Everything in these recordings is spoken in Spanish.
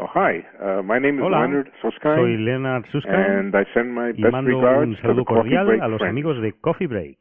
Oh, hi. Uh, my name is Hola, Leonard Susskind. soy Leonard Susskind And I send my y best mando regards un to saludo cordial Break a los friends. amigos de Coffee Break.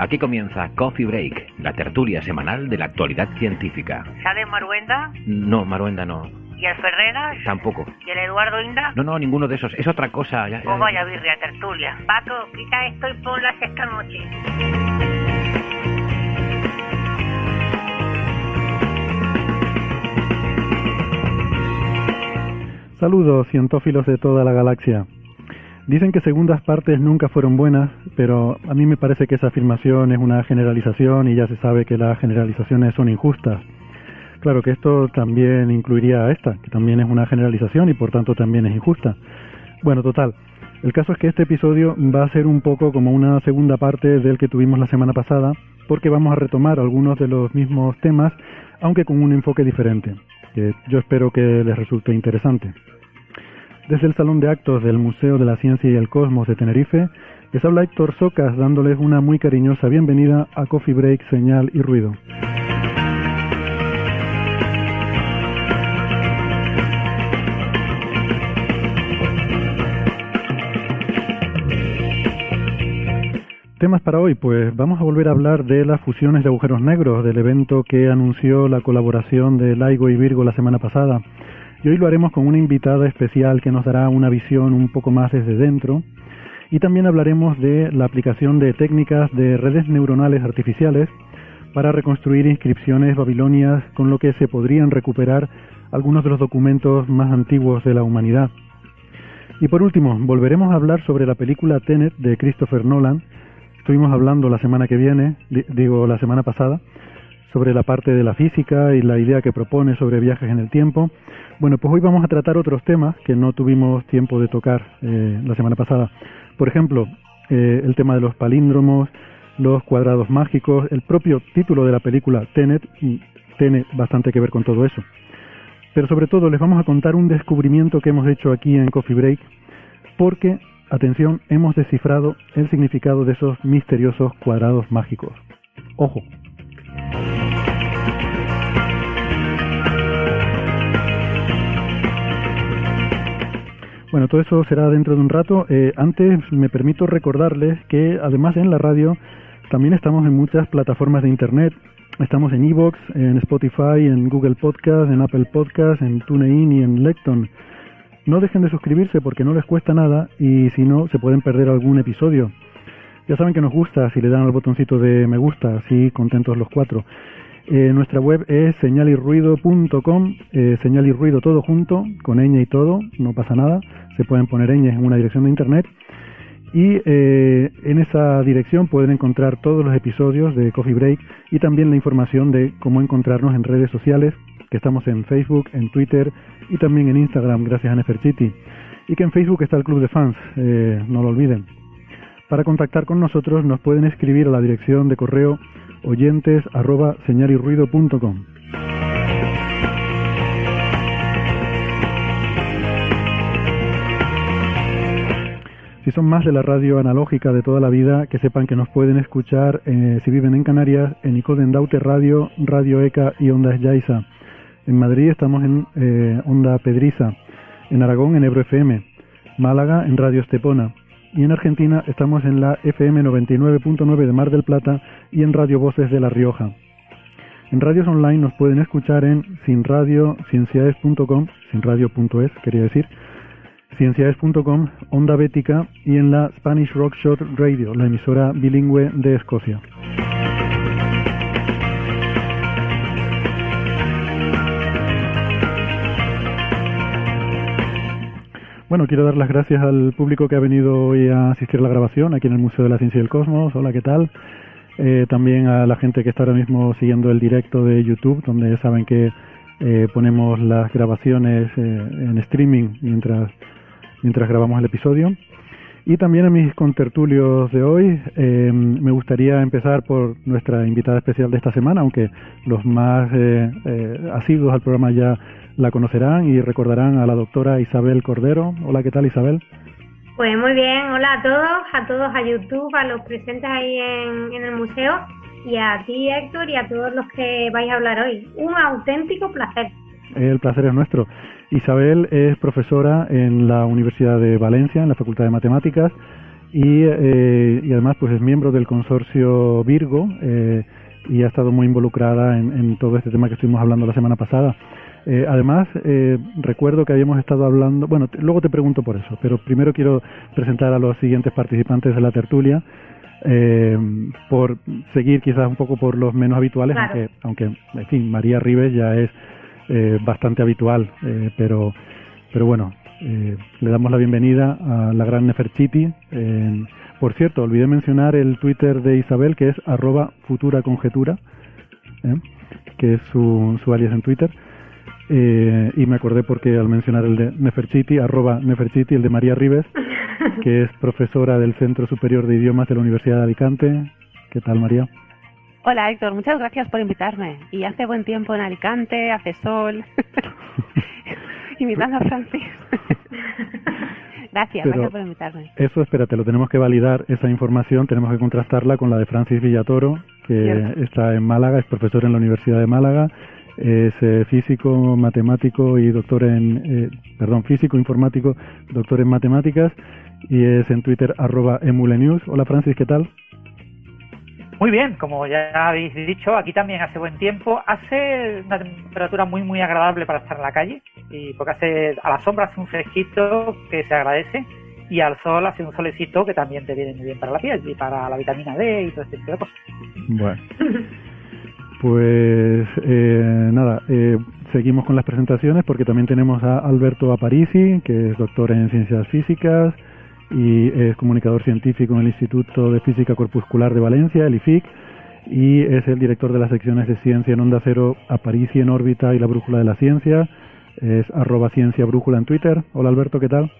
Aquí comienza Coffee Break, la tertulia semanal de la actualidad científica. ¿Sale Maruenda? No, Maruenda no. ¿Y el Ferreras? Tampoco. ¿Y el Eduardo Inda? No, no, ninguno de esos. Es otra cosa. ya- ya- Pues vaya birria tertulia. Paco, quita esto y ponlas esta noche. Saludos, cientófilos de toda la galaxia. Dicen que segundas partes nunca fueron buenas, pero a mí me parece que esa afirmación es una generalización y ya se sabe que las generalizaciones son injustas. Claro que esto también incluiría a esta, que también es una generalización y por tanto también es injusta. Bueno, total. El caso es que este episodio va a ser un poco como una segunda parte del que tuvimos la semana pasada, porque vamos a retomar algunos de los mismos temas, aunque con un enfoque diferente, yo espero que les resulte interesante. Desde el Salón de Actos del Museo de la Ciencia y el Cosmos de Tenerife, les habla Héctor Socas dándoles una muy cariñosa bienvenida a Coffee Break, Señal y Ruido. Temas para hoy, pues vamos a volver a hablar de las fusiones de agujeros negros, del evento que anunció la colaboración de LIGO y Virgo la semana pasada. Y hoy lo haremos con una invitada especial que nos dará una visión un poco más desde dentro. Y también hablaremos de la aplicación de técnicas de redes neuronales artificiales para reconstruir inscripciones babilonias con lo que se podrían recuperar algunos de los documentos más antiguos de la humanidad. Y por último, volveremos a hablar sobre la película Tenet de Christopher Nolan. Estuvimos hablando la semana que viene, di- digo la semana pasada, sobre la parte de la física y la idea que propone sobre viajes en el tiempo. Bueno, pues hoy vamos a tratar otros temas que no tuvimos tiempo de tocar eh, la semana pasada. Por ejemplo, eh, el tema de los palíndromos, los cuadrados mágicos, el propio título de la película Tenet tiene bastante que ver con todo eso. Pero sobre todo les vamos a contar un descubrimiento que hemos hecho aquí en Coffee Break, porque, atención, hemos descifrado el significado de esos misteriosos cuadrados mágicos. Ojo, Bueno, todo eso será dentro de un rato. Eh, antes me permito recordarles que además en la radio también estamos en muchas plataformas de internet. Estamos en Evox, en Spotify, en Google Podcast, en Apple Podcast, en TuneIn y en Lecton. No dejen de suscribirse porque no les cuesta nada y si no se pueden perder algún episodio. Ya saben que nos gusta si le dan al botoncito de me gusta, así contentos los cuatro. Eh, nuestra web es señalirruido.com, eh, señal y ruido todo junto, con ñ y todo, no pasa nada, se pueden poner ñ en una dirección de internet. Y eh, en esa dirección pueden encontrar todos los episodios de Coffee Break y también la información de cómo encontrarnos en redes sociales, que estamos en Facebook, en Twitter y también en Instagram, gracias a Neferchiti. Y que en Facebook está el Club de Fans, eh, no lo olviden. Para contactar con nosotros nos pueden escribir a la dirección de correo oyentes. Si son más de la radio analógica de toda la vida, que sepan que nos pueden escuchar eh, si viven en Canarias, en Icoden Daute Radio, Radio ECA y Ondas Yaiza. En Madrid estamos en eh, Onda Pedriza, en Aragón en Ebro FM, Málaga en Radio Estepona y en Argentina estamos en la FM 99.9 de Mar del Plata y en Radio Voces de La Rioja. En radios online nos pueden escuchar en sinradio, cienciades.com, sinradio.es quería decir, cienciades.com, Onda Bética y en la Spanish Rock Shot Radio, la emisora bilingüe de Escocia. Bueno, quiero dar las gracias al público que ha venido hoy a asistir a la grabación aquí en el Museo de la Ciencia y el Cosmos. Hola, ¿qué tal? Eh, también a la gente que está ahora mismo siguiendo el directo de YouTube, donde saben que eh, ponemos las grabaciones eh, en streaming mientras, mientras grabamos el episodio. Y también a mis contertulios de hoy, eh, me gustaría empezar por nuestra invitada especial de esta semana, aunque los más eh, eh, asiduos al programa ya la conocerán y recordarán a la doctora Isabel Cordero. Hola, ¿qué tal Isabel? Pues muy bien, hola a todos, a todos a YouTube, a los presentes ahí en, en el museo y a ti Héctor y a todos los que vais a hablar hoy. Un auténtico placer. El placer es nuestro. Isabel es profesora en la Universidad de Valencia, en la Facultad de Matemáticas, y, eh, y además pues es miembro del consorcio Virgo eh, y ha estado muy involucrada en, en, todo este tema que estuvimos hablando la semana pasada. Eh, además, eh, recuerdo que habíamos estado hablando, bueno, luego te pregunto por eso, pero primero quiero presentar a los siguientes participantes de la tertulia. Eh, por seguir quizás un poco por los menos habituales, Claro. aunque, aunque, en fin, María Rives ya es eh, bastante habitual, eh, pero, pero bueno, eh, le damos la bienvenida a la gran Neferchiti. Por cierto, olvidé mencionar el Twitter de Isabel, que es arroba futura conjetura, que es su, su alias en Twitter. Y me acordé porque al mencionar el de Neferchiti, arroba Neferchiti, el de María Rives, que es profesora del Centro Superior de Idiomas de la Universidad de Alicante. ¿Qué tal, María? Hola Héctor, muchas gracias por invitarme. Y hace buen tiempo en Alicante, hace sol. Imitando a Francis. gracias, Pero- gracias por invitarme. Eso, espérate, lo tenemos que validar, esa información, tenemos que contrastarla con la de Francis Villatoro, que Cierto. está en Málaga, es profesor en la Universidad de Málaga, es eh, físico, matemático y doctor en, eh, perdón, físico, informático, doctor en matemáticas y es en Twitter arroba emulenews. Hola Francis, ¿qué tal? Muy bien, como ya habéis dicho, aquí también hace buen tiempo. Hace una temperatura muy, muy agradable para estar en la calle. Y porque hace, a la sombra hace un fresquito que se agradece. Y al sol hace un solecito que también te viene muy bien para la piel y para la vitamina D y todo este tipo de cosas. Bueno, pues eh, nada, eh, seguimos con las presentaciones porque también tenemos a Alberto Aparici, que es doctor en ciencias físicas y es comunicador científico en el Instituto de Física Corpuscular de Valencia, el IFIC, y es el director de las secciones de ciencia en Onda Cero, Aparici en órbita y la brújula de la ciencia. Es arroba ciencia brújula en Twitter. Hola Alberto, ¿qué tal?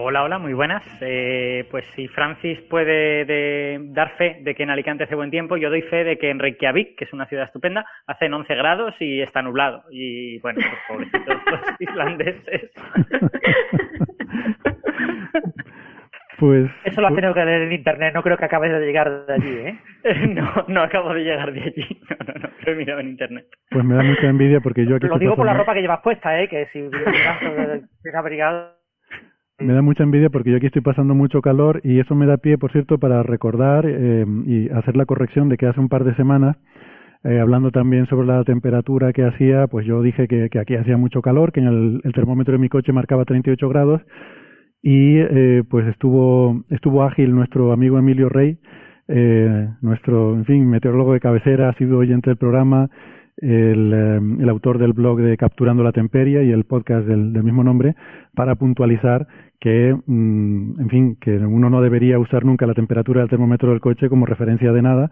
Hola, hola, muy buenas. Eh, pues si Francis puede de- dar fe de que en Alicante hace buen tiempo, yo doy fe de que en Reykjavik, que es una ciudad estupenda, hacen 11 grados y está nublado. Y bueno, pues pobrecitos los islandeses. Pues, Eso lo has tenido que leer en internet, no creo que acabes de llegar de allí, ¿eh? no, no acabo de llegar de allí. No, no, no, lo he mirado en internet. pues me da mucha envidia porque yo aquí Lo digo por la ropa que llevas puesta, ¿eh? Que si bien abrigado... Me da mucha envidia porque yo aquí estoy pasando mucho calor y eso me da pie, por cierto, para recordar eh, y hacer la corrección de que hace un par de semanas, eh, hablando también sobre la temperatura que hacía, pues yo dije que, que aquí hacía mucho calor, que en el, el termómetro de mi coche marcaba 38 grados y eh, pues estuvo estuvo ágil nuestro amigo Emilio Rey, eh, nuestro, en fin, meteorólogo de cabecera, ha sido oyente del programa, el, eh, el autor del blog de Capturando la Temperia y el podcast del, del mismo nombre, para puntualizar que, mm, en fin, que uno no debería usar nunca la temperatura del termómetro del coche como referencia de nada.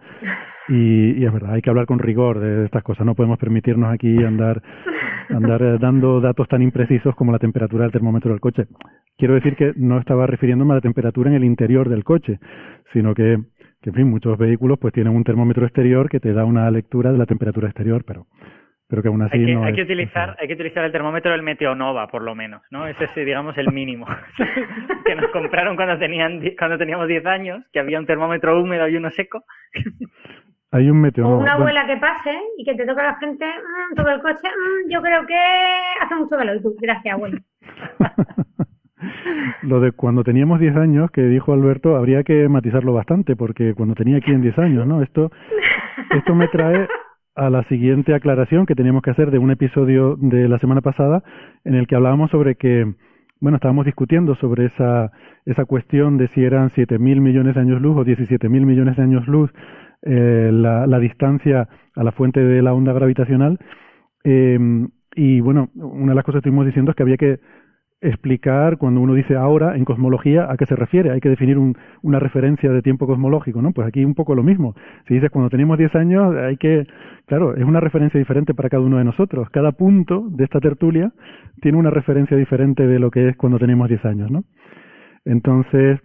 Y, y es verdad, hay que hablar con rigor de estas cosas. No podemos permitirnos aquí andar, andar eh, dando datos tan imprecisos como la temperatura del termómetro del coche. Quiero decir que no estaba refiriéndome a la temperatura en el interior del coche, sino que, que en fin, muchos vehículos pues tienen un termómetro exterior que te da una lectura de la temperatura exterior, pero, pero que aún así Hay que, no hay es- que utilizar, hay que utilizar el termómetro del Meteonova, por lo menos, ¿no? Ese es, digamos, el mínimo que nos compraron cuando tenían cuando teníamos 10 años, que había un termómetro húmedo y uno seco. Hay un meteo. O una bueno, abuela que pase y que te toque la frente, mm, todo el coche, mm, yo creo que hace mucho calor. Y tú, gracias, abuela. Lo de cuando teníamos 10 años, que dijo Alberto, habría que matizarlo bastante, porque cuando tenía aquí en 10 años, ¿no? Esto, esto me trae a la siguiente aclaración que teníamos que hacer de un episodio de la semana pasada, en el que hablábamos sobre que, bueno, estábamos discutiendo sobre esa, esa cuestión de si eran 7.000 millones de años luz o 17.000 millones de años luz eh, la, distancia a la fuente de la onda gravitacional. Eh, y bueno, una de las cosas que estuvimos diciendo es que había que explicar cuando uno dice ahora en cosmología a qué se refiere. Hay que definir un, una referencia de tiempo cosmológico, ¿no? Pues aquí un poco lo mismo. Si dices cuando teníamos 10 años, hay que, claro, es una referencia diferente para cada uno de nosotros. Cada punto de esta tertulia tiene una referencia diferente de lo que es cuando teníamos 10 años, ¿no? Entonces,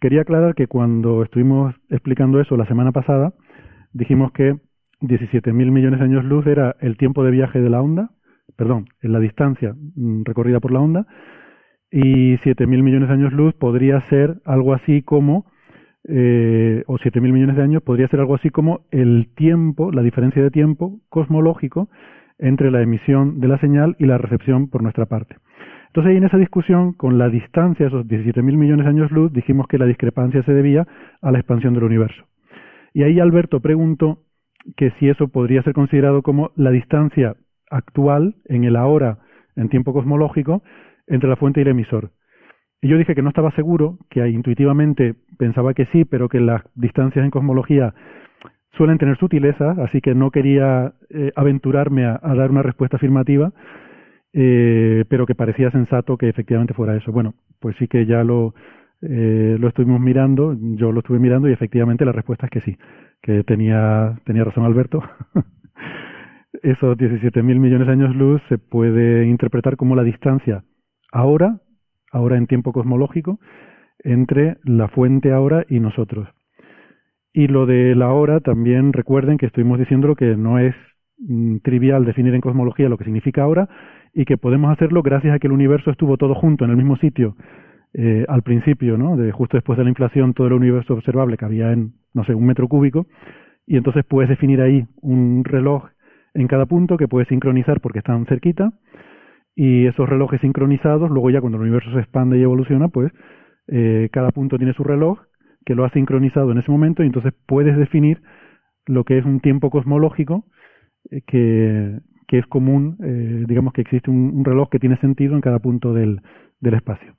quería aclarar que cuando estuvimos explicando eso la semana pasada, dijimos que 17.000 millones de años luz era el tiempo de viaje de la onda, perdón, en la distancia mm, recorrida por la onda, y 7.000 millones de años luz podría ser algo así como, eh, o 7.000 millones de años podría ser algo así como el tiempo, la diferencia de tiempo cosmológico entre la emisión de la señal y la recepción por nuestra parte. Entonces, en esa discusión, con la distancia, esos 17.000 millones de años luz, dijimos que la discrepancia se debía a la expansión del universo. Y ahí Alberto preguntó que si eso podría ser considerado como la distancia actual en el ahora en tiempo cosmológico entre la fuente y el emisor. Y yo dije que no estaba seguro, que intuitivamente pensaba que sí, pero que las distancias en cosmología suelen tener sutileza, así que no quería eh, aventurarme a, dar una respuesta afirmativa, eh, pero que parecía sensato que efectivamente fuera eso. Bueno, pues sí que ya lo, eh, lo estuvimos mirando, yo lo estuve mirando y efectivamente la respuesta es que sí, que tenía, tenía razón Alberto. Esos 17.000 millones de años luz se puede interpretar como la distancia ahora, ahora en tiempo cosmológico, entre la fuente ahora y nosotros. Y lo de la hora también recuerden que estuvimos diciendo que no es mm, trivial definir en cosmología lo que significa ahora y que podemos hacerlo gracias a que el universo estuvo todo junto en el mismo sitio eh, al principio, ¿no? De justo después de la inflación, todo el universo observable cabía en, no sé, un metro cúbico, y entonces puedes definir ahí un reloj en cada punto que puedes sincronizar porque están cerquita, y esos relojes sincronizados, luego ya cuando el universo se expande y evoluciona, pues eh, cada punto tiene su reloj que lo ha sincronizado en ese momento, y entonces puedes definir lo que es un tiempo cosmológico eh, que, que, es común, digamos que existe un, un, reloj que tiene sentido en cada punto del, del espacio.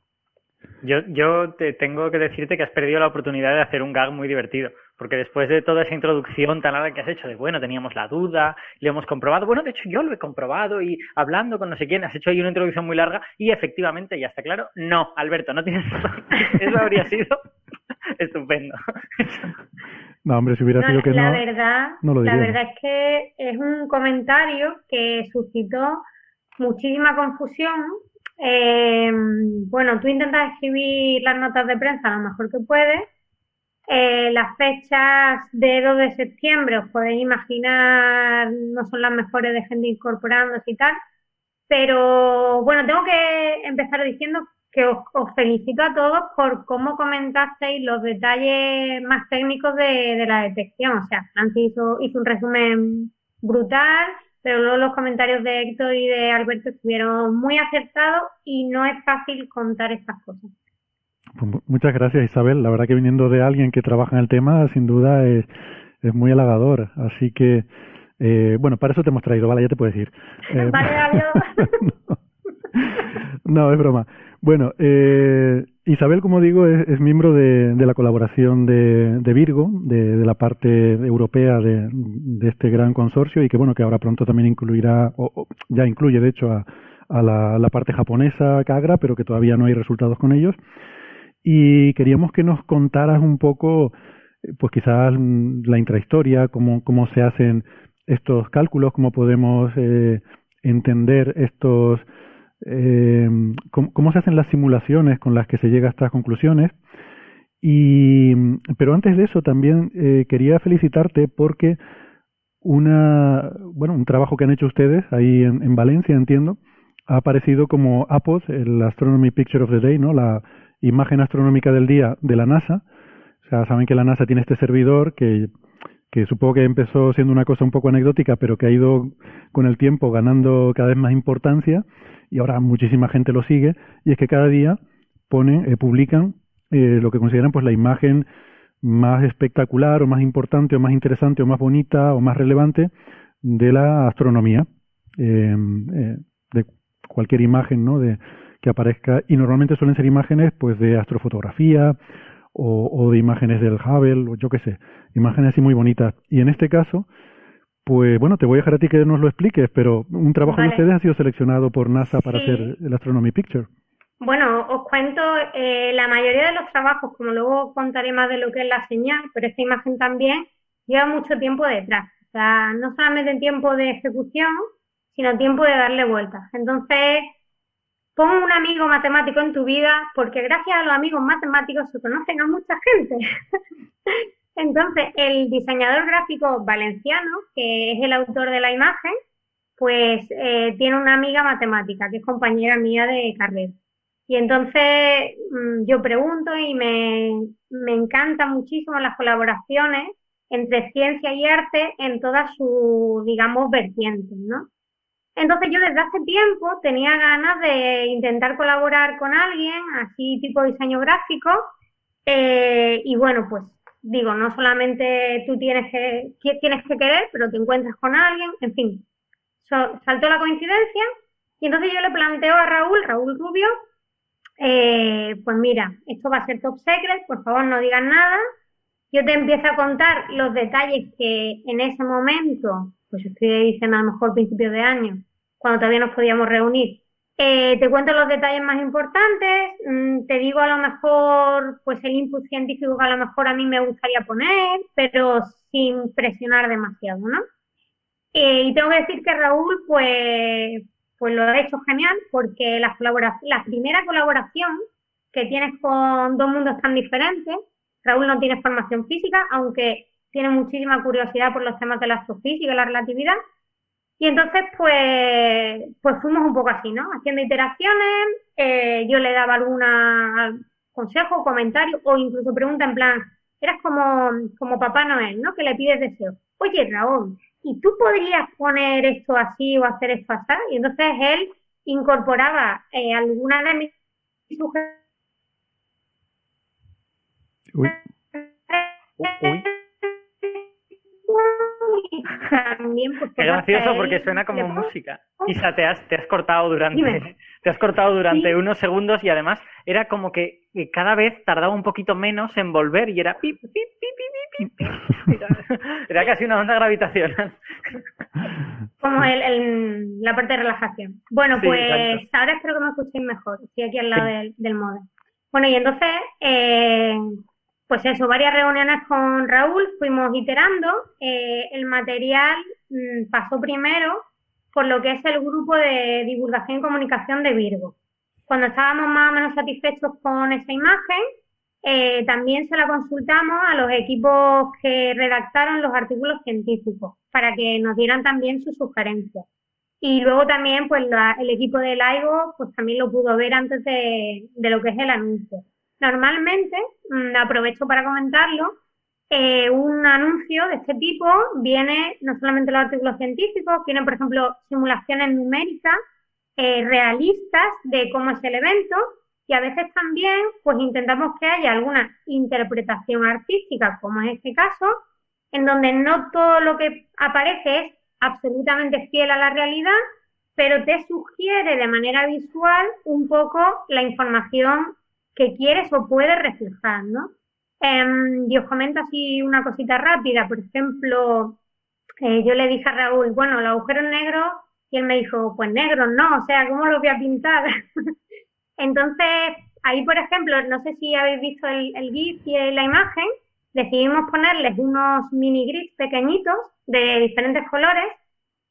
Yo, yo te tengo que decirte que has perdido la oportunidad de hacer un gag muy divertido, porque después de toda esa introducción tan larga que has hecho de, bueno, teníamos la duda, lo hemos comprobado, bueno, de hecho yo lo he comprobado y hablando con no sé quién, has hecho ahí una introducción muy larga y efectivamente, ya está claro, no, Alberto, no tienes razón. Eso habría sido estupendo. No, hombre, si hubiera sido que la no, verdad, no lo La verdad es que es un comentario que suscitó muchísima confusión eh, bueno, tú intentas escribir las notas de prensa lo mejor que puedes. Eh, las fechas de 2 de septiembre, os podéis imaginar, no son las mejores de gente incorporándose y tal. Pero bueno, tengo que empezar diciendo que os, os felicito a todos por cómo comentasteis los detalles más técnicos de, de la detección. O sea, Francis hizo, hizo un resumen brutal pero luego los comentarios de Héctor y de Alberto estuvieron muy acertados y no es fácil contar estas cosas. Pues mu- muchas gracias, Isabel. La verdad que viniendo de alguien que trabaja en el tema, sin duda es, es muy halagador. Así que, eh, bueno, para eso te hemos traído, ¿vale? Ya te puedes ir. Eh, Vale, adiós. no, es broma. Bueno, eh, Isabel, como digo, es, miembro de, de la colaboración de, de Virgo, de, la parte europea de, este gran consorcio y que, bueno, que ahora pronto también incluirá, o, ya incluye, de hecho, a, a la, parte japonesa Kagra, pero que todavía no hay resultados con ellos. Y queríamos que nos contaras un poco, pues quizás la intrahistoria, cómo, cómo se hacen estos cálculos, cómo podemos eh, entender estos, cómo, cómo se hacen las simulaciones con las que se llega a estas conclusiones. Y, pero antes de eso también eh, quería felicitarte porque una, bueno, un trabajo que han hecho ustedes ahí en, en Valencia, entiendo, ha aparecido como APOD, el Astronomy Picture of the Day, ¿no? La imagen astronómica del día de la NASA. O sea, saben que la NASA tiene este servidor que, que supongo que empezó siendo una cosa un poco anecdótica, pero que ha ido con el tiempo ganando cada vez más importancia y ahora muchísima gente lo sigue. Y es que cada día ponen, eh, publican eh, lo que consideran pues la imagen más espectacular o más importante o más interesante o más bonita o más relevante de la astronomía. Eh, eh, de cualquier imagen ¿no? de, que aparezca y normalmente suelen ser imágenes pues de astrofotografía o, o de imágenes del Hubble o yo qué sé, imágenes así muy bonitas. Y en este caso, pues bueno, te voy a dejar a ti que nos lo expliques, pero un trabajo de Vale. ustedes ha sido seleccionado por NASA para Sí. hacer el Astronomy Picture. Bueno, os cuento, eh, la mayoría de los trabajos, como luego contaré más de lo que es la señal, pero esta imagen también lleva mucho tiempo detrás. O sea, no solamente tiempo de ejecución, sino tiempo de darle vueltas. Entonces, pon un amigo matemático en tu vida, porque gracias a los amigos matemáticos se conocen a mucha gente. Entonces, el diseñador gráfico valenciano, que es el autor de la imagen, pues eh, tiene una amiga matemática, que es compañera mía de carrera. Y entonces mm, yo pregunto y me, encantan muchísimo las colaboraciones entre ciencia y arte en todas sus, digamos, vertientes, ¿no? Entonces yo desde hace tiempo tenía ganas de intentar colaborar con alguien, así tipo diseño gráfico, eh, y bueno, pues digo, no solamente tú tienes que, tienes que querer, pero te encuentras con alguien, en fin, saltó la coincidencia, y entonces yo le planteo a Raúl, Raúl Rubio, eh, pues mira, esto va a ser top secret, por favor no digas nada. Yo te empiezo a contar los detalles que en ese momento, pues estoy diciendo a lo mejor principios de año, cuando todavía nos podíamos reunir, eh, te cuento los detalles más importantes, mm, te digo a lo mejor, pues el input científico que a lo mejor a mí me gustaría poner, pero sin presionar demasiado, ¿no? Eh, y tengo que decir que Raúl, pues, pues lo ha hecho genial porque la, la primera colaboración que tienes con dos mundos tan diferentes, Raúl no tiene formación física, aunque tiene muchísima curiosidad por los temas de la astrofísica y la relatividad. Y entonces, pues, pues fuimos un poco así, ¿no? Haciendo iteraciones, eh, yo le daba alguna consejo, comentario o incluso pregunta en plan, eras como, como Papá Noel, ¿no? Que le pides deseo. Oye, Raúl, ¿y tú podrías poner esto así o hacer esto así? Y entonces él incorporaba eh, alguna de mis sugerencias. Uy. Uy. Pues, Qué gracioso porque suena como música. Isa, te has, te has cortado durante, te has cortado durante unos segundos y además era como que cada vez tardaba un poquito menos en volver y era pip, pip, pip, pip, pip, Era, casi una onda gravitacional. Como el, la parte de relajación. Bueno, pues ahora espero que me escuchéis mejor. Estoy aquí al lado del, del modem. Bueno, y entonces, eh, pues eso, varias reuniones con Raúl, fuimos iterando. Eh, el material mm, pasó primero por lo que es el grupo de divulgación y comunicación de Virgo. Cuando estábamos más o menos satisfechos con esa imagen, eh, también se la consultamos a los equipos que redactaron los artículos científicos para que nos dieran también sus sugerencias. Y luego también, pues el equipo de LIGO, pues también lo pudo ver antes de lo que es el anuncio. Normalmente, mm, aprovecho para comentarlo, eh, un anuncio de este tipo viene no solamente los artículos científicos, vienen, por ejemplo, simulaciones numéricas eh, realistas de cómo es el evento y a veces también pues intentamos que haya alguna interpretación artística, como en este caso, en donde no todo lo que aparece es absolutamente fiel a la realidad, pero te sugiere de manera visual un poco la información que quieres o puedes reflejar, ¿no? Eh, y os comento así una cosita rápida. Por ejemplo, eh, yo le dije a Raúl, bueno, los agujeros negros, y él me dijo, pues negros no, o sea, ¿cómo los voy a pintar? Entonces, ahí, por ejemplo, no sé si habéis visto el, el GIF y la imagen, decidimos ponerles unos mini grids pequeñitos de diferentes colores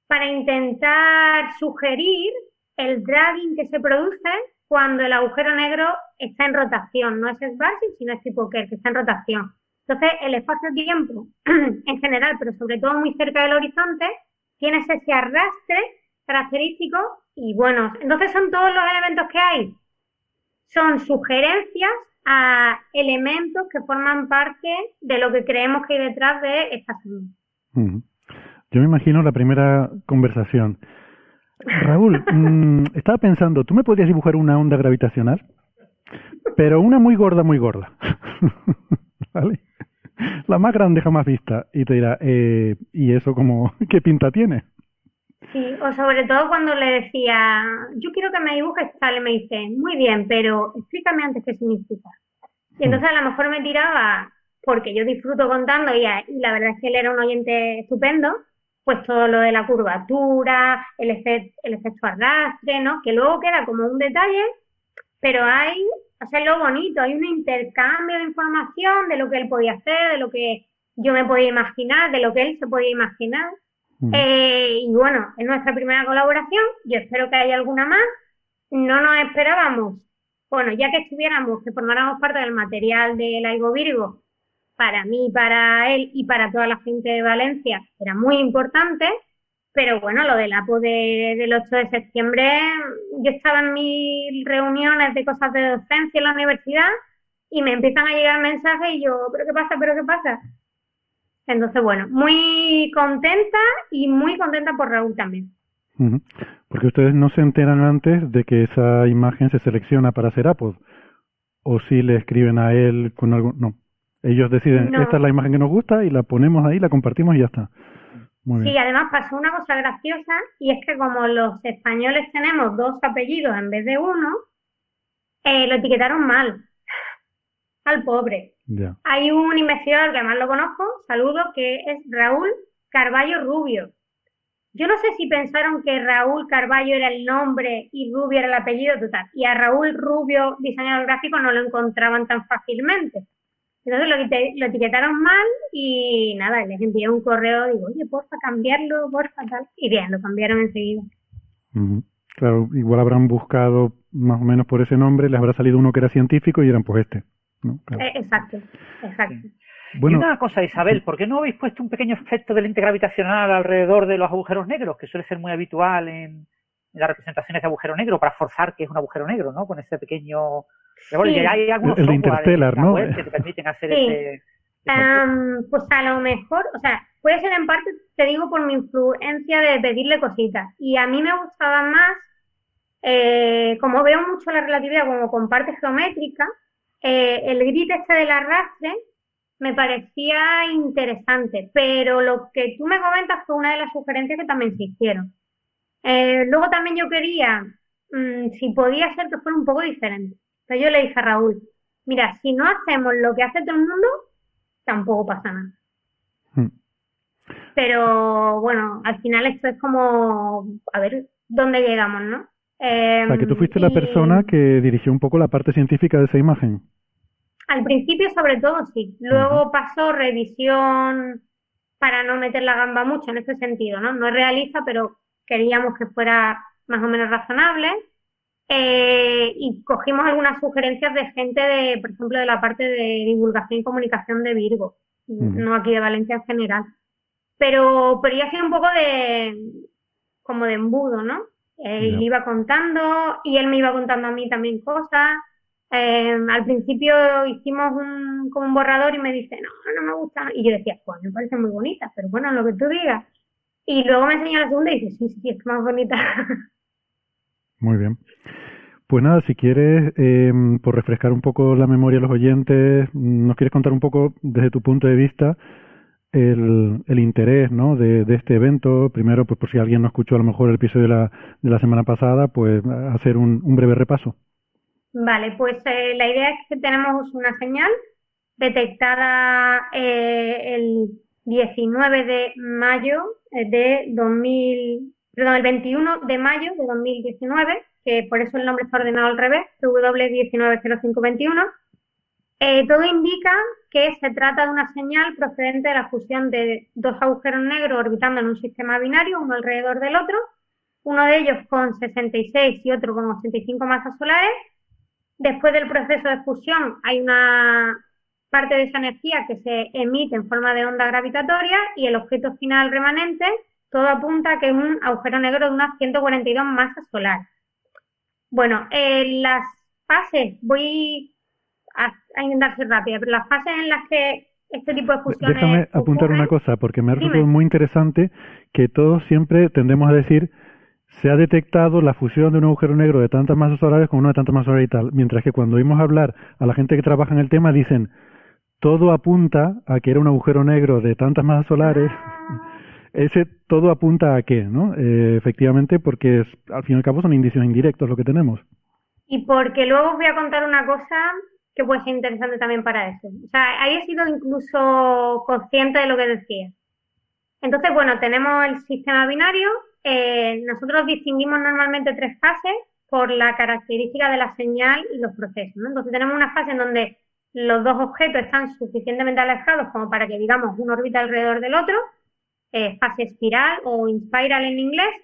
para intentar sugerir el dragging que se produce cuando el agujero negro está en rotación, no es Schwarzschild, sino es tipo que está en rotación. Entonces, el espacio-tiempo en general, pero sobre todo muy cerca del horizonte, tiene ese arrastre característico y bueno, entonces son todos los elementos que hay. Son sugerencias a elementos que forman parte de lo que creemos que hay detrás de esta sonda. Yo me imagino la primera conversación. Raúl, mm, estaba pensando, ¿tú me podrías dibujar una onda gravitacional? Pero una muy gorda, muy gorda. ¿Vale? La más grande jamás vista. Y te dirá, eh, ¿y eso como qué pinta tiene? Sí, o sobre todo cuando le decía, yo quiero que me dibujes tal, y me dice, muy bien, pero explícame antes qué significa. Y entonces a lo mejor me tiraba, porque yo disfruto contando y, y la verdad es que él era un oyente estupendo, pues todo lo de la curvatura, el, efecto, el efecto arrastre, ¿no? Que luego queda como un detalle, pero hay, o sea, lo bonito, hay un intercambio de información de lo que él podía hacer, de lo que yo me podía imaginar, de lo que él se podía imaginar. Eh, y bueno, es nuestra primera colaboración, yo espero que haya alguna más. No nos esperábamos, bueno, ya que estuviéramos, que formáramos parte del material de Laigo Virgo, para mí, para él y para toda la gente de Valencia, era muy importante. Pero bueno, lo del APO del 8 de septiembre, yo estaba en mis reuniones de cosas de docencia en la universidad y me empiezan a llegar mensajes y yo, ¿pero qué pasa? ¿pero qué pasa? Entonces, bueno, muy contenta y muy contenta por Raúl también. Porque ustedes no se enteran antes de que esa imagen se selecciona para hacer APOD. O si le escriben a él con algo. No. Ellos deciden, esta es la imagen que nos gusta y la ponemos ahí, la compartimos y ya está. sí, además pasó una cosa graciosa y es que como los españoles tenemos dos apellidos en vez de uno, eh, lo etiquetaron mal al pobre. Hay un investigador que además lo conozco, saludo, que es Raúl Carballo Rubio. Yo no sé si pensaron que Raúl Carballo era el nombre y Rubio era el apellido total. Y a Raúl Rubio, diseñador gráfico, no lo encontraban tan fácilmente. Entonces lo, etiquetaron mal y nada, les envié un correo, digo, oye, porfa, cambiarlo, porfa, tal. Y bien, lo cambiaron enseguida. Claro, igual habrán buscado más o menos por ese nombre, les habrá salido uno que era científico y eran pues este. Eh, exacto, exacto. y una cosa, Isabel, ¿por qué no habéis puesto un pequeño efecto de lente gravitacional alrededor de los agujeros negros, que suele ser muy habitual en, las representaciones de agujero negro, para forzar que es un agujero negro, ¿no? Con ese pequeño... hay algunos el de Interstellar, ¿no? que te permiten hacer ese... pues a lo mejor, o sea, puede ser en parte, te digo, por mi influencia de pedirle cositas. Y a mí me gustaba más, eh, como veo mucho la relatividad como con parte geométrica, eh, el grit este del arrastre me parecía interesante, pero lo que tú me comentas fue una de las sugerencias que también se hicieron. Eh, luego también yo quería, mm, si podía ser que fuera un poco diferente. Yo le dije a Raúl, mira, si no hacemos lo que hace todo el mundo, tampoco pasa nada. Hmm. Pero bueno, al final esto es como, a ver dónde llegamos, ¿no? o sea, que tú fuiste la em, persona que dirigió un poco la parte científica de esa imagen. Al principio, sobre todo, sí. Luego pasó revisión para no meter la gamba mucho en ese sentido, ¿no? No es realista, pero queríamos que fuera más o menos razonable. Eh, y cogimos algunas sugerencias de gente de, por ejemplo, de la parte de divulgación y comunicación de Virgo, no aquí de Valencia en general. Pero, pero ya sido un poco de, como de embudo, ¿no? Eh, iba contando y él me iba contando a mí también cosas. Eh, al principio hicimos un, como un borrador y me dice, no, no me gusta. Y yo decía, pues me parece muy bonita, pero bueno, lo que tú digas. Y luego me enseñó la segunda y dice, sí, sí, es más bonita. Muy bien. Pues nada, si quieres, eh, por refrescar un poco la memoria de los oyentes, ¿nos quieres contar un poco desde tu punto de vista el, el interés ¿no? de, de, este evento. Primero, pues por si alguien no escuchó a lo mejor el episodio de la, de la semana pasada, pues hacer un, un breve repaso. Vale, pues eh, la idea es que tenemos una señal detectada eh, el 19 de mayo eh, de 2000, perdón, el 21 de mayo de 2019, que por eso el nombre está ordenado al revés, W190521 eh, todo indica que se trata de una señal procedente de la fusión de dos agujeros negros orbitando en un sistema binario, uno alrededor del otro, uno de ellos con 66 y otro con 85 masas solares. Después del proceso de fusión hay una parte de esa energía que se emite en forma de onda gravitatoria y el objeto final remanente, todo apunta a que es un agujero negro de unas 142 masas solares. Bueno, en las fases voy a, intentar ser rápida, pero las fases en las que este tipo de fusiones. Déjame apuntar una cosa, porque me ha resultado muy interesante que todos siempre tendemos a decir se ha detectado la fusión de un agujero negro de tantas masas solares con uno de tantas masas solares y tal, mientras que cuando oímos hablar a la gente que trabaja en el tema dicen todo apunta a que era un agujero negro de tantas masas solares. Ah. Ese todo apunta a qué, ¿no? Eh, efectivamente, porque al fin y al cabo son indicios indirectos lo que tenemos. Y porque luego os voy a contar una cosa que puede ser interesante también para eso. O sea, ahí he sido incluso consciente de lo que decía. Entonces, bueno, tenemos el sistema binario. Eh, nosotros distinguimos normalmente tres fases. por la característica de la señal y los procesos. Entonces tenemos una fase en donde los dos objetos están suficientemente alejados como para que, digamos, uno orbita alrededor del otro, eh, fase espiral o inspiral en inglés,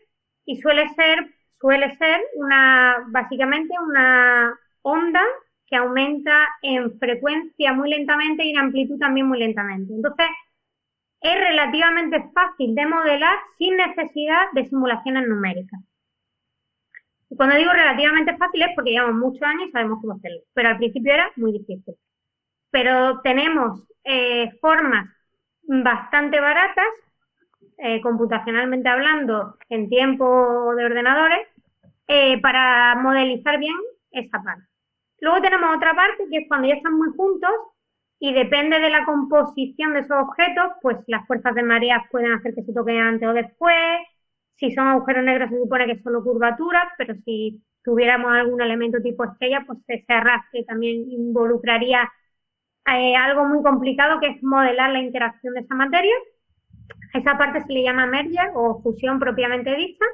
y suele ser, suele ser una, básicamente una onda que aumenta en frecuencia muy lentamente y en amplitud también muy lentamente. Entonces, es relativamente fácil de modelar sin necesidad de simulaciones numéricas. Y cuando digo relativamente fácil es porque llevamos muchos años y sabemos cómo hacerlo, pero al principio era muy difícil. Pero tenemos eh, formas bastante baratas, eh, computacionalmente hablando, en tiempo de ordenadores, eh, para modelizar bien esa parte. Luego tenemos otra parte que es cuando ya están muy juntos y depende de la composición de esos objetos, pues las fuerzas de marea pueden hacer que se toquen antes o después. Si son agujeros negros se supone que es solo curvatura, pero si tuviéramos algún elemento tipo estrella, pues ese arrastre también involucraría eh, algo muy complicado que es modelar la interacción de esa materia. Esa parte se le llama merger o fusión propiamente dicha.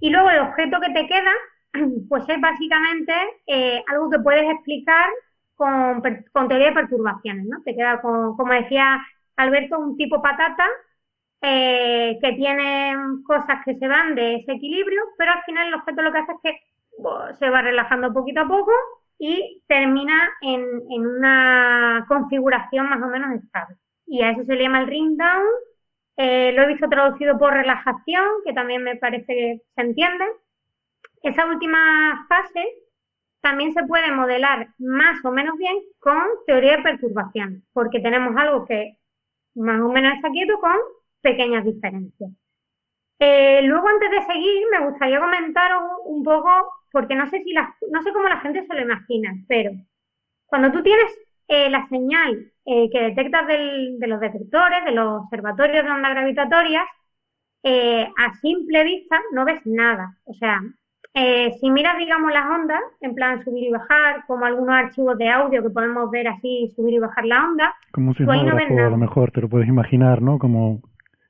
Y luego el objeto que te queda, pues es básicamente eh, algo que puedes explicar con, con, teoría de perturbaciones, ¿no? Te queda, con, como decía Alberto, un tipo patata eh, que tiene cosas que se van de ese equilibrio, pero al final el objeto lo que hace es que se va relajando poquito a poco y termina en, en, una configuración más o menos estable. Y a eso se le llama el ring down. Eh, lo he visto traducido por relajación, que también me parece que se entiende. Esa última fase también se puede modelar más o menos bien con teoría de perturbación, porque tenemos algo que más o menos está quieto con pequeñas diferencias. Eh, luego, antes de seguir, me gustaría comentaros un poco, porque no sé si no sé cómo la gente se lo imagina, pero cuando tú tienes eh, la señal eh, que detectas del, de los detectores, de los observatorios de ondas gravitatorias, a simple vista no ves nada. O sea, eh, si miras, digamos, las ondas, en plan subir y bajar, como algunos archivos de audio que podemos ver así, subir y bajar la onda, como un sismógrafo, a lo mejor te lo puedes imaginar, ¿no? Como,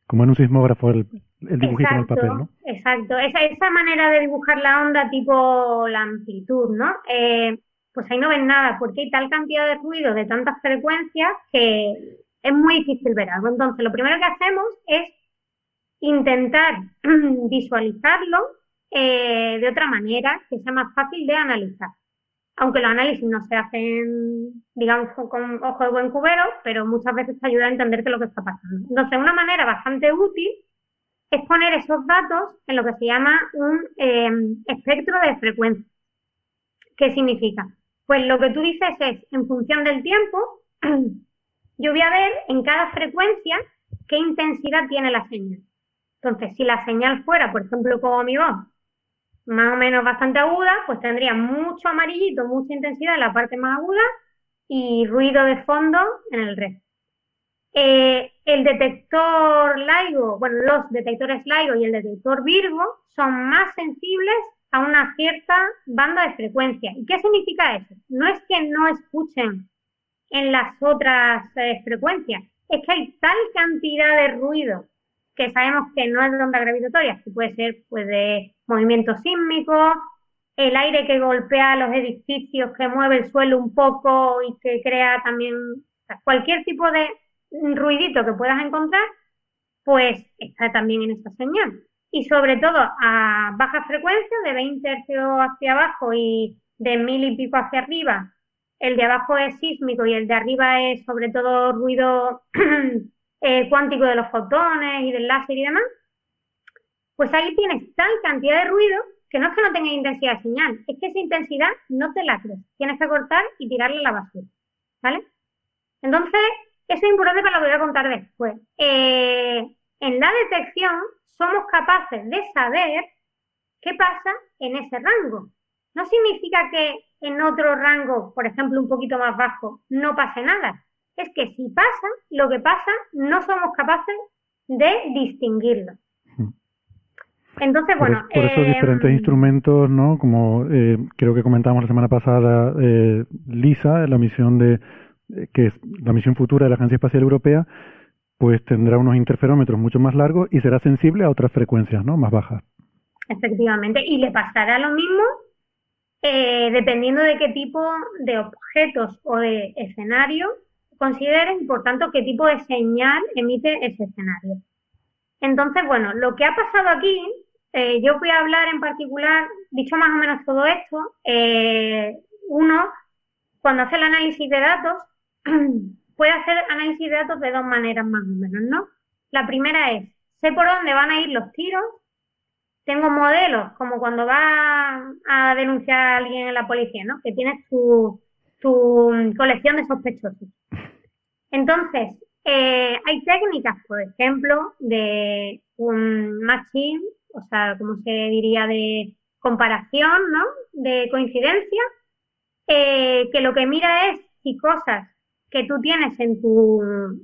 como en un sismógrafo el, el dibujito en el papel, ¿no? Exacto, esa, esa manera de dibujar la onda tipo la amplitud, ¿no? Eh, pues ahí no ven nada, porque hay tal cantidad de ruido de tantas frecuencias que es muy difícil ver algo. Entonces, lo primero que hacemos es intentar visualizarlo eh, de otra manera que sea más fácil de analizar. Aunque los análisis no se hacen, digamos, con ojo de buen cubero, pero muchas veces te ayuda a entender qué es lo que está pasando. Entonces, una manera bastante útil es poner esos datos en lo que se llama un eh, espectro de frecuencia. ¿Qué significa? Pues lo que tú dices es, en función del tiempo, yo voy a ver en cada frecuencia qué intensidad tiene la señal. Entonces, si la señal fuera, por ejemplo, como mi voz, más o menos bastante aguda, pues tendría mucho amarillito, mucha intensidad en la parte más aguda y ruido de fondo en el resto. Eh, el detector LIGO, bueno, los detectores LIGO y el detector Virgo son más sensibles a una cierta banda de frecuencia. ¿Y qué significa eso? No es que no escuchen en las otras eh, frecuencias, es que hay tal cantidad de ruido que sabemos que no es de onda gravitatoria, que puede ser pues de movimiento sísmico, el aire que golpea los edificios, que mueve el suelo un poco y que crea también cualquier tipo de ruidito que puedas encontrar, pues está también en esta señal. Y sobre todo a baja frecuencia, de 20 Hz hacia abajo y de mil y pico hacia arriba, el de abajo es sísmico y el de arriba es sobre todo ruido eh, cuántico de los fotones y del láser y demás, pues ahí tienes tal cantidad de ruido que no es que no tenga intensidad de señal, es que esa intensidad no te la crees. Tienes que cortar y tirarle la basura. ¿Vale? Entonces, eso es importante para lo que voy a contar después. Eh, en la detección somos capaces de saber qué pasa en ese rango. No significa que en otro rango, por ejemplo, un poquito más bajo, no pase nada es que si pasa, lo que pasa, no somos capaces de distinguirlo. Hmm. Entonces, bueno. Por, esos eh, diferentes instrumentos, ¿no? Como eh, creo que comentamos la semana pasada, eh, LISA, la misión de. Eh, que es la misión futura de la Agencia Espacial Europea, pues tendrá unos interferómetros mucho más largos y será sensible a otras frecuencias, ¿no? Más bajas. Efectivamente. Y le pasará lo mismo eh, dependiendo de qué tipo de objetos o de escenario consideren y por tanto qué tipo de señal emite ese escenario. Entonces, bueno, lo que ha pasado aquí, eh, yo voy a hablar en particular, dicho más o menos todo esto, eh, uno, cuando hace el análisis de datos, puede hacer análisis de datos de dos maneras más o menos, ¿no? La primera es, sé por dónde van a ir los tiros, tengo modelos, como cuando va a denunciar a alguien en la policía, ¿no? Que tienes tu, tu colección de sospechosos. Entonces, eh, hay técnicas, por ejemplo, de un matching, o sea, como se diría, de comparación, ¿no? De coincidencia, eh, que lo que mira es si cosas que tú tienes en tu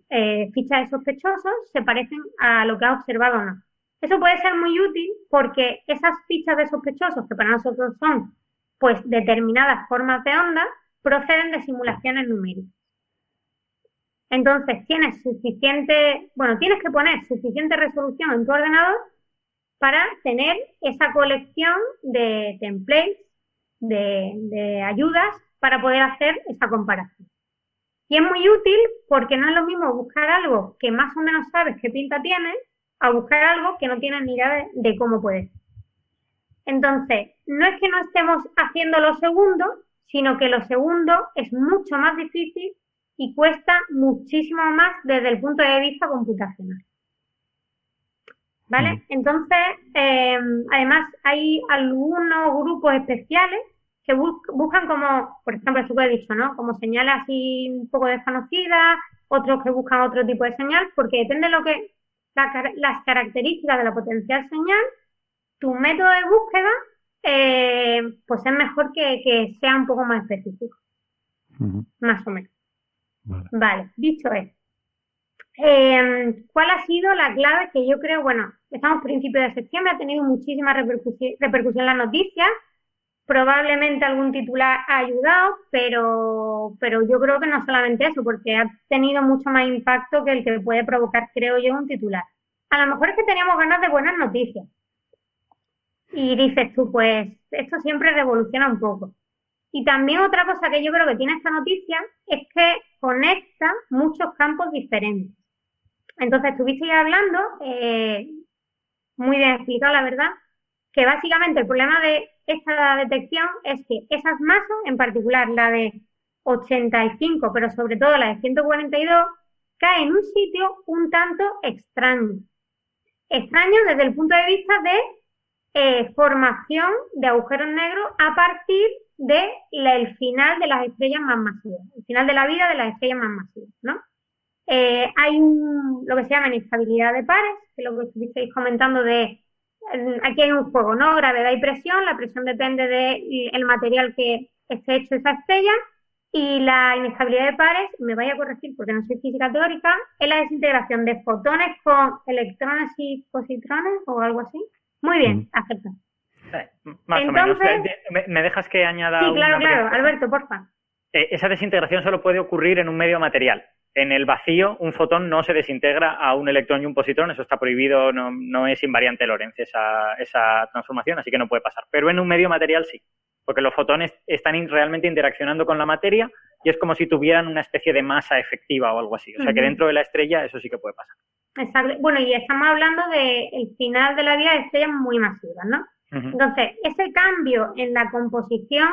eh, ficha de sospechosos se parecen a lo que has observado o no. Eso puede ser muy útil porque esas fichas de sospechosos, que para nosotros son pues determinadas formas de onda, proceden de simulaciones numéricas. Entonces tienes suficiente, bueno, tienes que poner suficiente resolución en tu ordenador para tener esa colección de templates, de, de ayudas para poder hacer esa comparación. Y es muy útil porque no es lo mismo buscar algo que más o menos sabes qué pinta tiene a buscar algo que no tienes ni idea de, cómo puede ser. Entonces, no es que no estemos haciendo lo segundo, sino que lo segundo es mucho más difícil y cuesta muchísimo más desde el punto de vista computacional. ¿Vale? Entonces, eh, además hay algunos grupos especiales que buscan como, por ejemplo, esto que he dicho, ¿no? Como señales así un poco desconocidas, otros que buscan otro tipo de señal, porque depende de lo que, las características de la potencial señal, tu método de búsqueda, eh, pues es mejor que, sea un poco más específico. Más o menos. Vale, dicho esto. Eh, ¿Cuál ha sido la clave que yo creo, bueno, estamos a principios de septiembre, ha tenido muchísima repercusión, repercusión en las noticias, probablemente algún titular ha ayudado, pero, pero yo creo que no solamente eso, porque ha tenido mucho más impacto que el que puede provocar, creo yo, un titular. A lo mejor es que teníamos ganas de buenas noticias. Y dices tú, pues esto siempre revoluciona un poco. Y también otra cosa que yo creo que tiene esta noticia es que conecta muchos campos diferentes. Entonces, estuvisteis hablando, eh, muy bien explicado, la verdad, que básicamente el problema de esta detección es que esas masas, en particular la de 85, pero sobre todo la de 142, cae en un sitio un tanto extraño. Extraño desde el punto de vista de eh, formación de agujeros negros a partir del el final de las estrellas más masivas, el final de la vida de las estrellas más masivas, ¿no? Eh, hay un, lo que se llama inestabilidad de pares, que es lo que estuvisteis comentando de aquí hay un juego, ¿no? Gravedad y presión. La presión depende del material que esté hecho esa estrella. Y la inestabilidad de pares, me vaya a corregir porque no soy física teórica, es la desintegración de fotones con electrones y positrones o algo así. Muy bien, mm. acepto. más o menos. ¿Me, dejas que añada? Sí, claro, claro. Alberto, porfa. Eh, esa desintegración solo puede ocurrir en un medio material en el vacío un fotón no se desintegra a un electrón y un positrón, eso está prohibido, no, no es invariante Lorentz esa, esa, transformación, así que no puede pasar. Pero en un medio material sí, porque los fotones están realmente interaccionando con la materia y es como si tuvieran una especie de masa efectiva o algo así. O sea que dentro de la estrella eso sí que puede pasar. Exacto. Bueno, y estamos hablando del final de la vida de estrellas muy masivas, ¿no? Entonces, ese cambio en la composición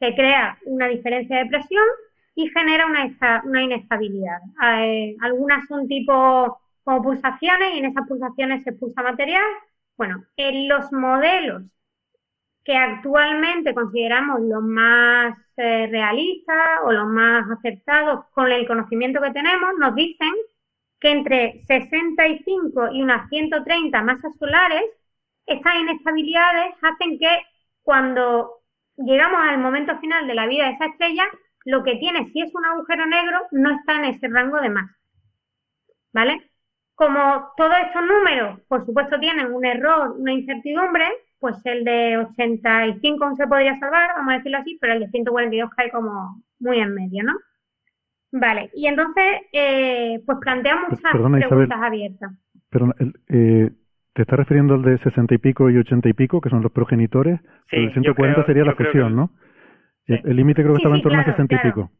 que crea una diferencia de presión y genera una, una inestabilidad. Eh, algunas son tipo como pulsaciones y en esas pulsaciones se pulsa material. Bueno, en los modelos que actualmente consideramos los más eh, realistas o los más acertados con el conocimiento que tenemos, nos dicen que entre 65 y unas 130 masas solares, estas inestabilidades hacen que cuando llegamos al momento final de la vida de esa estrella, lo que tiene, si es un agujero negro, no está en ese rango de masa. ¿Vale? Como todos estos números, por supuesto, tienen un error, una incertidumbre, pues el de 85 se podría salvar, vamos a decirlo así, pero el de 142 cae como muy en medio, ¿no? Vale, y entonces, eh, pues planteamos muchas preguntas abiertas. Perdona, eh, ¿te estás refiriendo al de 60 y pico y 80 y pico, que son los progenitores? Sí, el 140 sería la fusión, ¿no? El límite creo que Sí, estaba sí, en torno claro, a 60 claro. y pico.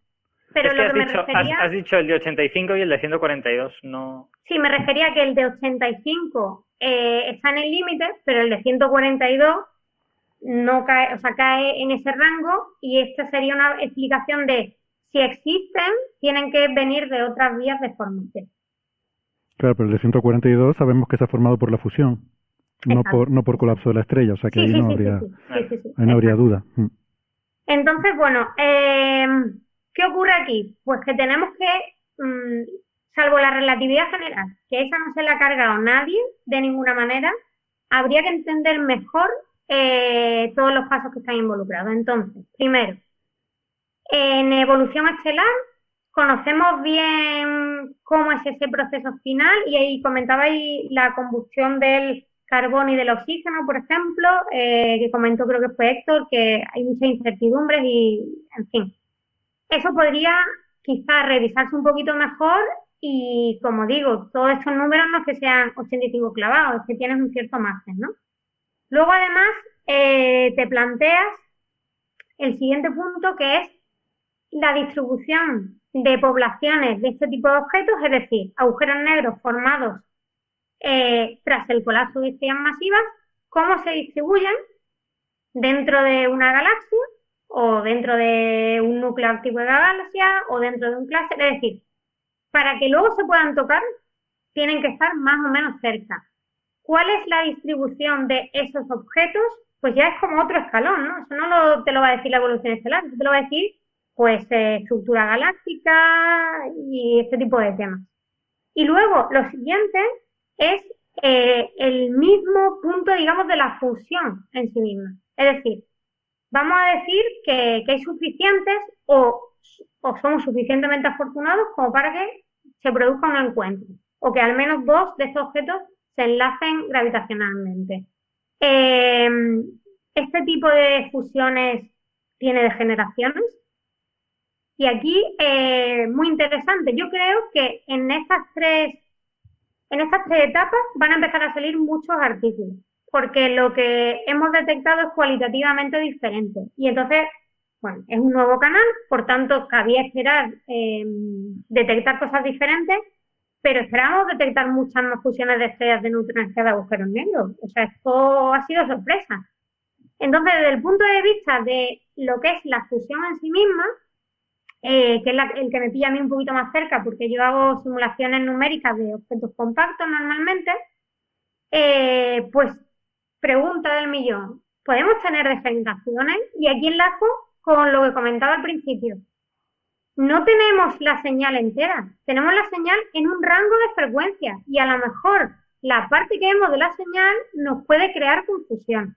Pero Es lo que que has me dicho, has- refería, has dicho el de 85 y el de 142, no... sí, me refería que el de 85 eh, está en el límite, pero el de 142 no cae, o sea, cae en ese rango y esta sería una explicación de si existen, tienen que venir de otras vías de formación. Claro, pero el de 142 sabemos que se ha formado por la fusión, no por, no por colapso de la estrella, o sea que Sí, ahí sí, no habría, sí, sí, sí, sí, sí, ahí no habría duda. Entonces, bueno, eh, ¿qué ocurre aquí? Pues que tenemos que, mm, salvo la relatividad general, que esa no se la ha cargado nadie de ninguna manera, habría que entender mejor eh, todos los pasos que están involucrados. Entonces, primero, en evolución estelar conocemos bien cómo es ese proceso final y ahí comentabais la combustión del carbono y del oxígeno, por ejemplo, eh, que comentó creo que fue Héctor, que hay muchas incertidumbres y, en fin. Eso podría quizás revisarse un poquito mejor y, como digo, todos estos números no es que sean 85 clavados, es que tienes un cierto margen, ¿no? Luego, además, eh, te planteas el siguiente punto que es la distribución de poblaciones de este tipo de objetos, es decir, agujeros negros formados eh, tras el colapso de estrellas masivas, cómo se distribuyen dentro de una galaxia o dentro de un núcleo activo de la galaxia o dentro de un clúster, es decir, para que luego se puedan tocar, tienen que estar más o menos cerca. ¿Cuál es la distribución de esos objetos? Pues ya es como otro escalón, ¿no? Eso no lo- te lo va a decir la evolución estelar, eso te lo va a decir, pues, eh, estructura galáctica y este tipo de temas. Y luego, lo siguiente es eh, el mismo punto, digamos, de la fusión en sí misma. Es decir, vamos a decir que, hay suficientes o, o somos suficientemente afortunados como para que se produzca un encuentro o que al menos dos de estos objetos se enlacen gravitacionalmente. Eh, este tipo de fusiones tiene degeneraciones y aquí, eh, muy interesante, yo creo que en estas tres, en estas tres etapas van a empezar a salir muchos artículos, porque lo que hemos detectado es cualitativamente diferente. Y entonces, bueno, es un nuevo canal, por tanto, cabía esperar eh, detectar cosas diferentes, pero esperamos detectar muchas más fusiones de estrellas de neutrones que de agujeros negros. O sea, esto ha sido sorpresa. Entonces, desde el punto de vista de lo que es la fusión en sí misma, eh, que es la- el que me pilla a mí un poquito más cerca, porque yo hago simulaciones numéricas de objetos compactos normalmente, eh, pues pregunta del millón, ¿podemos tener degeneraciones? Y aquí enlazo con lo que comentaba al principio. No tenemos la señal entera, tenemos la señal en un rango de frecuencia y a lo mejor la parte que vemos de la señal nos puede crear confusión.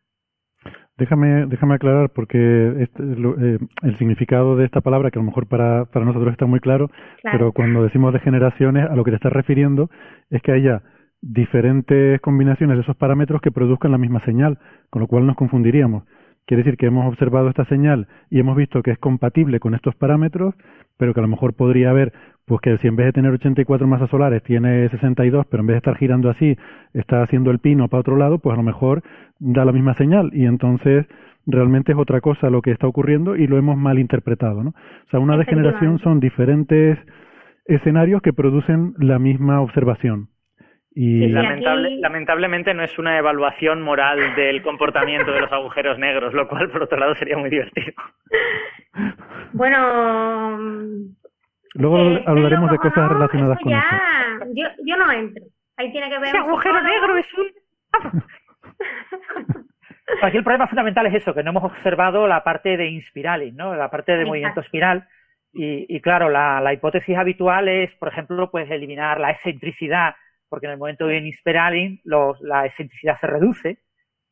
Déjame, déjame aclarar porque este, lo- eh, el significado de esta palabra, que a lo mejor para, para nosotros está muy claro, Claro. pero cuando decimos degeneraciones, a lo que te estás refiriendo es que haya diferentes combinaciones de esos parámetros que produzcan la misma señal, con lo cual nos confundiríamos. Quiere decir que hemos observado esta señal y hemos visto que es compatible con estos parámetros, pero que a lo mejor podría haber, pues que si en vez de tener 84 masas solares tiene 62, pero en vez de estar girando así, está haciendo el pino para otro lado, pues a lo mejor da la misma señal y entonces realmente es otra cosa lo que está ocurriendo y lo hemos malinterpretado, ¿no? O sea, una degeneración son diferentes escenarios que producen la misma observación. Y Sí, Lamentable- aquí- Lamentablemente no es una evaluación moral del comportamiento de los agujeros negros, lo cual por otro lado sería muy divertido. Bueno, luego estén hablaremos de cosas no, relacionadas con eso. ya, Yo, yo no entro. Ahí tiene que ver Ese un agujero negro es un... Aquí el problema fundamental es eso, que no hemos observado la parte de inspiraling, ¿no? La parte de Exacto. movimiento espiral. Y, y claro, la, la hipótesis habitual es, por ejemplo, pues eliminar la excentricidad, porque en el momento de inspiraling los, la excentricidad se reduce.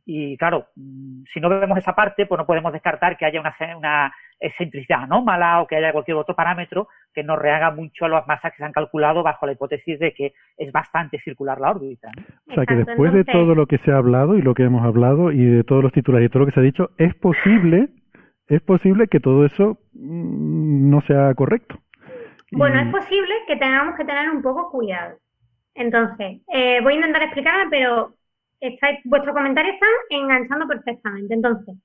Y claro, mm, si no vemos esa parte, pues no podemos descartar que haya una, una excentricidad anómala o que haya cualquier otro parámetro que nos rehaga mucho a las masas que se han calculado bajo la hipótesis de que es bastante circular la órbita. ¿no? O sea que después de todo lo que se ha hablado y lo que hemos hablado y de todos los titulares y todo lo que se ha dicho, es posible, es posible que todo eso mm, no sea correcto. Bueno, Y- es posible que tengamos que tener un poco cuidado. Entonces, eh, voy a intentar explicarme, pero estáis- vuestros comentarios están enganchando perfectamente. Entonces,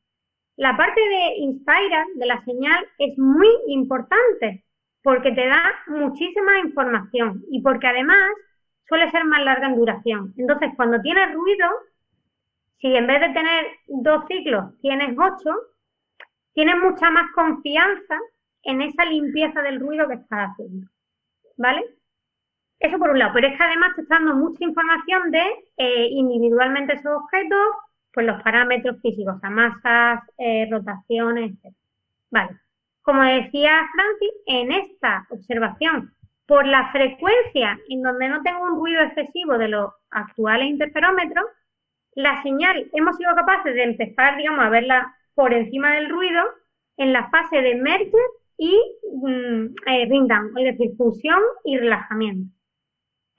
la parte de Inspira, de la señal, es muy importante porque te da muchísima información y porque además suele ser más larga en duración. Entonces, cuando tienes ruido, si en vez de tener dos ciclos tienes ocho, tienes mucha más confianza en esa limpieza del ruido que estás haciendo. ¿Vale? Eso por un lado, pero es que además te está dando mucha información de eh, individualmente esos objetos, pues los parámetros físicos, o sea, masas, eh, rotaciones, etc. Vale. Como decía Francis, en esta observación, por la frecuencia en donde no tengo un ruido excesivo de los actuales interferómetros, la señal hemos sido capaces de empezar, digamos, a verla por encima del ruido en la fase de merger y mm, eh, es decir, fusión y relajamiento.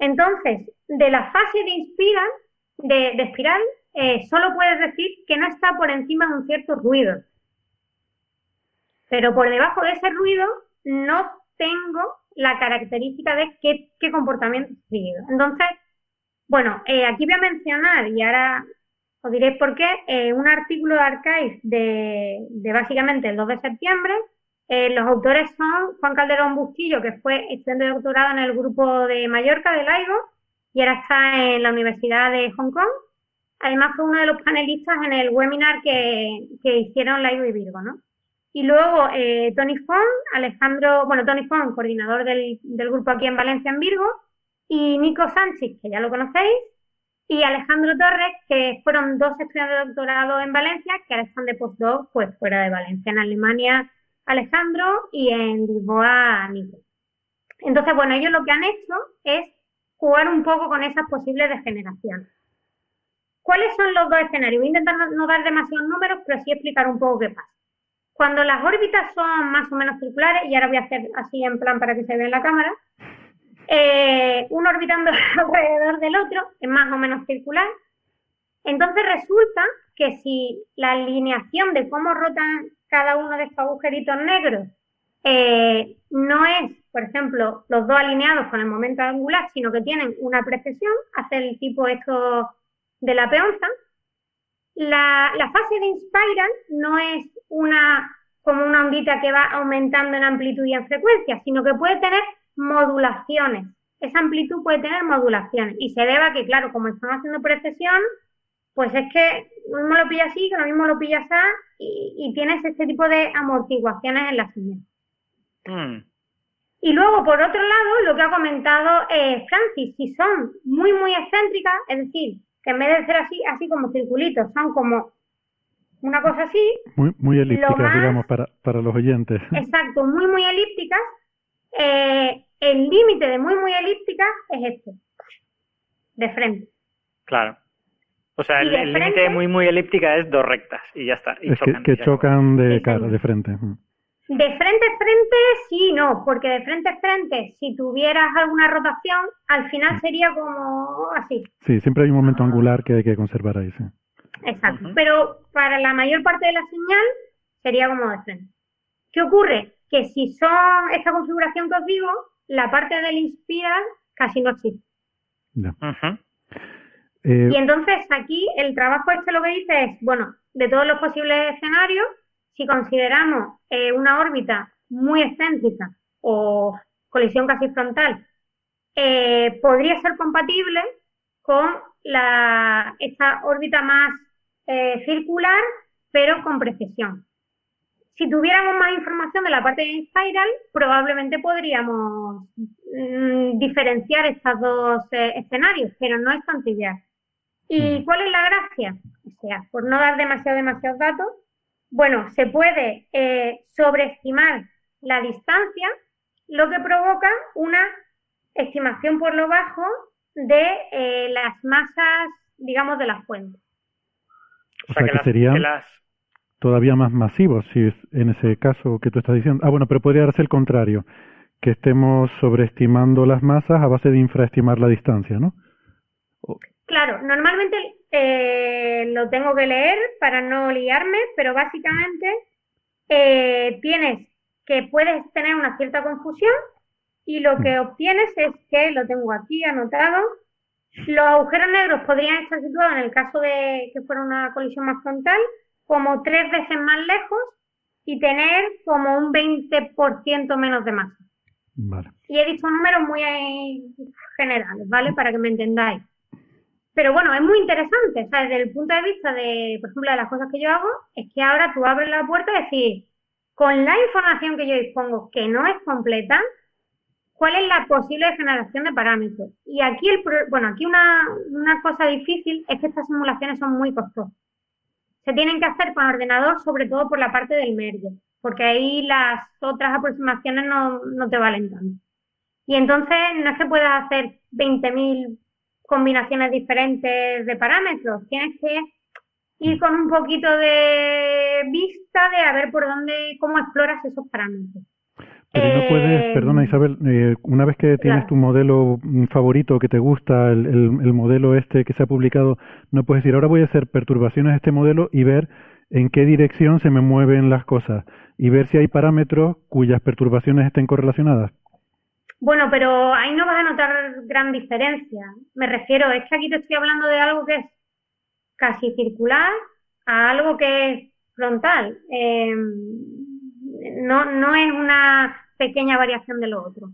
Entonces, de la fase de inspiral, de, espiral, eh, solo puedes decir que no está por encima de un cierto ruido. Pero por debajo de ese ruido no tengo la característica de qué, comportamiento he seguido. Entonces, bueno, eh, aquí voy a mencionar, y ahora os diré por qué, eh, un artículo de Archive de, básicamente el 2 de septiembre. Eh, los autores son Juan Calderón Bustillo, que fue estudiante de doctorado en el grupo de Mallorca de LAIGO y ahora está en la Universidad de Hong Kong. Además fue uno de los panelistas en el webinar que, que hicieron LAIGO y Virgo, ¿no? Y luego eh, Tony Fong, Alejandro, bueno, Tony Fong, coordinador del, del grupo aquí en Valencia en Virgo, y Nico Sánchez, que ya lo conocéis, y Alejandro Torres, que fueron dos estudiantes de doctorado en Valencia, que ahora están de postdoc pues fuera de Valencia, en Alemania Alejandro y en Lisboa Nico. Entonces, bueno, ellos lo que han hecho es jugar un poco con esas posibles degeneraciones. ¿Cuáles son los dos escenarios? Voy a intentar no, dar demasiados números, pero sí explicar un poco qué pasa. Cuando las órbitas son más o menos circulares, y ahora voy a hacer así en plan para que se vea en la cámara, eh, uno orbitando alrededor del otro, es más o menos circular. Entonces resulta que si la alineación de cómo rotan cada uno de estos agujeritos negros eh, no es, por ejemplo, los dos alineados con el momento angular, sino que tienen una precesión, hace el tipo esto de la peonza, la, fase de inspiral no es una como una ondita que va aumentando en amplitud y en frecuencia, sino que puede tener modulaciones. Esa amplitud puede tener modulaciones y se debe a que, claro, como estamos haciendo precesión, pues es que lo mismo lo pilla así, que lo mismo lo pilla así y, tienes este tipo de amortiguaciones en la señal. Hmm. Y luego, por otro lado, lo que ha comentado eh, Francis, si son muy, muy excéntricas, es decir, que en vez de ser así, así como circulitos, son como una cosa así. Muy, muy elípticas, digamos, para, para los oyentes. Exacto, muy, muy elípticas. Eh, el límite de muy, muy elíptica es este, de frente. Claro. O sea, el límite muy, muy elíptica es dos rectas y ya está. Y es que, chocan de cara, de frente. De frente a frente, sí, no, porque de frente a frente, si tuvieras alguna rotación, al final sería como así. Sí, siempre hay un momento angular que hay que conservar ahí, sí. Exacto, pero para la mayor parte de la señal sería como de frente. ¿Qué ocurre? Que si son esta configuración que os digo, la parte del inspiral casi no existe. Eh, y entonces aquí el trabajo este lo que dice es, bueno, de todos los posibles escenarios, si consideramos eh, una órbita muy excéntrica o colisión casi frontal, eh, podría ser compatible con la, esta órbita más circular, pero con precisión si tuviéramos más información de la parte de Spiral, probablemente podríamos mm, diferenciar estos dos escenarios, pero no es tan trivial. ¿Y cuál es la gracia? O sea, por no dar demasiado, demasiados datos, bueno, se puede eh, sobreestimar la distancia, lo que provoca una estimación por lo bajo de eh, las masas, digamos, de las fuentes. O sea, que, las, todavía más masivos, si es en ese caso que tú estás diciendo. Ah, bueno, pero podría darse el contrario, que estemos sobreestimando las masas a base de infraestimar la distancia, ¿no? Claro, normalmente eh, lo tengo que leer para no liarme, pero básicamente eh, tienes que puedes tener una cierta confusión y lo que mm. obtienes es que, lo tengo aquí anotado, los agujeros negros podrían estar situados en el caso de que fuera una colisión más frontal como tres veces más lejos y tener como un 20% menos de masa. Vale. Y he dicho números muy generales, ¿vale? Para que me entendáis. Pero bueno, es muy interesante, o sea, desde el punto de vista de, por ejemplo, de las cosas que yo hago, es que ahora tú abres la puerta y decir, con la información que yo dispongo, que no es completa, ¿cuál es la posible generación de parámetros? Y aquí, el, bueno, aquí una, una cosa difícil es que estas simulaciones son muy costosas. Se tienen que hacer con ordenador, sobre todo por la parte del merge, porque ahí las otras aproximaciones no, no te valen tanto. Y entonces no es que puedas hacer 20.000 combinaciones diferentes de parámetros, tienes que ir con un poquito de vista de a ver por dónde, cómo exploras esos parámetros. Pero no puedes, Eh, perdona Isabel, eh, una vez que tienes claro. tu modelo mm, favorito que te gusta, el, el, el modelo este que se ha publicado, no puedes decir, ahora voy a hacer perturbaciones de este modelo y ver en qué dirección se me mueven las cosas y ver si hay parámetros cuyas perturbaciones estén correlacionadas. Bueno, pero ahí no vas a notar gran diferencia. Me refiero, es que aquí te estoy hablando de algo que es casi circular a algo que es frontal. Eh, no, no es una pequeña variación de lo otro.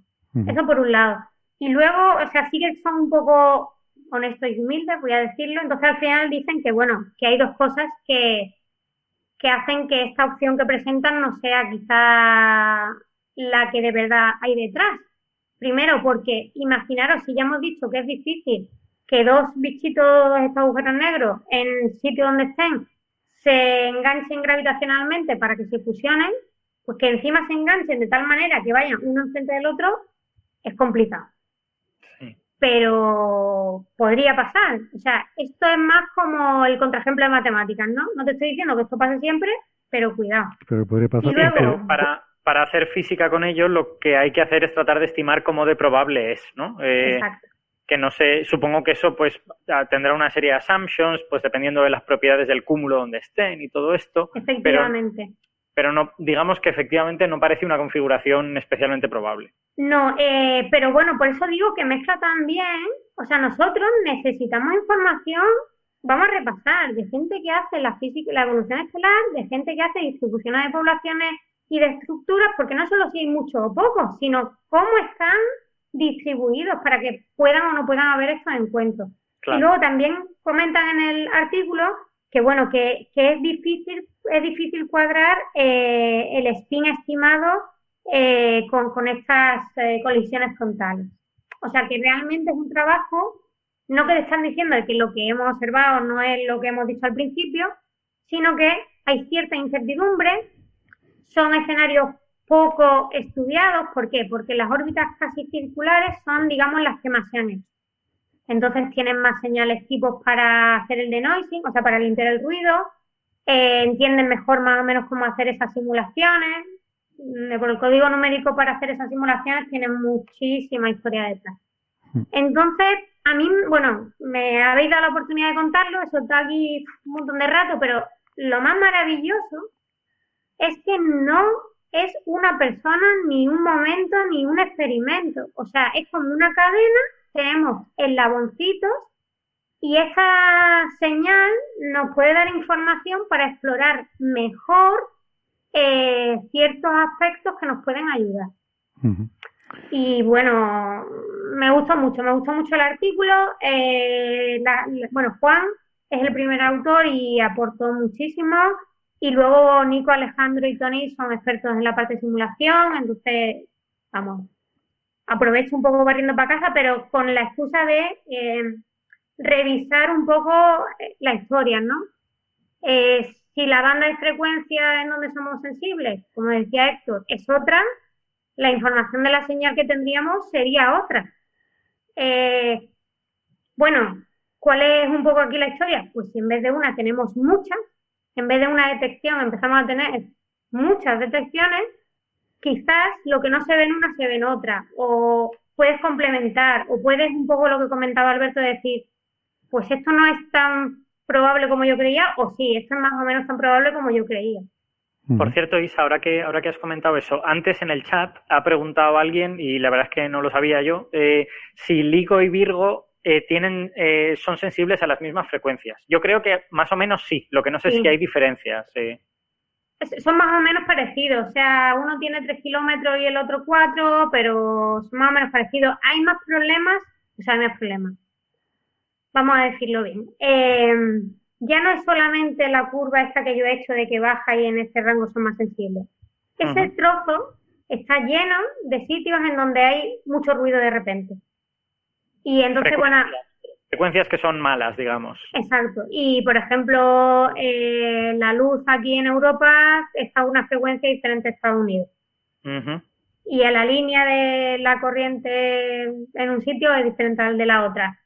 Eso por un lado. Y luego, o sea, sí que son un poco honestos y humildes, voy a decirlo. Entonces al final dicen que, bueno, que hay dos cosas que, que hacen que esta opción que presentan no sea quizá la que de verdad hay detrás. Primero, porque imaginaros, si ya hemos dicho que es difícil que dos bichitos, estos agujeros negros, en el sitio donde estén, se enganchen gravitacionalmente para que se fusionen, pues que encima se enganchen de tal manera que vayan uno enfrente del otro, es complicado. Sí. Pero podría pasar. O sea, esto es más como el contraejemplo de matemáticas, ¿no? No te estoy diciendo que esto pase siempre, pero cuidado. Pero podría pasar. Y luego- Pero para, para hacer física con ellos, lo que hay que hacer es tratar de estimar cómo de probable es, ¿no? Eh, Exacto. que no sé, supongo que eso pues ah, tendrá una serie de assumptions, pues dependiendo de las propiedades del cúmulo donde estén y todo esto, pero, Efectivamente. pero no, digamos que efectivamente no parece una configuración especialmente probable. No, eh, pero bueno, por eso digo que mezcla también, o sea, nosotros necesitamos información, vamos a repasar, de gente que hace la física, la evolución estelar, de gente que hace distribuciones de poblaciones y de estructuras, porque no solo si hay mucho o poco, sino cómo están distribuidos para que puedan o no puedan haber estos encuentros. Claro. Y luego también comentan en el artículo que bueno, que, que es difícil, es difícil cuadrar eh, el spin estimado eh, con, con estas eh, colisiones frontales. O sea que realmente es un trabajo, no que te están diciendo que lo que hemos observado no es lo que hemos dicho al principio, sino que hay cierta incertidumbre, son escenarios poco estudiados, ¿por qué? Porque las órbitas casi circulares son, digamos, las que más se han hecho. Entonces tienen más señales tipos para hacer el denoising, o sea, para limpiar el ruido, eh, entienden mejor más o menos cómo hacer esas simulaciones. Mm, Por el código numérico para hacer esas simulaciones tienen muchísima historia detrás. Entonces, a mí, bueno, me habéis dado la oportunidad de contarlo, eso está aquí un montón de rato, pero lo más maravilloso es que no es una persona, ni un momento, ni un experimento. O sea, es como una cadena, tenemos eslaboncitos y esa señal nos puede dar información para explorar mejor eh, ciertos aspectos que nos pueden ayudar. Y bueno, me gustó mucho, me gustó mucho el artículo. eh, la- bueno, Juan es el primer autor y aportó muchísimo. Y luego Nico, Alejandro y Tony son expertos en la parte de simulación, entonces, vamos, aprovecho un poco barriendo para casa, pero con la excusa de eh, revisar un poco eh, la historia, ¿no? Eh, si la banda de frecuencia en donde somos sensibles, como decía Héctor, es otra, la información de la señal que tendríamos sería otra. Eh, bueno, ¿cuál es un poco aquí la historia? Pues si en vez de una tenemos muchas, en vez de una detección empezamos a tener muchas detecciones, quizás lo que no se ve en una se ve en otra, o puedes complementar, o puedes un poco lo que comentaba Alberto, decir, pues esto no es tan probable como yo creía, o sí, esto es más o menos tan probable como yo creía. Por cierto, Isa, ahora que, ahora que has comentado eso, antes en el chat ha preguntado alguien, y la verdad es que no lo sabía yo, eh, si Ligo y Virgo eh, tienen, eh, son sensibles a las mismas frecuencias. Yo creo que más o menos sí, lo que no sé Sí. es si hay diferencias. eh. Son más o menos parecidos, o sea, uno tiene 3 kilómetros y el otro 4, pero son más o menos parecidos. Hay más problemas, o sea, hay más problemas. Vamos a decirlo bien. Eh, ya no es solamente la curva esta que yo he hecho de que baja y en ese rango son más sensibles. Ese trozo está lleno de sitios en donde hay mucho ruido de repente. Y entonces, bueno, Frecuencias que son malas, digamos. Exacto. Y, por ejemplo, eh, la luz aquí en Europa está a una frecuencia diferente a Estados Unidos. Y a la línea de la corriente en un sitio es diferente al de la otra.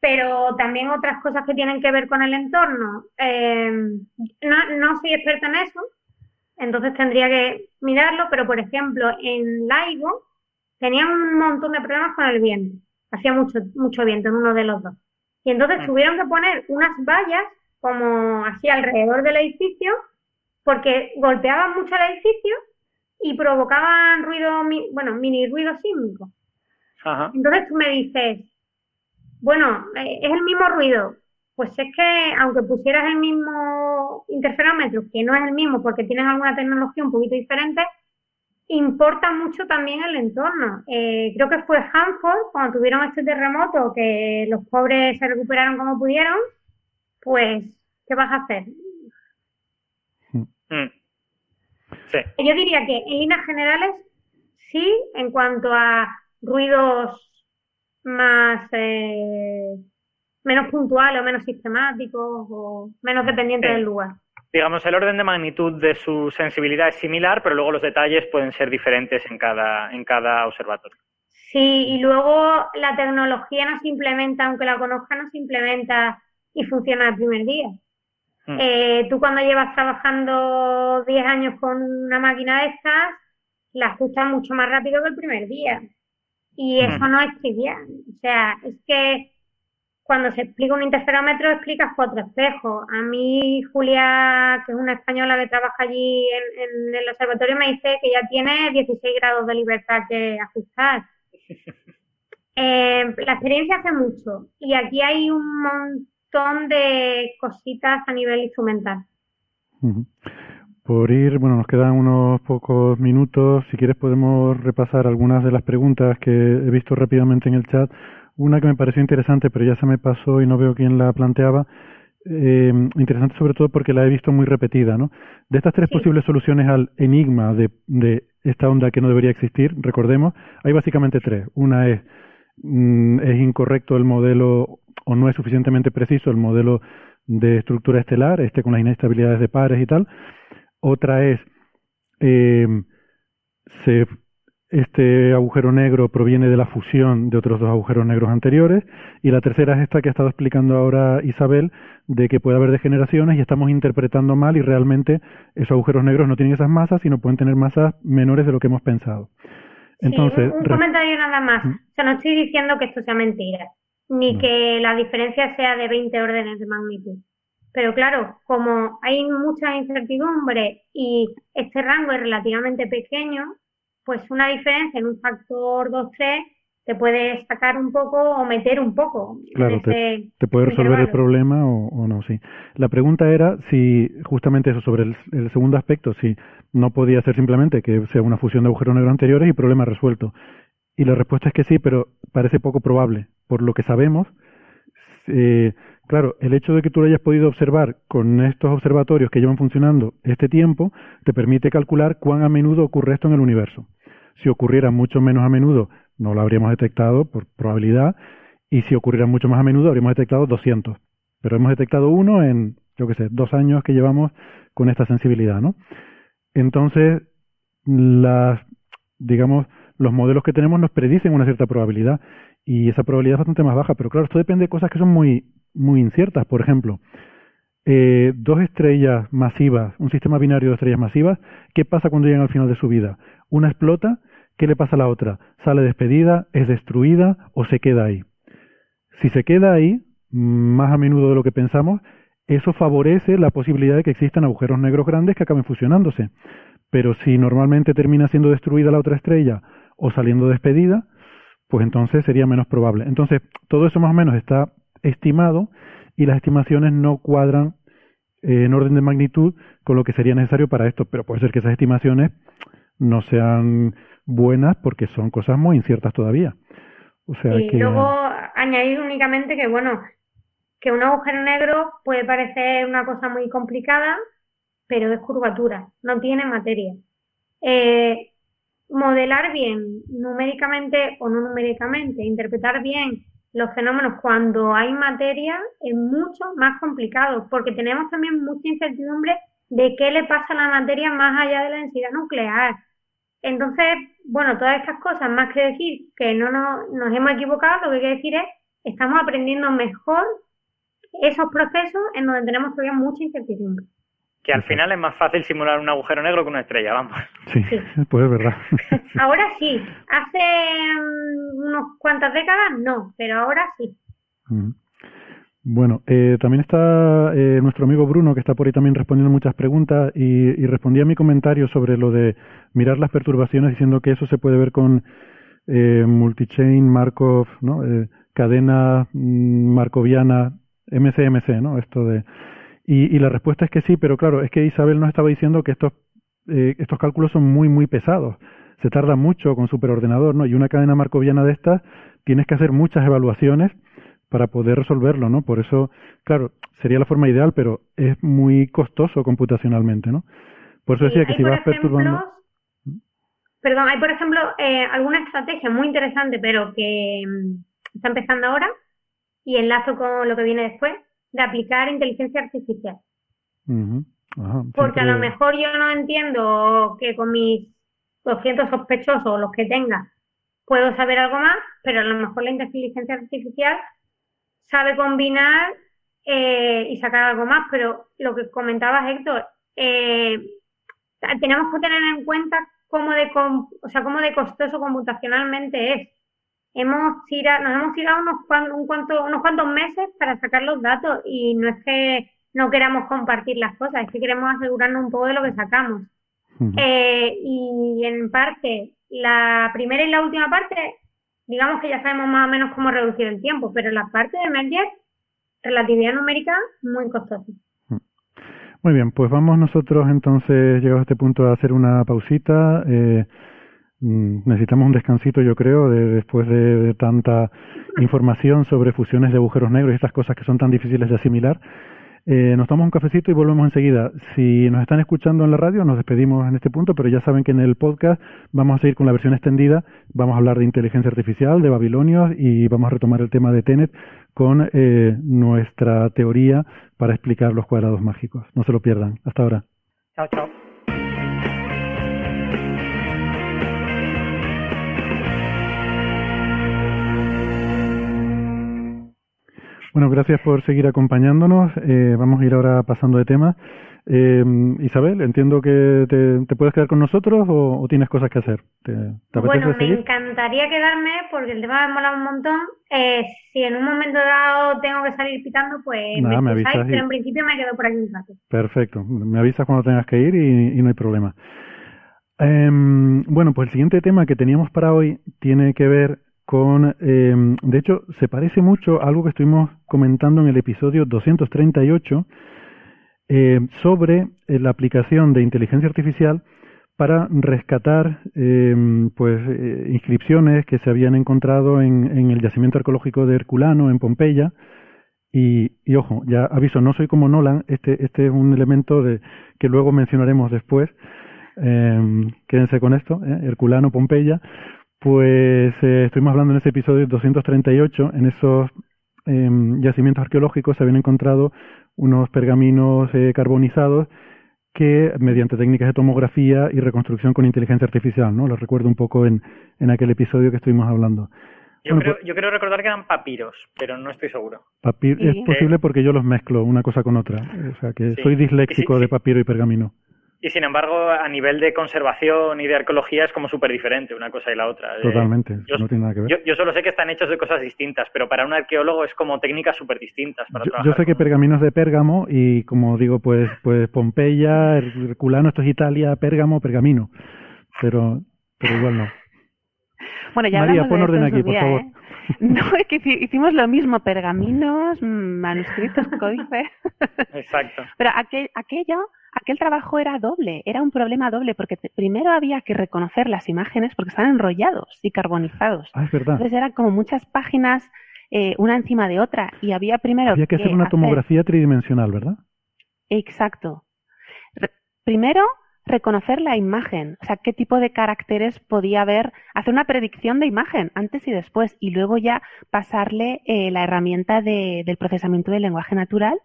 Pero también otras cosas que tienen que ver con el entorno. Eh, no, no soy experta en eso, entonces tendría que mirarlo, pero por ejemplo, en Laigo tenían un montón de problemas con el viento. Hacía mucho, mucho viento en uno de los dos. Y entonces Mm. tuvieron que poner unas vallas como así alrededor del edificio porque golpeaban mucho el edificio y provocaban ruido, bueno, mini ruido sísmico. Ajá. Entonces tú me dices, bueno, eh, es el mismo ruido. Pues es que aunque pusieras el mismo interferómetro, que no es el mismo porque tienen alguna tecnología un poquito diferente, importa mucho también el entorno. Eh, creo que fue Hanford, cuando tuvieron este terremoto, que los pobres se recuperaron como pudieron, pues, ¿qué vas a hacer? Mm. Sí. Yo diría que en líneas generales sí, en cuanto a ruidos más eh, menos puntuales o menos sistemáticos o menos dependientes Sí. del lugar. Digamos, el orden de magnitud de su sensibilidad es similar, pero luego los detalles pueden ser diferentes en cada, en cada observatorio. Sí, y luego la tecnología no se implementa, aunque la conozca, no se implementa y funciona el primer día. Mm. Eh, tú cuando llevas trabajando 10 años con una máquina de estas, la ajustas mucho más rápido que el primer día. Y eso Mm. no es trivial. O sea, es que cuando se explica un interferómetro explicas cuatro espejos. A mí, Julia, que es una española que trabaja allí en, en el observatorio, me dice que ya tiene 16 grados de libertad que ajustar. Eh, la experiencia hace mucho y aquí hay un montón de cositas a nivel instrumental. Por ir, bueno, nos quedan unos pocos minutos. Si quieres podemos repasar algunas de las preguntas que he visto rápidamente en el chat. Una que me pareció interesante, pero ya se me pasó y no veo quién la planteaba. Eh, interesante sobre todo porque la he visto muy repetida, ¿no? De estas tres Sí. posibles soluciones al enigma de, de esta onda que no debería existir, recordemos, hay básicamente tres. Una es, mm, es incorrecto el modelo o no es suficientemente preciso el modelo de estructura estelar, este con las inestabilidades de pares y tal. Otra es, eh, se, este agujero negro proviene de la fusión de otros dos agujeros negros anteriores. Y la tercera es esta que ha estado explicando ahora Isabel, de que puede haber degeneraciones y estamos interpretando mal y realmente esos agujeros negros no tienen esas masas, sino pueden tener masas menores de lo que hemos pensado. Entonces, sí, un, comentario nada más. Mm. O sea, no estoy diciendo que esto sea mentira, ni No. que la diferencia sea de 20 órdenes de magnitud. Pero claro, como hay mucha incertidumbre y este rango es relativamente pequeño, pues una diferencia en un factor 2-3 te puede sacar un poco o meter un poco Claro, ese te puede resolver el problema o, o no, sí. La pregunta era si, justamente eso, sobre el, el segundo aspecto, si no podía ser simplemente que sea una fusión de agujeros negros anteriores y problema resuelto. Y la respuesta es que sí, pero parece poco probable. Por lo que sabemos, eh, claro, el hecho de que tú lo hayas podido observar con estos observatorios que llevan funcionando este tiempo, te permite calcular cuán a menudo ocurre esto en el universo. Si ocurriera mucho menos a menudo, no lo habríamos detectado por probabilidad, y si ocurriera mucho más a menudo, habríamos detectado 200. Pero hemos detectado uno en, yo qué sé, dos años que llevamos con esta sensibilidad, ¿no? Entonces, digamos, los modelos que tenemos nos predicen una cierta probabilidad y esa probabilidad es bastante más baja, pero claro, esto depende de cosas que son muy, muy inciertas. Por ejemplo, eh, dos estrellas masivas, un sistema binario de estrellas masivas, ¿qué pasa cuando llegan al final de su vida? Una explota, ¿qué le pasa a la otra? ¿Sale despedida, es destruida o se queda ahí? Si se queda ahí, más a menudo de lo que pensamos, eso favorece la posibilidad de que existan agujeros negros grandes que acaben fusionándose. Pero si normalmente termina siendo destruida la otra estrella o saliendo despedida, pues entonces sería menos probable. Entonces, todo eso más o menos está estimado y las estimaciones no cuadran eh, en orden de magnitud con lo que sería necesario para esto, pero puede ser que esas estimaciones no sean buenas porque son cosas muy inciertas todavía. O sea y que luego añadir únicamente que, bueno, que un agujero negro puede parecer una cosa muy complicada, pero es curvatura, no tiene materia. Eh, modelar bien, numéricamente o no numéricamente, interpretar bien los fenómenos cuando hay materia es mucho más complicado, porque tenemos también mucha incertidumbre de qué le pasa a la materia más allá de la densidad nuclear. Entonces, bueno, todas estas cosas, más que decir que no nos, nos hemos equivocado, lo que que decir es estamos aprendiendo mejor esos procesos en donde tenemos todavía mucha incertidumbre. Que al final es más fácil simular un agujero negro que una estrella, vamos. sí, pues es verdad. Ahora sí, hace mm, unos cuantas décadas no, pero ahora sí. Mm. Bueno, eh, también está eh, nuestro amigo Bruno, que está por ahí también respondiendo muchas preguntas y, y respondía a mi comentario sobre lo de mirar las perturbaciones, diciendo que eso se puede ver con eh, multichain Markov, ¿no? Eh, cadena mm, markoviana, MCMC, ¿no? Esto de y, y la respuesta es que sí, pero claro, es que Isabel nos estaba diciendo que estos eh, estos cálculos son muy muy pesados, se tarda mucho con superordenador, ¿no? Y una cadena markoviana de estas tienes que hacer muchas evaluaciones para poder resolverlo, ¿no? Por eso, claro, sería la forma ideal, pero es muy costoso computacionalmente, ¿no? Por eso Sí, decía que hay, si vas perturbando... ejemplo, Perdón, hay por ejemplo eh, alguna estrategia muy interesante, pero que mm, está empezando ahora y enlazo con lo que viene después, de aplicar inteligencia artificial. Ajá, Porque a lo mejor yo no entiendo que con mis 200 sospechosos o los que tenga puedo saber algo más, pero a lo mejor la inteligencia artificial sabe combinar eh, y sacar algo más. Pero lo que comentabas, Héctor, eh, tenemos que tener en cuenta cómo de, o sea, cómo de costoso computacionalmente es. Hemos tirado, nos hemos tirado unos, cuan- un cuanto- unos cuantos meses para sacar los datos y no es que no queramos compartir las cosas, es que queremos asegurarnos un poco de lo que sacamos. Eh, y en parte, la primera y la última parte, digamos que ya sabemos más o menos cómo reducir el tiempo, pero la parte de Mendes, relatividad numérica, muy costosa. Muy bien, pues vamos nosotros entonces, llegados a este punto, a hacer una pausita. Eh, necesitamos un descansito, yo creo, de, después de, de tanta información sobre fusiones de agujeros negros y estas cosas que son tan difíciles de asimilar. Eh, nos tomamos un cafecito y volvemos enseguida. Si nos están escuchando en la radio, nos despedimos en este punto, pero ya saben que en el podcast vamos a seguir con la versión extendida. Vamos a hablar de inteligencia artificial, de babilonios y vamos a retomar el tema de Tenet con eh, nuestra teoría para explicar los cuadrados mágicos. No se lo pierdan. Hasta ahora. Chao, chao. Bueno, gracias por seguir acompañándonos. Eh, vamos a ir ahora pasando de tema. Eh, Isabel, entiendo que te, te puedes quedar con nosotros o, o tienes cosas que hacer. ¿Te, te Bueno, me seguir? encantaría quedarme porque el tema me mola un montón. Eh, si en un momento dado tengo que salir pitando, pues Nada, me me avisas pero en principio me quedo por aquí un rato. Perfecto. Me avisas cuando tengas que ir y, y no hay problema. Em, bueno, pues el siguiente tema que teníamos para hoy tiene que ver con, em, de hecho, se parece mucho a algo que estuvimos comentando en el episodio 238 eh, sobre eh, la aplicación de inteligencia artificial para rescatar em, pues eh, inscripciones que se habían encontrado en, en el yacimiento arqueológico de Herculano en Pompeya y, y ojo, ya aviso, no soy como Nolan, este, este es un elemento de, que luego mencionaremos después. Eh, quédense con esto, ¿eh? Herculano, Pompeya. Pues eh, estuvimos hablando en ese episodio 238, en esos eh, yacimientos arqueológicos se habían encontrado unos pergaminos eh, carbonizados que mediante técnicas de tomografía y reconstrucción con inteligencia artificial, ¿no? Lo recuerdo un poco en, en aquel episodio que estuvimos hablando. Yo, Bueno, creo, pues- yo creo recordar que eran papiros, pero no estoy seguro. Papir, Sí. es posible porque yo los mezclo una cosa con otra. O sea que Sí. soy disléxico Sí, sí, de papiro y pergamino. Y sin embargo, a nivel de conservación y de arqueología es como súper diferente una cosa y la otra. Eh, Totalmente. yo, no tiene nada que ver. yo, yo solo sé que están hechos de cosas distintas, pero para un arqueólogo es como técnicas súper distintas. Para Yo, trabajar yo sé que Pergamino es de Pérgamo y como digo, pues, pues Pompeya, Herculano, esto es Italia, Pérgamo, Pergamino. Pero, pero igual no. Bueno, ya María, pon de orden aquí, por favor. ¿eh? No, es que hici- hicimos lo mismo, pergaminos, manuscritos, códice. Exacto. Pero aquel, aquello, aquel trabajo era doble, era un problema doble, porque primero había que reconocer las imágenes porque estaban enrollados y carbonizados. Ah, es verdad. Entonces eran como muchas páginas, eh, una encima de otra, y había primero Había que hacer una tomografía tridimensional, ¿verdad? Exacto. Re- primero, reconocer la imagen, o sea, qué tipo de caracteres podía haber, hacer una predicción de imagen antes y después, y luego ya pasarle eh, la herramienta de- del procesamiento del lenguaje natural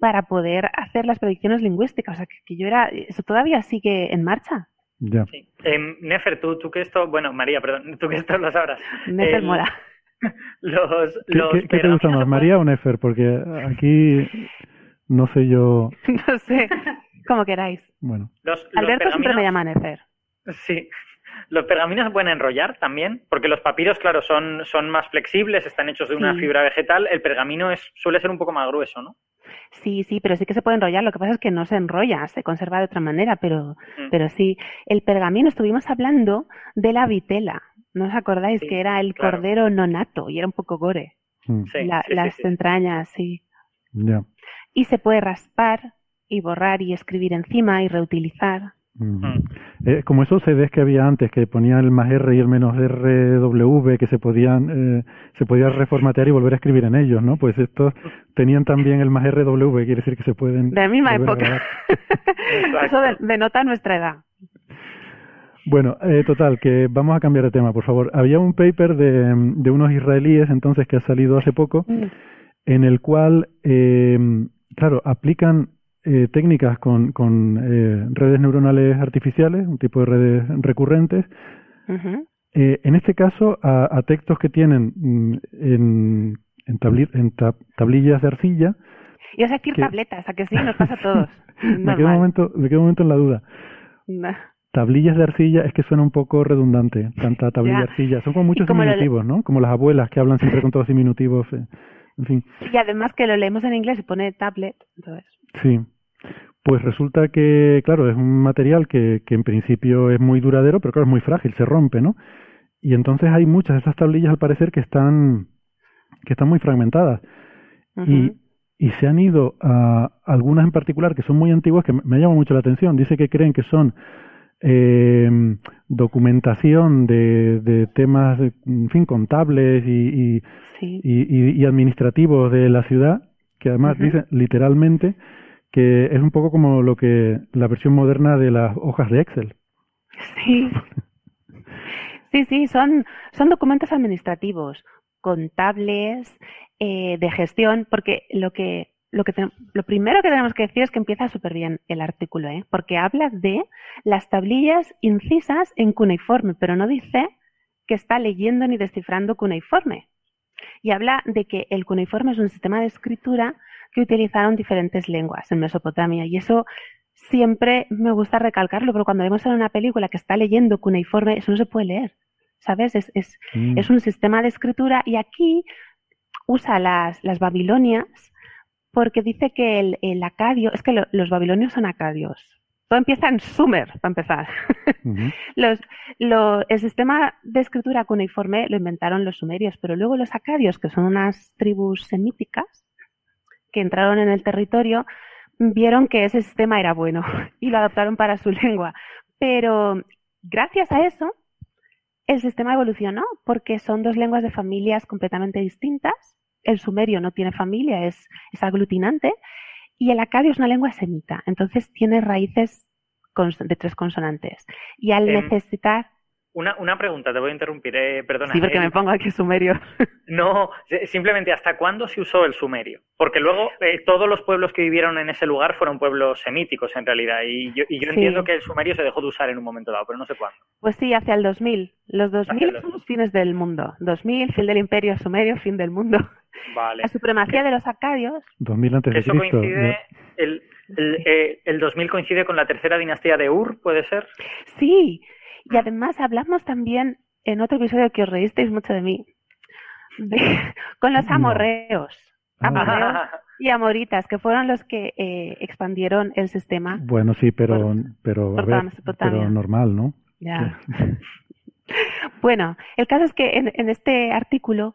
para poder hacer las predicciones lingüísticas. O sea, que, que yo era, eso todavía sigue en marcha. Ya. Em, Nefer, tú, tú que esto, bueno, María, perdón, tú que esto lo sabrás. Nefer El- mola. Los, ¿Qué, los qué- qué te gusta más, María o Nefer? Porque aquí no sé yo. no sé, como queráis. Bueno, Los, los Alberto siempre me llama Nefer. Sí. Los pergaminos se pueden enrollar también, porque los papiros, claro, son, son más flexibles, están hechos de una Sí. fibra vegetal. El pergamino es, suele ser un poco más grueso, ¿no? Sí, sí, pero sí que se puede enrollar. Lo que pasa es que no se enrolla, se conserva de otra manera, pero, Mm. pero sí. El pergamino, estuvimos hablando de la vitela. ¿No os acordáis Sí, que era el claro. cordero nonato y era un poco gore? mm, Sí, La- sí, sí, las sí. entrañas, sí. ya. Y se puede raspar y borrar y escribir encima y reutilizar. Mm. Eh, como esos CDs que había antes, que ponían el más R y el menos RW, que se podían eh, se podía reformatear y volver a escribir en ellos, ¿no? Pues estos tenían también el más RW, quiere decir que se pueden. De la misma época. Eso de- denota nuestra edad. Bueno, eh, total, que vamos a cambiar de tema, por favor. Había un paper de, de unos israelíes, entonces, que ha salido hace poco, Mm. en el cual, eh, claro, aplican eh, técnicas con, con eh, redes neuronales artificiales, un tipo de redes recurrentes, eh, en este caso a, a textos que tienen mm, en, en, tabli- en tab- tablillas de arcilla. Y os decir ¿Qué? tabletas, a que sí, nos pasa a todos. me, quedo un momento, me quedo un momento en la duda. Tablillas de arcilla es que suena un poco redundante, tanta tablilla de arcilla. Son como muchos como lo le- diminutivos, ¿no? Como las abuelas que hablan siempre con todos diminutivos. eh, En fin, Y además que lo leemos en inglés y pone tablet, entonces. Sí. Pues resulta que, claro, es un material que, que en principio es muy duradero, pero claro, es muy frágil, se rompe, ¿no? Y entonces hay muchas de esas tablillas al parecer que están, que están muy fragmentadas. Y, y se han ido a algunas en particular que son muy antiguas que me, llama mucho la atención. Dice que creen que son eh, documentación de, de temas, en fin, contables y, y, Sí. y, y- y administrativos de la ciudad, que además dice literalmente que es un poco como lo que la versión moderna de las hojas de Excel. Sí. Sí, sí, son, son documentos administrativos, contables, eh, de gestión, porque lo que, lo que te- lo primero que tenemos que decir es que empieza súper bien el artículo, ¿eh? porque habla de las tablillas incisas en cuneiforme, pero no dice que está leyendo ni descifrando cuneiforme. Y habla de que el cuneiforme es un sistema de escritura que utilizaron diferentes lenguas en Mesopotamia. Y eso siempre me gusta recalcarlo, pero cuando vemos en una película que está leyendo cuneiforme, eso no se puede leer. ¿Sabes? Es, es, Mm. es un sistema de escritura y aquí usa las, las babilonias porque dice que el, el acadio, es que lo- los babilonios son acadios. Todo empieza en Sumer, para empezar. Los, lo- el sistema de escritura cuneiforme lo inventaron los sumerios, pero luego los acadios, que son unas tribus semíticas que entraron en el territorio, vieron que ese sistema era bueno y lo adaptaron para su lengua. Pero gracias a eso, el sistema evolucionó porque son dos lenguas de familias completamente distintas. El sumerio no tiene familia, es, es aglutinante, y el acadio es una lengua semita, entonces tiene raíces de tres consonantes. Y al Em, necesitar... Una, una pregunta, te voy a interrumpir, eh, perdona. Sí, porque me pongo aquí sumerio. No, simplemente hasta cuándo se usó el sumerio. Porque luego eh, todos los pueblos que vivieron en ese lugar fueron pueblos semíticos en realidad. Y yo, y yo Sí. entiendo que el sumerio se dejó de usar en un momento dado, pero no sé cuándo. Pues sí, hacia el 2000. Los 2000 el son los fines del mundo. 2000, fin del imperio sumerio, fin del mundo. Vale. La supremacía de los acadios 2000 antes de Eso Cristo. coincide, el, el, eh, el 2000 coincide con la tercera dinastía de Ur, ¿puede ser? Sí, y además hablamos también en otro episodio que os reísteis mucho de mí, de- con los amorreos. Ah. Amorreos y amoritas, que fueron los que eh, expandieron el sistema. Bueno, sí, pero, Por- pero, por a toda ver, Mesopotamia. pero normal, ¿no? Ya. Bueno, el caso es que en, en este artículo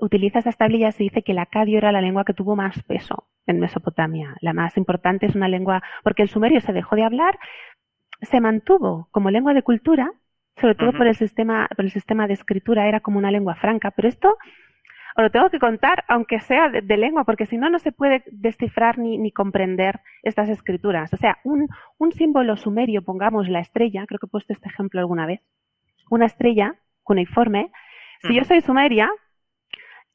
utiliza esas tablillas y dice que el acadio era la lengua que tuvo más peso en Mesopotamia. La más importante es una lengua, porque el sumerio se dejó de hablar, se mantuvo como lengua de cultura, sobre todo por el sistema, por el sistema de escritura, era como una lengua franca, pero esto os lo tengo que contar, aunque sea de, lengua, porque si no, no se puede descifrar ni, ni comprender estas escrituras. O sea, un, un símbolo sumerio, pongamos la estrella, creo que he puesto este ejemplo alguna vez, una estrella cuneiforme, si yo soy sumeria,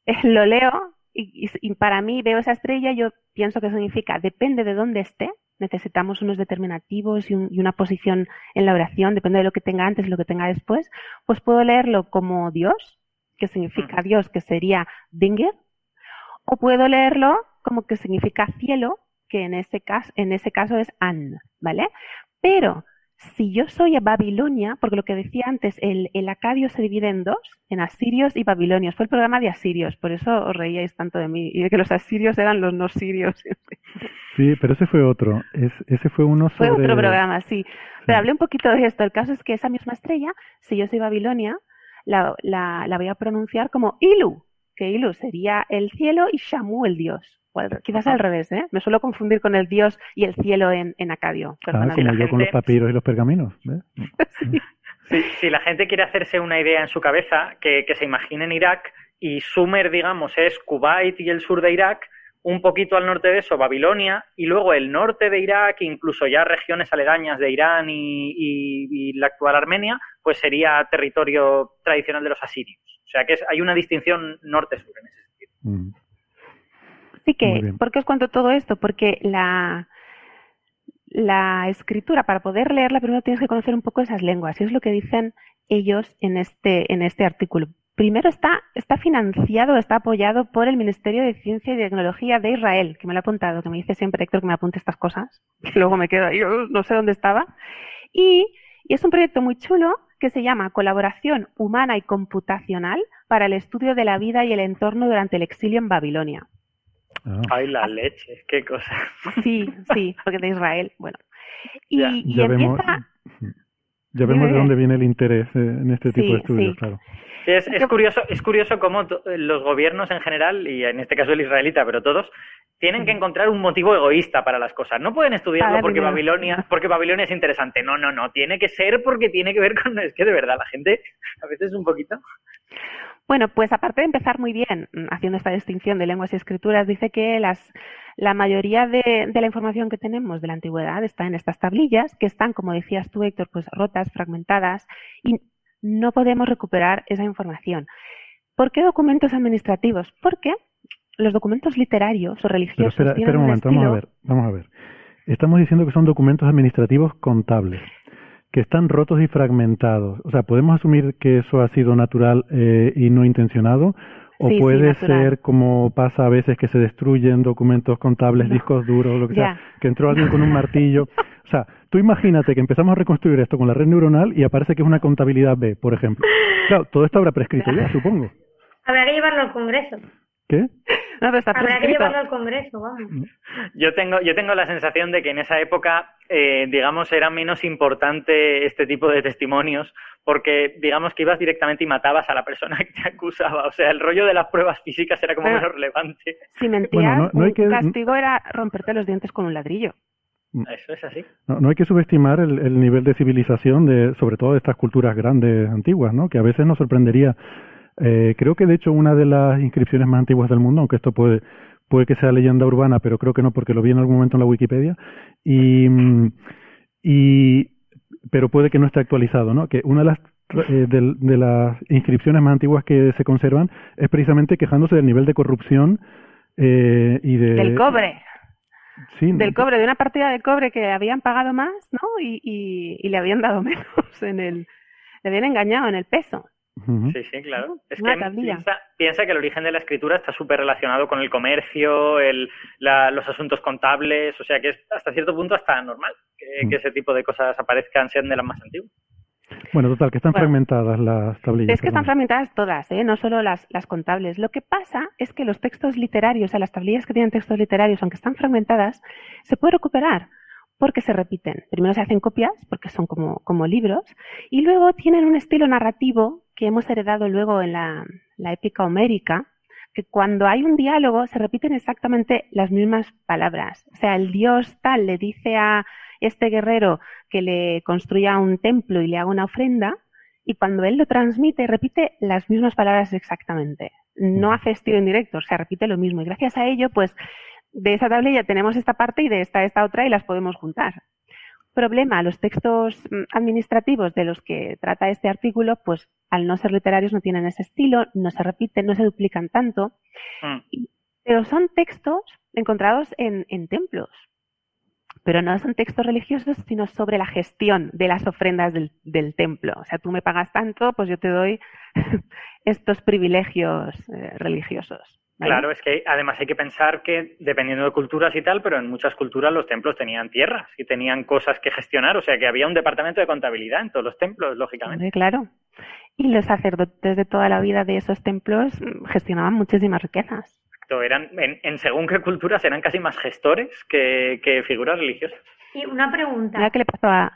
eh, lo leo y, y, para mí veo esa estrella, yo pienso que significa, depende de dónde esté, necesitamos unos determinativos y, una posición en la oración, depende de lo que tenga antes y lo que tenga después, pues puedo leerlo como Dios, que significa Dios, que sería Dinger, o puedo leerlo como que significa cielo, que en ese caso, en ese caso es An, ¿vale? Pero si yo soy a Babilonia, porque lo que decía antes, el, el, acadio se divide en dos, en asirios y babilonios. Fue el programa de asirios, por eso os reíais tanto de mí y de que los asirios eran los no sirios. Sí, pero ese fue otro. Es, ese fue uno sobre... Fue otro programa, sí. Pero hablé un poquito de esto. El caso es que esa misma estrella, si yo soy Babilonia, la, la, la voy a pronunciar como Ilu, que Ilu sería el cielo y Shamu el dios quizás al revés, ¿eh? Me suelo confundir con el dios y el cielo en, en acadio. Ah, como yo con los papiros y los pergaminos. Si la gente quiere hacerse una idea en su cabeza, que, que se imagine en Irak y Sumer, digamos, es Kuwait y el sur de Irak, un poquito al norte de eso, Babilonia, y luego el norte de Irak, incluso ya regiones aledañas de Irán y, y, la actual Armenia, pues sería territorio tradicional de los asirios. O sea que es, hay una distinción norte-sur en ese sentido. Mm. Así que, ¿por qué os cuento todo esto? Porque la, la escritura, para poder leerla, primero tienes que conocer un poco esas lenguas. Y es lo que dicen ellos en este, en este artículo. Primero está, está financiado, está apoyado por el Ministerio de Ciencia y Tecnología de Israel, que me lo ha apuntado, que me dice siempre Héctor que me apunte estas cosas. Y luego me quedo ahí, no sé dónde estaba. Y, y es un proyecto muy chulo que se llama Colaboración Humana y Computacional para el Estudio de la Vida y el Entorno durante el Exilio en Babilonia. Ah. Ay, la leche, qué cosa. Sí, sí, porque de Israel, bueno. Y, ya, vemos, ya vemos de dónde viene el interés eh, en este tipo de estudios, claro. Es, es, curioso, es curioso cómo los gobiernos en general, y en este caso el israelita, pero todos, tienen que encontrar un motivo egoísta para las cosas. No pueden estudiarlo porque Babilonia, porque Babilonia es interesante. No, no, no. Tiene que ser porque tiene que ver con. Es que de verdad, la gente a veces un poquito. Bueno, pues aparte de empezar muy bien mm, haciendo esta distinción de lenguas y escrituras, dice que las, la mayoría de, de, la información que tenemos de la antigüedad está en estas tablillas, que están, como decías tú, Héctor, pues rotas, fragmentadas, y no podemos recuperar esa información. ¿Por qué documentos administrativos? Porque los documentos literarios o religiosos. espera, espera un momento, vamos a ver, vamos a ver. Estamos diciendo que son documentos administrativos contables que están rotos y fragmentados. O sea, ¿podemos asumir que eso ha sido natural eh, y no intencionado? ¿O puede ser como pasa a veces que se destruyen documentos contables, discos duros, lo que sea, que entró alguien con un martillo? O sea, tú imagínate que empezamos a reconstruir esto con la red neuronal y aparece que es una contabilidad B, por ejemplo. Claro, todo esto habrá prescrito ya, supongo. Habrá que llevarlo al Congreso. ¿Qué? Habrá que llevarlo al Congreso, vamos. Yo tengo, yo tengo la sensación de que en esa época, eh, digamos, era menos importante este tipo de testimonios, porque digamos que ibas directamente y matabas a la persona que te acusaba. O sea, el rollo de las pruebas físicas era como menos relevante. Si mentías, el castigo era romperte los dientes con un ladrillo. Mm. Eso es así. No, hay que subestimar el, el, nivel de civilización de, sobre todo de estas culturas grandes antiguas, ¿no? Que a veces nos sorprendería eh, creo que de hecho una de las inscripciones más antiguas del mundo, aunque esto puede, puede que sea leyenda urbana, pero creo que no porque lo vi en algún momento en la Wikipedia, y, y pero puede que no esté actualizado, ¿no? Que una de las eh, de, las inscripciones más antiguas que se conservan es precisamente quejándose del nivel de corrupción eh, y de del cobre. Sí, del cobre, de una partida de cobre que habían pagado más, ¿no? Y, y, y le habían dado menos en el, le habían engañado en el peso. Sí, sí, claro. Es que piensa, que el origen de la escritura está súper relacionado con el comercio, el, los asuntos contables, o sea que es hasta cierto punto hasta normal que, mm. ese tipo de cosas aparezcan, sean de las más antiguas. Bueno, total, que están fragmentadas las tablillas. Es que están fragmentadas todas, ¿eh? no solo las, las contables. Lo que pasa es que los textos literarios, o sea, las tablillas que tienen textos literarios, aunque están fragmentadas, se puede recuperar porque se repiten. Primero se hacen copias, porque son como, como libros, y luego tienen un estilo narrativo que hemos heredado luego en la, la épica homérica, que cuando hay un diálogo se repiten exactamente las mismas palabras. O sea, el dios tal le dice a este guerrero que le construya un templo y le haga una ofrenda, y cuando él lo transmite repite las mismas palabras exactamente. No hace estilo en directo, o sea, repite lo mismo. Y gracias a ello, pues, de esa tablilla tenemos esta parte y de esta esta otra y las podemos juntar. Problema, los textos mm, administrativos de los que trata este artículo, pues al no ser literarios no tienen ese estilo, no se repiten, no se duplican tanto, Mm. pero son textos encontrados en, en templos. Pero no son textos religiosos, sino sobre la gestión de las ofrendas del, del templo. O sea, tú me pagas tanto, pues yo te doy estos privilegios eh, religiosos. ¿Vale? Claro, es que además hay que pensar que dependiendo de culturas y tal, pero en muchas culturas los templos tenían tierras y tenían cosas que gestionar, o sea que había un departamento de contabilidad en todos los templos, lógicamente. Claro. Y los sacerdotes de toda la vida de esos templos gestionaban muchísimas riquezas. Exacto, Eran, en, en según qué culturas eran casi más gestores que, que figuras religiosas. Y una pregunta. Qué le pasó a...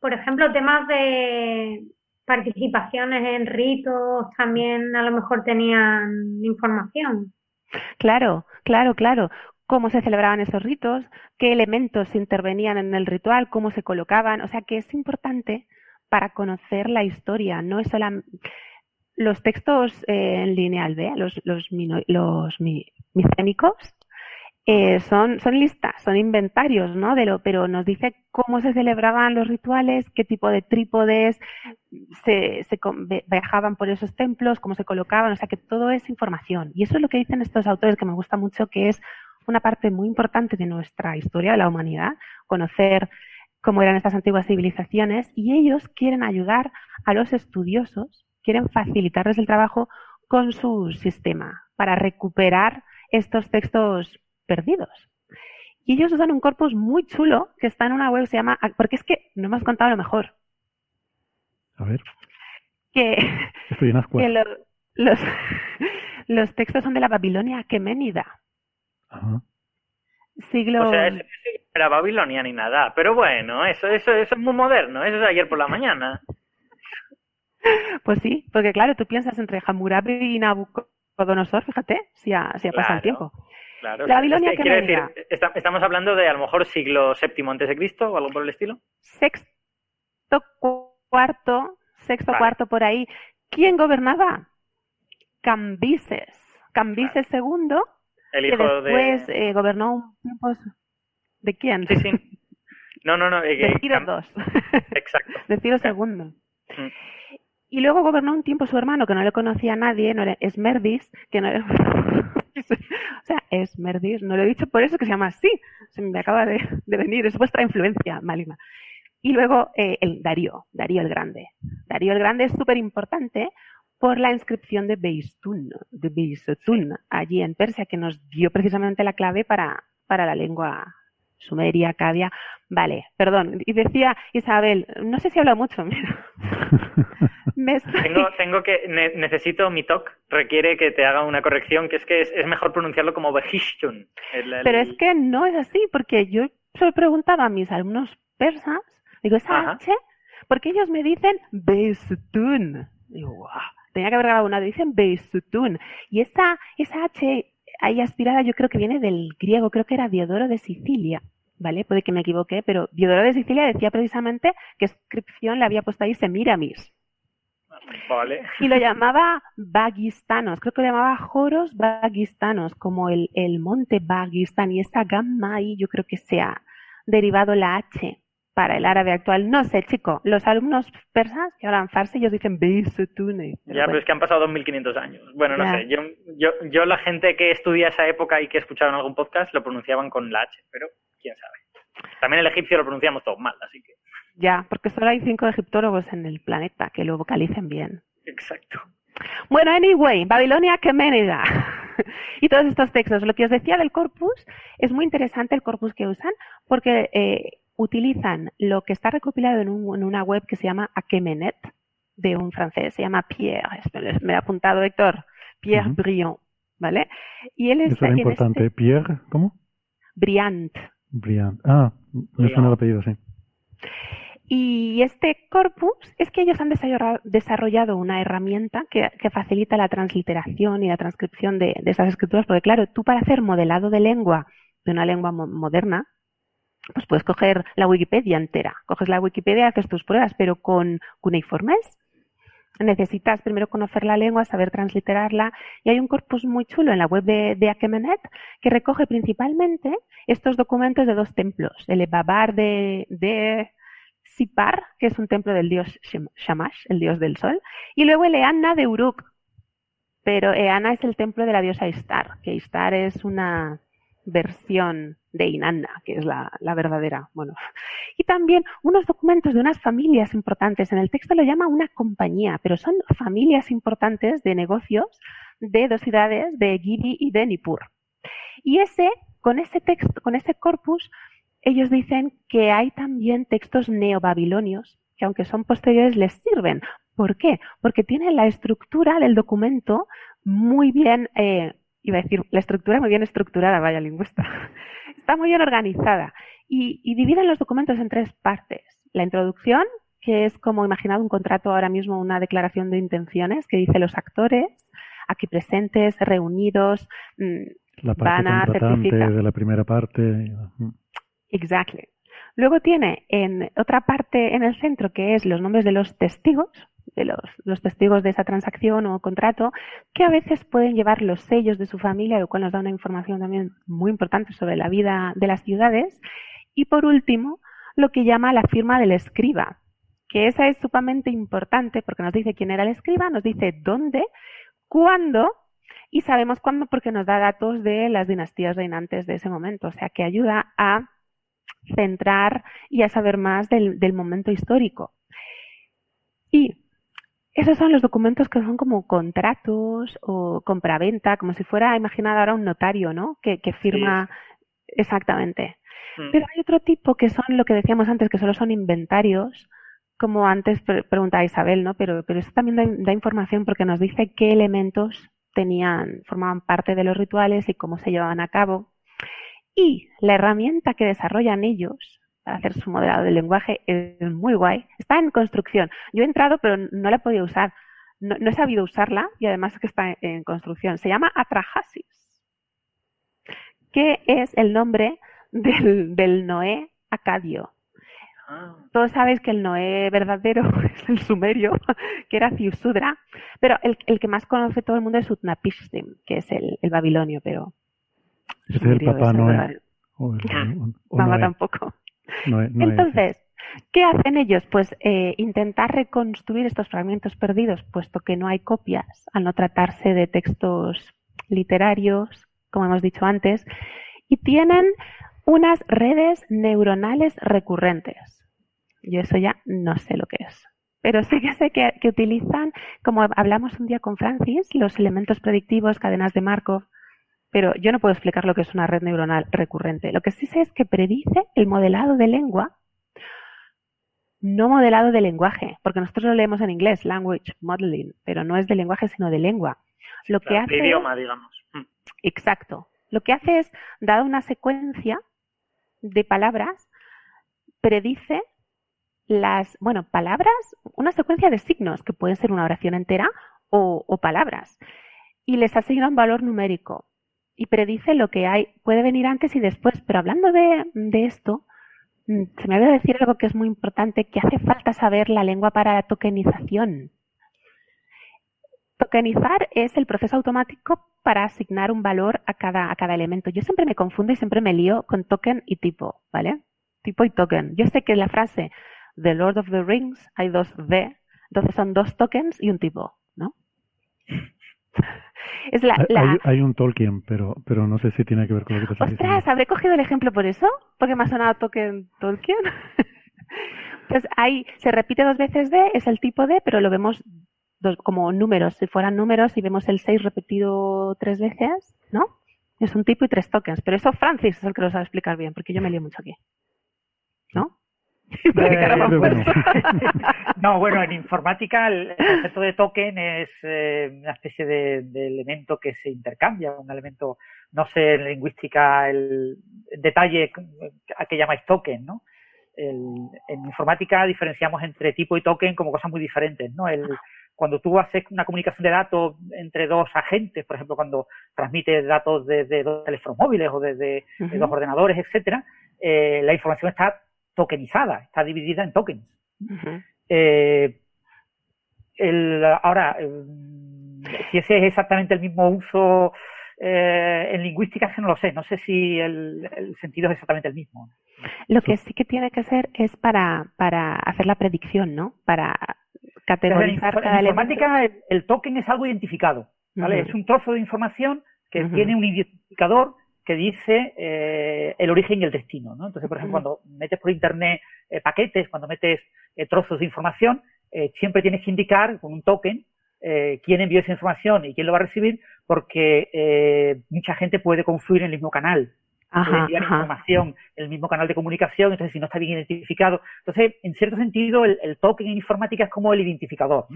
Por ejemplo, temas de participaciones en ritos también a lo mejor tenían información. Claro, claro, claro. Cómo se celebraban esos ritos, qué elementos intervenían en el ritual, cómo se colocaban. O sea que es importante para conocer la historia. No es solamente los textos eh, en lineal B, los, los, los mi- micénicos, eh, son, listas, son inventarios, ¿no? De lo, pero nos dice cómo se celebraban los rituales, qué tipo de trípodes se, se viajaban por esos templos, cómo se colocaban, o sea que todo es información. Y eso es lo que dicen estos autores que me gusta mucho, que es una parte muy importante de nuestra historia de la humanidad, conocer cómo eran estas antiguas civilizaciones, y ellos quieren ayudar a los estudiosos, quieren facilitarles el trabajo con su sistema para recuperar estos textos perdidos. Y ellos usan un corpus muy chulo que está en una web que se llama, porque es que no hemos contado lo mejor, A ver, que, estoy en ascuas. que lo- los, los textos son de la Babilonia aqueménida, Ajá. siglo... O sea, eso no era Babilonia ni nada, pero bueno, eso, eso, eso es muy moderno, eso es ayer por la mañana. Pues sí, porque claro, tú piensas entre Hammurabi y Nabucodonosor, fíjate, si ha, si ha pasado el tiempo. Claro, La Babilonia es que, aqueménida. decir, esta- estamos hablando de a lo mejor siglo VII antes de Cristo o algo por el estilo. Sexto, cuarto, sexto, Vale. cuarto por ahí. ¿Quién gobernaba? Cambises. Cambises II, El que hijo después de... eh, gobernó un tiempo... ¿De quién? Sí, sí. No, no, no. eh, De que- Ciro Cam- II. Exacto. de Ciro Claro. II. Mm. Y luego gobernó un tiempo su hermano, que no le conocía a nadie, no era Esmerdis, que no era... o sea, Esmerdis, no lo he dicho por eso que se llama así. Se me acaba de, de venir, es vuestra influencia maligna. Y luego eh, el Darío, Darío el Grande. Darío el Grande es súper importante por la inscripción de Beistún, de Beistún, allí en Persia, que nos dio precisamente la clave para, para la lengua sumeria, acadia. Vale, perdón. Y decía Isabel, no sé si habla mucho. Me estoy- Tengo, tengo que... ne- necesito mi talk. Requiere que te haga una corrección, que es que es, es mejor pronunciarlo como el- Pero es que no es así, porque yo se preguntaba a mis alumnos persas, digo, ¿esa Ajá. H? Porque ellos me dicen Beistún. Digo, guau, tenía que haber grabado una, dicen Beistún. Y esa, esa H ahí aspirada yo creo que viene del griego, creo que era Diodoro de Sicilia. ¿Vale? Puede que me equivoque, pero Diodoro de Sicilia decía precisamente que inscripción le había puesto ahí Semiramis. Vale. Y lo llamaba Bagistanos, creo que lo llamaba Joros Bagistanos, como el, el monte Bagistan. Y esta gamma ahí yo creo que se ha derivado la H para el árabe actual. No sé, chico, los alumnos persas que hablan farsi, ellos dicen Beisutune. Ya, pero es que han pasado 2.500 años. Bueno, no Ya. sé. Yo, yo, yo, la gente que estudia esa época y que escucharon algún podcast lo pronunciaban con la H, pero quién sabe. También el egipcio lo pronunciamos todos mal, así que. Ya, porque solo hay cinco egiptólogos en el planeta que lo vocalicen bien. Exacto. Bueno, anyway, Babilonia Aqueménida. y todos estos textos. Lo que os decía del corpus, es muy interesante el corpus que usan porque eh, utilizan lo que está recopilado en, un- en una web que se llama Aquemenet, de un francés, se llama Pierre, me he apuntado Héctor, Pierre Ujú. Briand, ¿vale? Y él Eso está era en importante. este Pierre, ¿cómo? Briand. Briand. Ah, me suena el apellido, sí. Y este corpus es que ellos han desarrollado una herramienta que, facilita la transliteración y la transcripción de, esas escrituras, porque claro, tú para hacer modelado de lengua, de una lengua moderna, pues puedes coger la Wikipedia entera. Coges la Wikipedia, haces tus pruebas, pero con cuneiformes necesitas primero conocer la lengua, saber transliterarla, y hay un corpus muy chulo en la web de, de Akemenet que recoge principalmente estos documentos de dos templos, el Babar de, de Sipar, que es un templo del dios Shamash, el dios del sol, y luego el Eanna de Uruk, pero Eanna es el templo de la diosa Istar, que Istar es una versión de Inanna, que es la, verdadera. Bueno, y también unos documentos de unas familias importantes. En el texto lo llama una compañía, pero son familias importantes de negocios de dos ciudades, de Gibi y de Nippur. Y ese, con ese texto, con ese corpus, ellos dicen que hay también textos neobabilonios que aunque son posteriores les sirven. ¿Por qué? Porque tienen la estructura del documento muy bien eh, iba a decir, la estructura muy bien estructurada, vaya lingüista. Está muy bien organizada y, dividen los documentos en tres partes. La introducción, que es como imaginado un contrato ahora mismo, una declaración de intenciones que dice los actores, aquí presentes, reunidos, mm, la van a certificar. de la primera parte. Exactly. Luego tiene en otra parte en el centro que es los nombres de los testigos, de los, testigos de esa transacción o contrato, que a veces pueden llevar los sellos de su familia, lo cual nos da una información también muy importante sobre la vida de las ciudades. Y por último, lo que llama la firma del escriba, que esa es sumamente importante porque nos dice quién era el escriba, nos dice dónde, cuándo y sabemos cuándo porque nos da datos de las dinastías reinantes de ese momento, o sea que ayuda a centrar y a saber más del, del momento histórico. Y esos son los documentos que son como contratos o compraventa, como si fuera, imaginado ahora un notario, ¿no? Que, firma exactamente. Mm. Pero hay otro tipo que son lo que decíamos antes, que solo son inventarios, como antes preguntaba Isabel, ¿no? Pero, pero eso también da, da, información porque nos dice qué elementos tenían, formaban parte de los rituales y cómo se llevaban a cabo. Y la herramienta que desarrollan ellos hacer su modelado del lenguaje es muy guay. Está en construcción. Yo he entrado, pero no la he podido usar. No, he sabido usarla y además es que está en, construcción. Se llama Atrahasis, que es el nombre del, Noé acadio. Ah. Todos sabéis que el Noé verdadero es el sumerio, que era Ciusudra, pero el, que más conoce todo el mundo es Utnapishtim, que es el, babilonio, pero... es el papá Noé. Mamá tampoco. Entonces, ¿qué hacen ellos? Pues eh, intentar reconstruir estos fragmentos perdidos, puesto que no hay copias, al no tratarse de textos literarios, como hemos dicho antes, y tienen unas redes neuronales recurrentes. Yo eso ya no sé lo que es. Pero sí que sé que, utilizan, como hablamos un día con Francis, los elementos predictivos, cadenas de Markov, pero yo no puedo explicar lo que es una red neuronal recurrente. Lo que sí sé es que predice el modelado de lengua, no modelado de lenguaje, porque nosotros lo leemos en inglés, language modeling, pero no es de lenguaje, sino de lengua. Lo que hace idioma, digamos. Mm. Exacto. Lo que hace es, dada una secuencia de palabras, predice las, bueno, palabras, una secuencia de signos, que pueden ser una oración entera o, o palabras, y les asigna un valor numérico y predice lo que hay, puede venir antes y después. Pero hablando de, esto, mm, se me había decir algo que es muy importante, que hace falta saber la lengua para la tokenización. Tokenizar es el proceso automático para asignar un valor a cada, elemento. Yo siempre me confundo y siempre me lío con token y tipo, ¿vale? Tipo y token. Yo sé que en la frase The Lord of the Rings hay dos D, entonces son dos tokens y un tipo, ¿no? Es la, Hay, un Tolkien, pero, pero no sé si tiene que ver con lo que te estás Ostras, ¿habré cogido el ejemplo por eso? Porque me ha sonado Tolkien Tolkien. pues ahí se repite dos veces D, es el tipo D, pero lo vemos dos, como números. Si fueran números y vemos el 6 repetido tres veces, ¿no? Es un tipo y tres tokens. Pero eso Francis es el que lo sabe explicar bien, porque yo me lío mucho aquí. ¿No? No, bueno, en informática el concepto de token es eh, una especie de, elemento que se intercambia, un elemento, no sé en lingüística el, detalle a qué llamáis token, ¿no? en informática diferenciamos entre tipo y token como cosas muy diferentes, ¿no? El, cuando tú haces una comunicación de datos entre dos agentes, por ejemplo, cuando transmites datos desde dos teléfonos móviles o desde dos ordenadores, etcétera, eh, la información está tokenizada, está dividida en tokens. Eh, ahora, em, si ese es exactamente el mismo uso eh, en lingüística, que no lo sé. No sé si el, sentido es exactamente el mismo. Lo que sí que tiene que ser es para, para hacer la predicción, ¿no? Para categorizar en, cada informática el, token es algo identificado, ¿vale? Es un trozo de información que tiene un identificador que dice eh, el origen y el destino, ¿no? Entonces, por ejemplo, cuando metes por internet eh, paquetes, cuando metes eh, trozos de información, siempre tienes que indicar con un token quién envió esa información y quién lo va a recibir, porque mucha gente puede confluir en el mismo canal ajá, enviar información en el mismo canal de comunicación, entonces si no está bien identificado. Entonces, en cierto sentido, el, token en informática es como el identificador.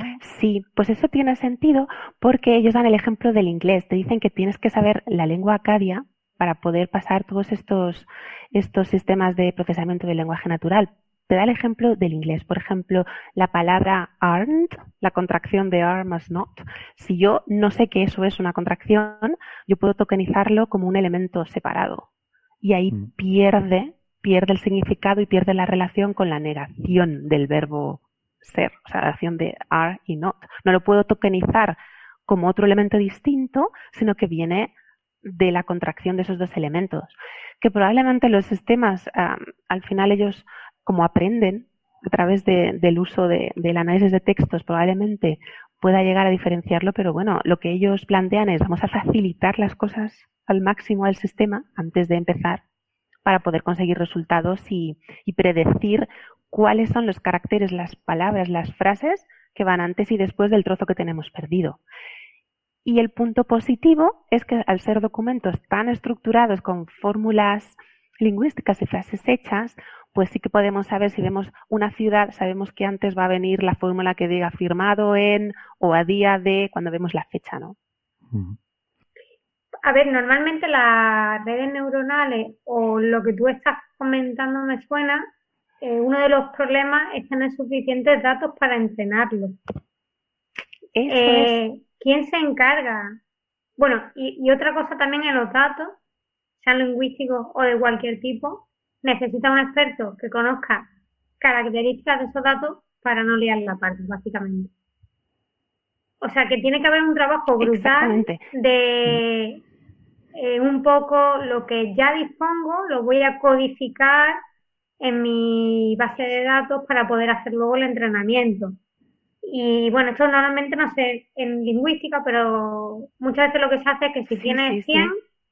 Sí, pues eso tiene sentido porque ellos dan el ejemplo del inglés. Te dicen que tienes que saber la lengua acadia para poder pasar todos estos, estos sistemas de procesamiento del lenguaje natural. Te da el ejemplo del inglés. Por ejemplo, la palabra aren't, la contracción de are must not. Si yo no sé que eso es una contracción, yo puedo tokenizarlo como un elemento separado y ahí mm. pierde, pierde el significado y pierde la relación con la negación del verbo ser, o sea, la relación de are y not. No lo puedo tokenizar como otro elemento distinto, sino que viene de la contracción de esos dos elementos. Que probablemente los sistemas, al final ellos, como aprenden a través del uso del análisis de textos, probablemente pueda llegar a diferenciarlo, pero bueno, lo que ellos plantean es vamos a facilitar las cosas al máximo al sistema antes de empezar para poder conseguir resultados y, predecir cuáles son los caracteres, las palabras, las frases que van antes y después del trozo que tenemos perdido. Y el punto positivo es que al ser documentos tan estructurados con fórmulas lingüísticas y frases hechas, pues sí que podemos saber si vemos una ciudad, sabemos que antes va a venir la fórmula que diga firmado en o a día de cuando vemos la fecha, ¿no? a ver, normalmente las redes neuronales o lo que tú estás comentando me suena, eh, uno de los problemas es tener suficientes datos para entrenarlo. Eh, ¿Quién se encarga? Bueno, y, otra cosa también en los datos, sean lingüísticos o de cualquier tipo, necesita un experto que conozca características de esos datos para no liar la parte, básicamente. O sea que tiene que haber un trabajo brutal de eh, un poco lo que ya dispongo, lo voy a codificar en mi base de datos para poder hacer luego el entrenamiento. Y bueno, esto normalmente no sé en lingüística, pero muchas veces lo que se hace es que si tienes 100,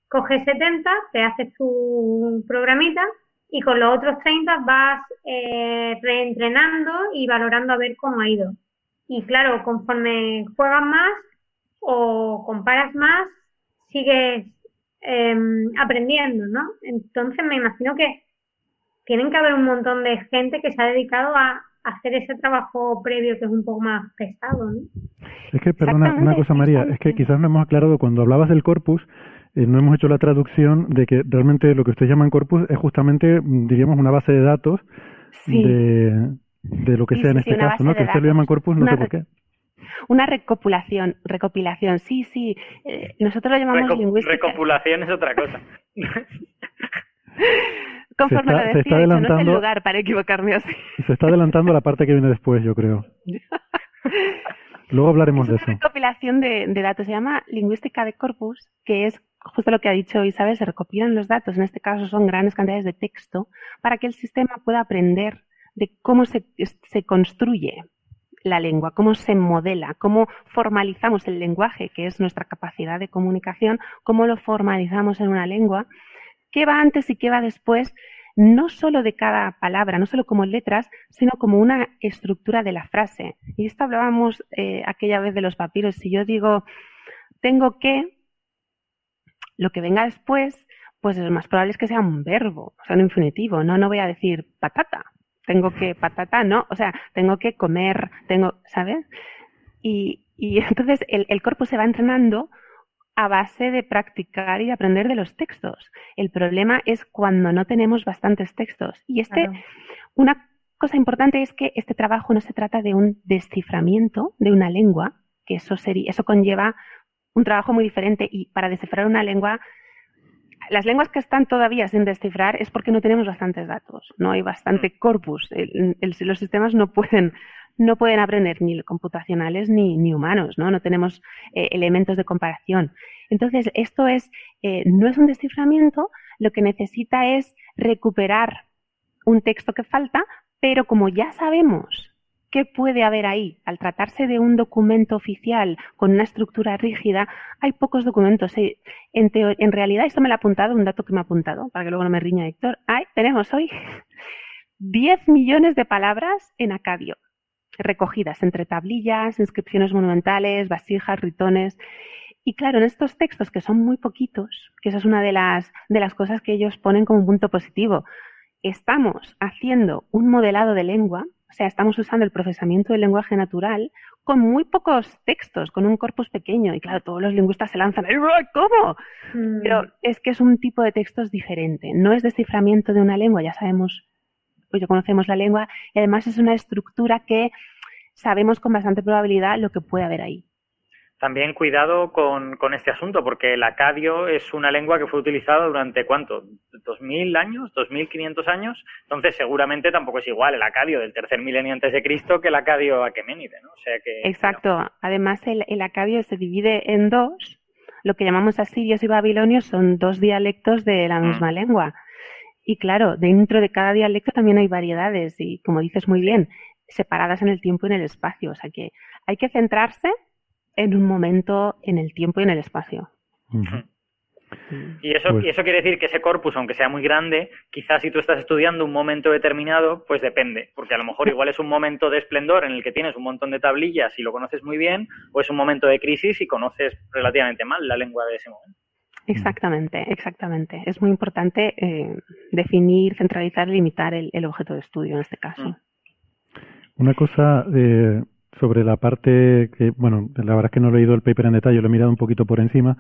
coges 70, te haces tu programita y con los otros 30 vas eh, reentrenando y valorando a ver cómo ha ido. Y claro, conforme juegas más o comparas más, sigues Em, aprendiendo, ¿no? Entonces me imagino que tienen que haber un montón de gente que se ha dedicado a hacer ese trabajo previo que es un poco más pesado, ¿no? Es que, perdona, una cosa María, es que quizás no hemos aclarado cuando hablabas del corpus, eh, no hemos hecho la traducción de que realmente lo que ustedes llaman corpus es justamente, mm, diríamos, una base de datos de, de lo que sea en este caso, ¿no? Que ustedes lo llaman corpus, no sé por qué. Una recopilación, recopilación, sí, sí. Eh, nosotros lo llamamos lingüística. Recopilación es otra cosa. Conforme lo decía, no es el lugar para equivocarme así. Se está adelantando la parte que viene después, yo creo. Luego hablaremos de eso. recopilación de, de, datos se llama lingüística de corpus, que es justo lo que ha dicho Isabel, se recopilan los datos, en este caso son grandes cantidades de texto, para que el sistema pueda aprender de cómo se, se construye la lengua, cómo se modela, cómo formalizamos el lenguaje, que es nuestra capacidad de comunicación, cómo lo formalizamos en una lengua, qué va antes y qué va después, no solo de cada palabra, no solo como letras, sino como una estructura de la frase. Y esto hablábamos eh, aquella vez de los papiros. Si yo digo, tengo que, lo que venga después, pues lo más probable es que sea un verbo, o sea, un infinitivo. No, no voy a decir patata, tengo que patata, ¿no? O sea, tengo que comer, tengo, ¿sabes? Y, entonces el, el, cuerpo se va entrenando a base de practicar y aprender de los textos. El problema es cuando no tenemos bastantes textos. Y este, una cosa importante es que este trabajo no se trata de un desciframiento de una lengua, que eso sería, eso conlleva un trabajo muy diferente y para descifrar una lengua las lenguas que están todavía sin descifrar es porque no tenemos bastantes datos, no hay bastante mm. corpus. los sistemas no pueden, no pueden aprender ni computacionales ni, ni humanos, ¿no? No tenemos eh, elementos de comparación. Entonces, esto es, eh, no es un desciframiento, lo que necesita es recuperar un texto que falta, pero como ya sabemos ¿Qué puede haber ahí? Al tratarse de un documento oficial con una estructura rígida, hay pocos documentos. En, en realidad, esto me lo ha apuntado, un dato que me ha apuntado, para que luego no me riña Héctor. Hay, tenemos hoy 10 millones de palabras en acadio, recogidas entre tablillas, inscripciones monumentales, vasijas, ritones. Y claro, en estos textos que son muy poquitos, que esa es una de las, de las cosas que ellos ponen como un punto positivo, estamos haciendo un modelado de lengua o sea, estamos usando el procesamiento del lenguaje natural con muy pocos textos, con un corpus pequeño. Y claro, todos los lingüistas se lanzan, ¿cómo? Mm. Pero es que es un tipo de textos diferente. No es desciframiento de una lengua, ya sabemos, pues ya conocemos la lengua, y además es una estructura que sabemos con bastante probabilidad lo que puede haber ahí. También cuidado con, con, este asunto, porque el acadio es una lengua que fue utilizada durante cuánto, ¿2000 años? ¿2500 años? Entonces seguramente tampoco es igual el acadio del tercer milenio antes de Cristo que el acadio aqueménide, ¿no? O sea que, Exacto. Además el, el acadio se divide en dos. Lo que llamamos asirios y babilonios son dos dialectos de la misma mm. lengua. Y claro, dentro de cada dialecto también hay variedades y, como dices muy bien, separadas en el tiempo y en el espacio. O sea que hay que centrarse en un momento en el tiempo y en el espacio. Y eso, pues y eso quiere decir que ese corpus, aunque sea muy grande, quizás si tú estás estudiando un momento determinado, pues depende, porque a lo mejor igual es un momento de esplendor en el que tienes un montón de tablillas y lo conoces muy bien, o es un momento de crisis y conoces relativamente mal la lengua de ese momento. Exactamente, exactamente. Es muy importante eh, definir, centralizar y limitar el, objeto de estudio en este caso. Mm. Una cosa eh, sobre la parte que, bueno, la verdad es que no he leído el paper en detalle, lo he mirado un poquito por encima.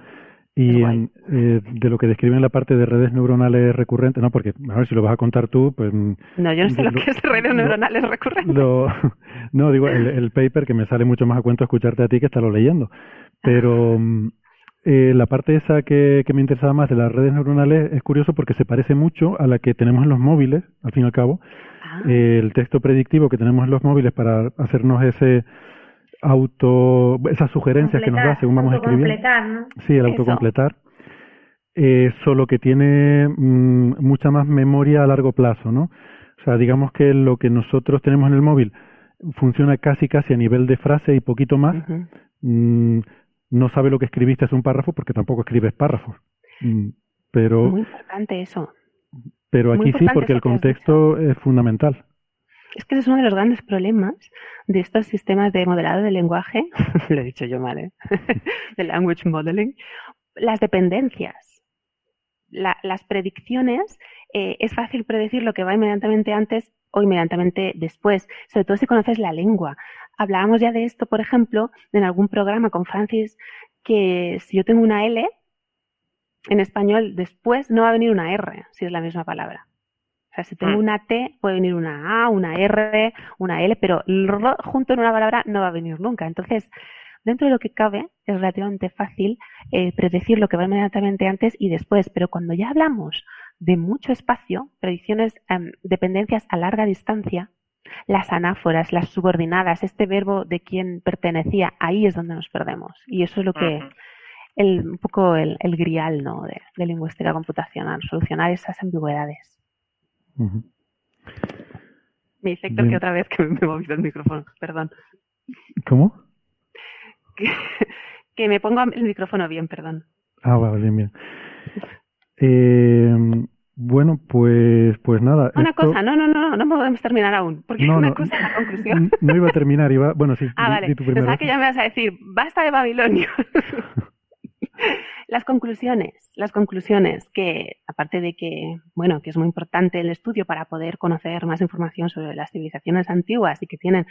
Y eh, de lo que describe en la parte de redes neuronales recurrentes, no, porque a ver si lo vas a contar tú, pues. Mm, no, yo no sé lo, que es redes neuronales recurrentes. no, digo, el, paper que me sale mucho más a cuento escucharte a ti que estarlo leyendo. Pero mm, eh, la parte esa que, que me interesaba más de las redes neuronales es curioso porque se parece mucho a la que tenemos en los móviles, al fin y al cabo, el texto predictivo que tenemos en los móviles para hacernos ese auto, esas sugerencias que nos da según vamos escribiendo. ¿no? Sí, el autocompletar. Eh, solo que tiene mm, mucha más memoria a largo plazo, ¿no? O sea, digamos que lo que nosotros tenemos en el móvil funciona casi casi a nivel de frase y poquito más. Mm, no sabe lo que escribiste es un párrafo porque tampoco escribes párrafos. Mm, pero muy importante eso. Pero aquí sí, porque el contexto es fundamental. Es que ese es uno de los grandes problemas de estos sistemas de modelado del lenguaje, lo he dicho yo mal, ¿eh? de language modeling, las dependencias. las predicciones, eh, es fácil predecir lo que va inmediatamente antes o inmediatamente después, sobre todo si conoces la lengua. Hablábamos ya de esto, por ejemplo, en algún programa con Francis, que si yo tengo una L, en español después no va a venir una R, si es la misma palabra. O sea, si tengo mm. una T, puede venir una A, una R, una L, pero junto en una palabra no va a venir nunca. Entonces, dentro de lo que cabe, es relativamente fácil eh, predecir lo que va inmediatamente antes y después. Pero cuando ya hablamos de mucho espacio, predicciones, em, dependencias a larga distancia, las anáforas, las subordinadas, este verbo de quien pertenecía, ahí es donde nos perdemos. Y eso es lo que, el, un poco el, el grial ¿no? de, de, lingüística computacional, solucionar esas ambigüedades. Me dice Héctor que otra vez que me he movido el micrófono, perdón. ¿Cómo? Que, me pongo el micrófono bien, perdón. Ah, vale, bien, bien. Eh, bueno, pues, pues nada. Una cosa, no, no, no, no podemos terminar aún, porque no, una cosa es la conclusión. No iba a terminar, iba, bueno, sí. Ah, vale. Pensaba que ya me vas a decir, basta de Babilonio. Las conclusiones, las conclusiones que, aparte de que, bueno, que es muy importante el estudio para poder conocer más información sobre las civilizaciones antiguas y que tienen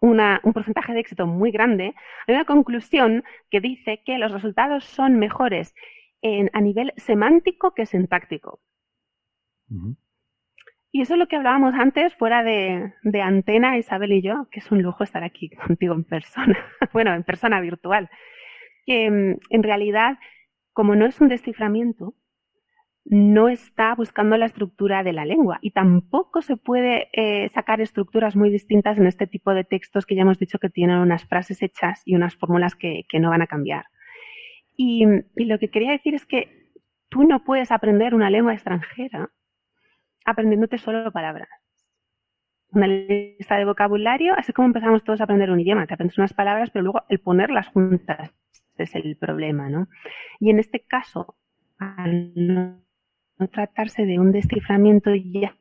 una, un porcentaje de éxito muy grande, hay una conclusión que dice que los resultados son mejores en, a nivel semántico que sintáctico. Y eso es lo que hablábamos antes fuera de, antena, Isabel y yo, que es un lujo estar aquí contigo en persona, bueno, en persona virtual. Que mm, en realidad, como no es un desciframiento, no está buscando la estructura de la lengua y tampoco se puede eh, sacar estructuras muy distintas en este tipo de textos que ya hemos dicho que tienen unas frases hechas y unas fórmulas que, no van a cambiar. Y lo que quería decir es que tú no puedes aprender una lengua extranjera aprendiéndote solo palabras. Una lista de vocabulario, así como empezamos todos a aprender un idioma, te aprendes unas palabras, pero luego el ponerlas juntas es el problema, ¿no? Y en este caso, al no tratarse de un desciframiento ya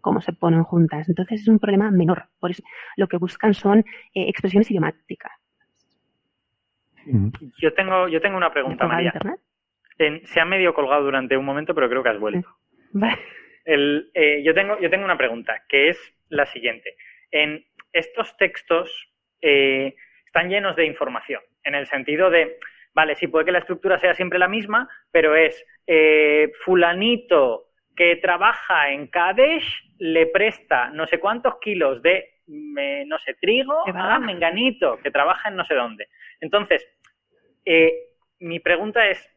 cómo se ponen juntas. Entonces es un problema menor. Por eso lo que buscan son eh, expresiones idiomáticas. Yo tengo, yo tengo una pregunta, María. Se ha medio colgado durante un momento, pero creo que has vuelto. El, eh, yo, tengo, yo tengo una pregunta, que es la siguiente. En estos textos eh, están llenos de información, en el sentido de, Vale, sí, puede que la estructura sea siempre la misma, pero es eh, fulanito que trabaja en Kadesh le presta no sé cuántos kilos de, no sé, trigo a Menganito que trabaja en no sé dónde. Entonces, mi pregunta es,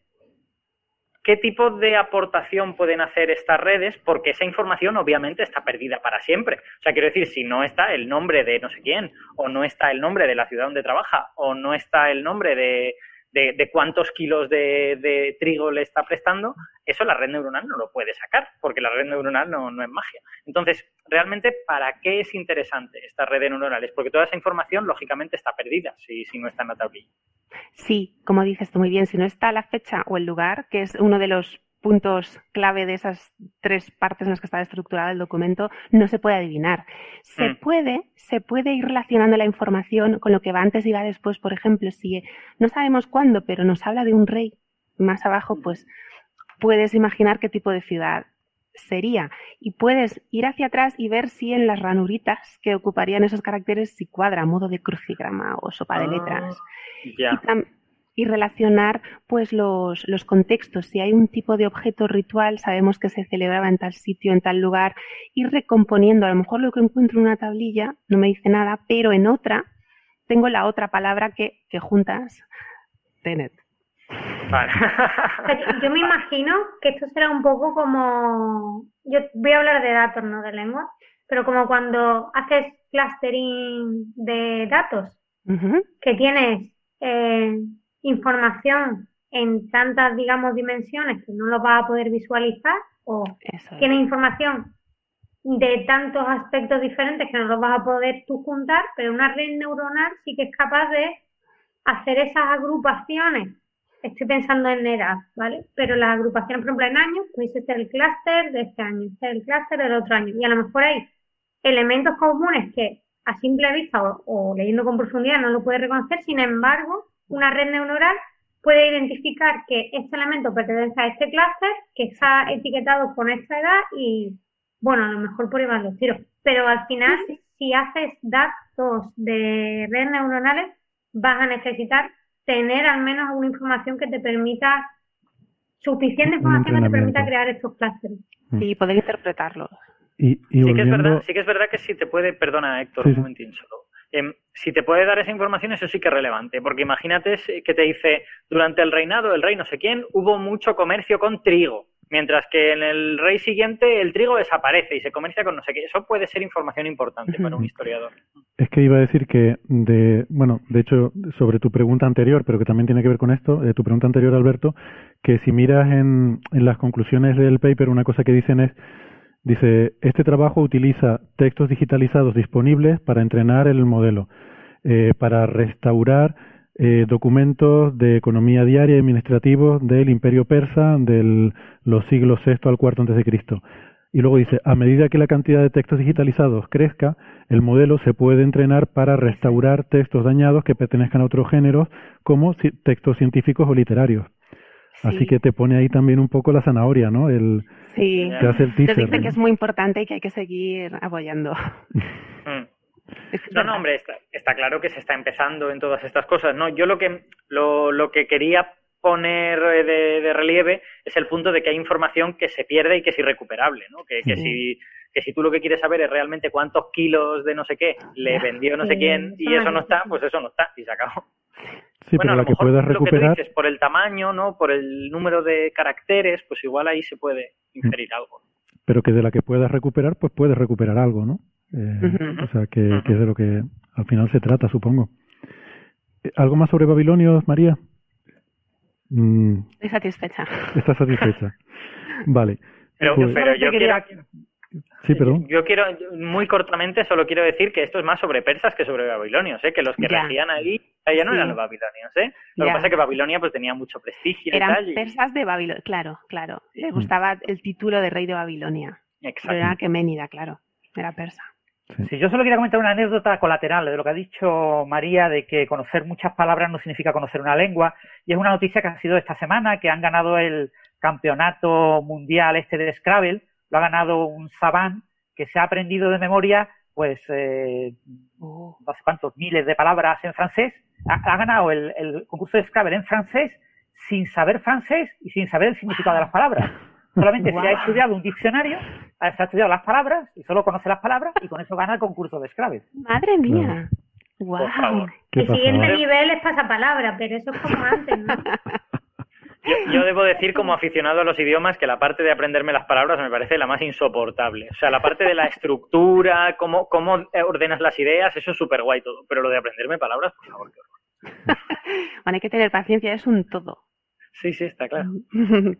¿qué tipo de aportación pueden hacer estas redes? Porque esa información obviamente está perdida para siempre. O sea, quiero decir, si no está el nombre de no sé quién, o no está el nombre de la ciudad donde trabaja, o no está el nombre de de, cuántos kilos de, trigo le está prestando, eso la red neuronal no lo puede sacar, porque la red neuronal no, es magia. Entonces, realmente, ¿para qué es interesante esta red neuronal? Porque toda esa información, lógicamente, está perdida si, si no está en la tablilla. Sí, como dices tú muy bien, si no está la fecha o el lugar, que es uno de los puntos clave de esas tres partes en las que está estructurado el documento no se puede adivinar. Se mm. puede, se puede ir relacionando la información con lo que va antes y va después. Por ejemplo, si no sabemos cuándo, pero nos habla de un rey más abajo, pues puedes imaginar qué tipo de ciudad sería. Y puedes ir hacia atrás y ver si en las ranuritas que ocuparían esos caracteres si cuadra a modo de crucigrama o sopa de letras. Ah, y relacionar pues los, los contextos. Si hay un tipo de objeto ritual, sabemos que se celebraba en tal sitio, en tal lugar, ir recomponiendo. A lo mejor lo que encuentro en una tablilla no me dice nada, pero en otra tengo la otra palabra que, que juntas. Tenet. Vale. yo me imagino que esto será un poco como. Yo voy a hablar de datos, no de lengua, pero como cuando haces clustering de datos, que tienes eh, información en tantas, digamos, dimensiones que no lo vas a poder visualizar o tienes información de tantos aspectos diferentes que no los vas a poder tú juntar, pero una red neuronal sí que es capaz de hacer esas agrupaciones. Estoy pensando en edad, ¿vale? Pero las agrupaciones, por ejemplo, en años, pues este es el clúster de este año, este es el clúster del otro año. Y a lo mejor hay elementos comunes que a simple vista o, o leyendo con profundidad no lo puedes reconocer, sin embargo, una red neuronal puede identificar que este elemento pertenece a este clúster, que está etiquetado con esta edad y, bueno, a lo mejor por llevar los tiros. Pero al final, si haces datos de redes neuronales, vas a necesitar tener al menos alguna información que te permita, suficiente información que te permita crear estos clústeres. Y poder interpretarlos. Y, sí, que es verdad, sí que es verdad que si te puede, perdona Héctor, un momentín solo. Em, si te puede dar esa información, eso sí que es relevante, porque imagínate que te dice, durante el reinado del rey no sé quién, hubo mucho comercio con trigo, mientras que en el rey siguiente el trigo desaparece y se comercia con no sé qué. Eso puede ser información importante para un historiador. Es que iba a decir que, de, bueno, de hecho, sobre tu pregunta anterior, pero que también tiene que ver con esto, tu pregunta anterior, Alberto, que si miras en, en las conclusiones del paper, una cosa que dicen es Dice, este trabajo utiliza textos digitalizados disponibles para entrenar el modelo, eh, para restaurar eh, documentos de economía diaria y administrativos del imperio persa de los siglos VI al IV antes de Cristo. Y luego dice, a medida que la cantidad de textos digitalizados crezca, el modelo se puede entrenar para restaurar textos dañados que pertenezcan a otros géneros, como textos científicos o literarios. Así que te pone ahí también un poco la zanahoria, ¿no? El, sí, te hace el te dice que es muy importante y que hay que seguir apoyando. Mm. no, no, hombre, está, está, claro que se está empezando en todas estas cosas. No, yo lo que lo, lo que quería poner de, de, relieve es el punto de que hay información que se pierde y que es irrecuperable, ¿no? Que, que si que si tú lo que quieres saber es realmente cuántos kilos de no sé qué le vendió no sé quién y eso no está, pues eso no está y se acabó. Sí, bueno, pero la que puedas recuperar. Lo que por el tamaño, ¿no? Por el número de caracteres, pues igual ahí se puede inferir algo. Pero que de la que puedas recuperar, pues puedes recuperar algo, ¿no? Eh, O sea, que, que, es de lo que al final se trata, supongo. Eh, ¿Algo más sobre Babilonio, María? Mm. Estoy satisfecha. Estás satisfecha. vale. Pero, pues, pero yo quiero... Sí, perdón. Yo quiero, muy cortamente, solo quiero decir que esto es más sobre persas que sobre babilonios, ¿eh? que los que regían ahí ya no eran los babilonios. ¿eh? Lo que pasa es que Babilonia pues tenía mucho prestigio. Eran y tal, persas de Babilonia, claro, claro. Les gustaba el título de rey de Babilonia. Exacto. Pero era Queménida, claro, era persa. Sí. yo solo quería comentar una anécdota colateral de lo que ha dicho María de que conocer muchas palabras no significa conocer una lengua. Y es una noticia que ha sido esta semana, que han ganado el campeonato mundial este de Scrabble lo ha ganado un Saban que se ha aprendido de memoria, pues, eh, no sé cuántos miles de palabras en francés. Ha, ganado el, concurso de Scrabble en francés sin saber francés y sin saber el significado de las palabras. Solamente se ha estudiado un diccionario, se ha estudiado las palabras y solo conoce las palabras y con eso gana el concurso de Scrabble. Madre mía. Wow. El siguiente nivel es pasapalabra, pero eso es como antes, ¿no? Yo, debo decir como aficionado a los idiomas que la parte de aprenderme las palabras me parece la más insoportable. O sea, la parte de la estructura, cómo, cómo ordenas las ideas, eso es súper guay todo. Pero lo de aprenderme palabras, por favor, qué horror. bueno, hay que tener paciencia, es un todo. Sí, sí, está claro.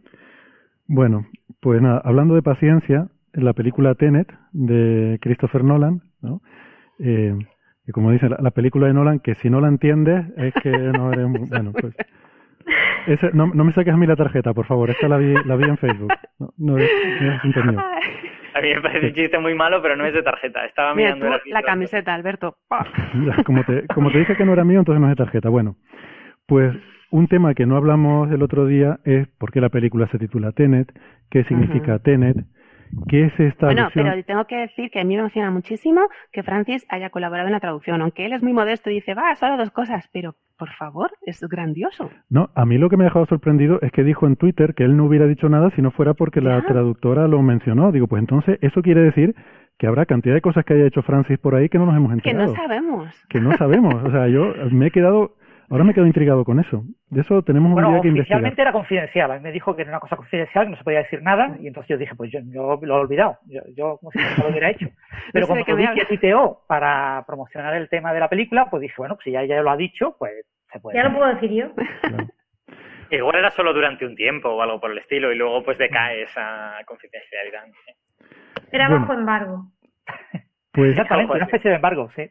bueno, pues nada, hablando de paciencia, en la película Tenet de Christopher Nolan, ¿no? Eh, y como dice la, la, película de Nolan, que si no la entiendes es que no eres... Bueno, pues no, no, me saques a mí la tarjeta, por favor. Esta la vi, la vi en Facebook. No, no es, A mí me parece un chiste muy malo, pero no es de tarjeta. Estaba mirando la camiseta, Alberto. como, te, como te dije que no era mío, entonces no es de tarjeta. Bueno, pues un tema que no hablamos el otro día es por qué la película se titula Tenet, qué significa Tenet, qué es esta Bueno, pero tengo que decir que a mí me emociona muchísimo que Francis haya colaborado en la traducción, aunque él es muy modesto y dice, va, solo dos cosas, pero por favor, es grandioso. No, a mí lo que me ha dejado sorprendido es que dijo en Twitter que él no hubiera dicho nada si no fuera porque la traductora lo mencionó. Digo, pues entonces eso quiere decir que habrá cantidad de cosas que haya hecho Francis por ahí que no nos hemos enterado. Que no sabemos. Que no sabemos. O sea, yo me he quedado Ahora me quedo intrigado con eso. De eso tenemos un día que investigar. Oficialmente era confidencial. A mí me dijo que era una cosa confidencial, que no se podía decir nada, y entonces yo dije, pues yo, lo he olvidado. Yo, como si no lo hubiera hecho. Pero como vi que tuiteó para promocionar el tema de la película, pues dije, bueno, pues si ya, ya lo ha dicho, pues se puede. Ya lo puedo decir yo. Igual era solo durante un tiempo o algo por el estilo, y luego pues decae esa confidencialidad. Era bajo embargo. Pues, Exactamente, una especie de embargo, sí.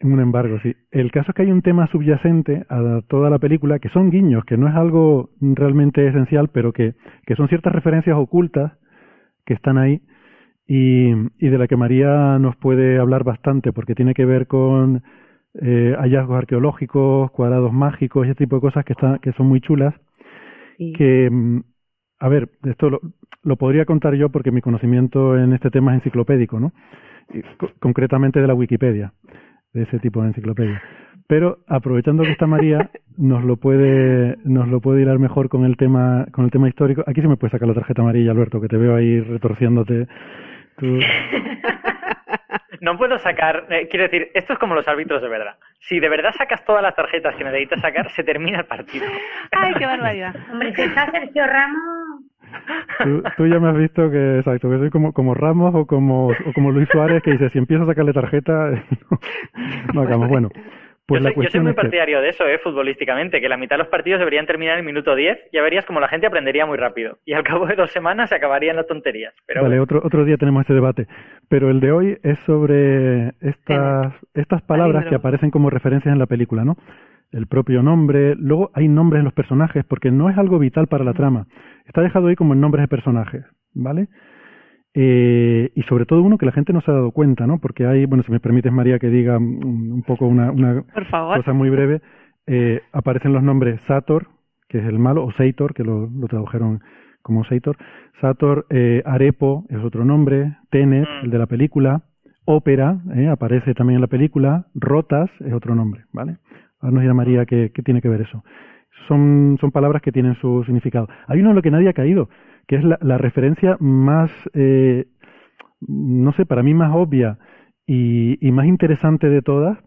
Un embargo, sí. El caso es que hay un tema subyacente a toda la película que son guiños, que no es algo realmente esencial, pero que, que son ciertas referencias ocultas que están ahí y, y de la que María nos puede hablar bastante, porque tiene que ver con eh, hallazgos arqueológicos, cuadrados mágicos, ese tipo de cosas que, están, que son muy chulas. Que, mm, a ver, esto lo, lo podría contar yo porque mi conocimiento en este tema es enciclopédico, ¿no? concretamente de la Wikipedia, de ese tipo de enciclopedia. Pero aprovechando que está María, nos lo puede, nos lo puede hilar mejor con el tema, con el tema histórico. Aquí se me puede sacar la tarjeta amarilla, Alberto, que te veo ahí retorciéndote. No puedo sacar, eh, quiero decir, esto es como los árbitros de verdad. Si de verdad sacas todas las tarjetas que necesitas sacar, se termina el partido. Ay, qué barbaridad. Hombre, si está Sergio Ramos, Tú, ya me has visto que, exacto, que soy como, como Ramos o como, o como Luis Suárez que dice, si empiezo a sacarle tarjeta, no, hagamos. Bueno, pues yo, soy, yo soy muy partidario de eso, eh, futbolísticamente, que la mitad de los partidos deberían terminar en el minuto 10, ya verías como la gente aprendería muy rápido. Y al cabo de dos semanas se acabarían las tonterías. Pero vale, otro, otro día tenemos este debate. Pero el de hoy es sobre estas, estas palabras que aparecen como referencias en la película, ¿no? el propio nombre, luego hay nombres en los personajes, porque no es algo vital para la trama. Está dejado ahí como en nombres de personajes, ¿vale? Eh, y sobre todo uno que la gente no se ha dado cuenta, ¿no? Porque hay, bueno, si me permites, María, que diga un, poco una, cosa muy breve, eh, aparecen los nombres Sator, que es el malo, o Seitor, que lo, tradujeron como Seitor, Sator, eh, Arepo es otro nombre, Tenet, mm. el de la película, ópera, ¿eh? aparece también en la película, rotas es otro nombre, ¿vale? Ahora nos dirá María qué, qué tiene que ver eso. Son, son palabras que tienen su significado. Hay uno en lo que nadie ha caído, que es la, la referencia más, eh, no sé, para mí más obvia y, y más interesante de todas,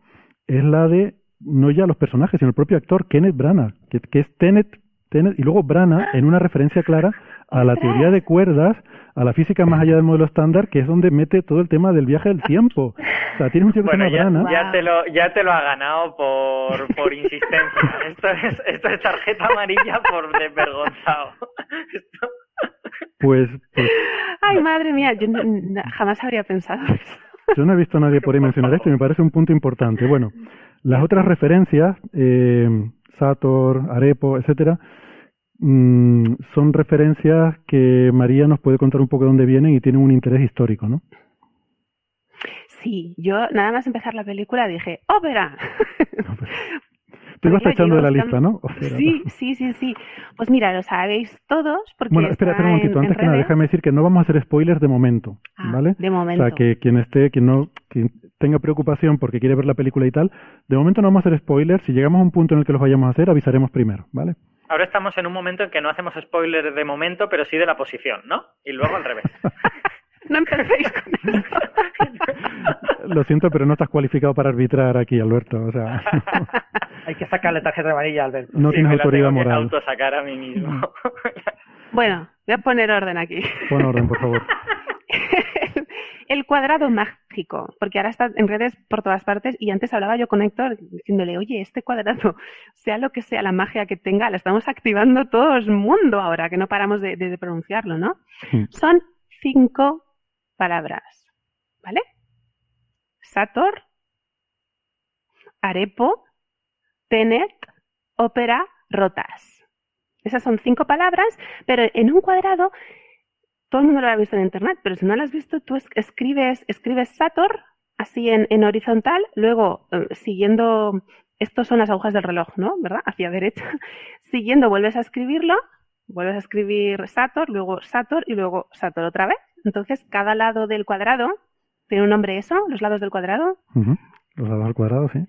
es la de no ya los personajes, sino el propio actor, Kenneth Branagh, que, es Tenet, Tenet, y luego Branagh en una referencia clara a la teoría de cuerdas, a la física más allá del modelo estándar, que es donde mete todo el tema del viaje del tiempo. O sea, tienes un tío que Bueno, se llama ya, ya te lo, ya te lo ha ganado por, por insistencia. Esto es, esto es tarjeta amarilla por desvergonzado. Esto- Pues, pues Ay, madre mía, yo no- no- jamás habría pensado eso. yo no he visto a nadie por ahí mencionar esto y me parece un punto importante. Bueno, las otras referencias, eh, Sator, Arepo, etcétera, mm, son referencias que María nos puede contar un poco de dónde vienen y tienen un interés histórico, ¿no? Sí, yo nada más empezar la película dije, ópera. Tú ibas Porque echando de la lista, ¿no? Sí, sí, sí, sí. Pues mira, lo sabéis todos porque Bueno, espera, espera un en- momentito. Antes en que nada, déjame decir que no vamos a hacer spoilers de momento, Ah, ¿vale? de momento. O sea, que quien esté, quien no, quien tenga preocupación porque quiere ver la película y tal, de momento no vamos a hacer spoilers. Si llegamos a un punto en el que los vayamos a hacer, avisaremos primero, ¿vale? Ahora estamos en un momento en que no hacemos spoiler de momento, pero sí de la posición, ¿no? Y luego al revés. No empecéis con eso. Lo siento, pero no estás cualificado para arbitrar aquí, Alberto. O sea, Hay que sacarle tarjeta amarilla Alberto. no Sí, tienes autoridad tengo que moral. autosacar a mí mismo. Bueno, voy a poner orden aquí. Pon orden, por favor. el cuadrado mágico, porque ahora está en redes por todas partes y antes hablaba yo con Héctor diciéndole, oye, este cuadrado, sea lo que sea la magia que tenga, la estamos activando todo el mundo ahora, que no paramos de, de- pronunciarlo, ¿no? Sí. Son cinco palabras, ¿vale? Sator, Arepo, Tenet, Ópera, Rotas. Esas son cinco palabras, pero en un cuadrado todo el mundo lo ha visto en internet, pero si no lo has visto, tú es- escribes, escribes Sator así en, en horizontal, luego eh, siguiendo, estos son las agujas del reloj, ¿no? ¿Verdad? Hacia derecha. Siguiendo vuelves a escribirlo, vuelves a escribir Sator, luego Sator y luego Sator otra vez. Entonces, cada lado del cuadrado tiene un nombre eso, los lados del cuadrado. Los lados al cuadrado, sí.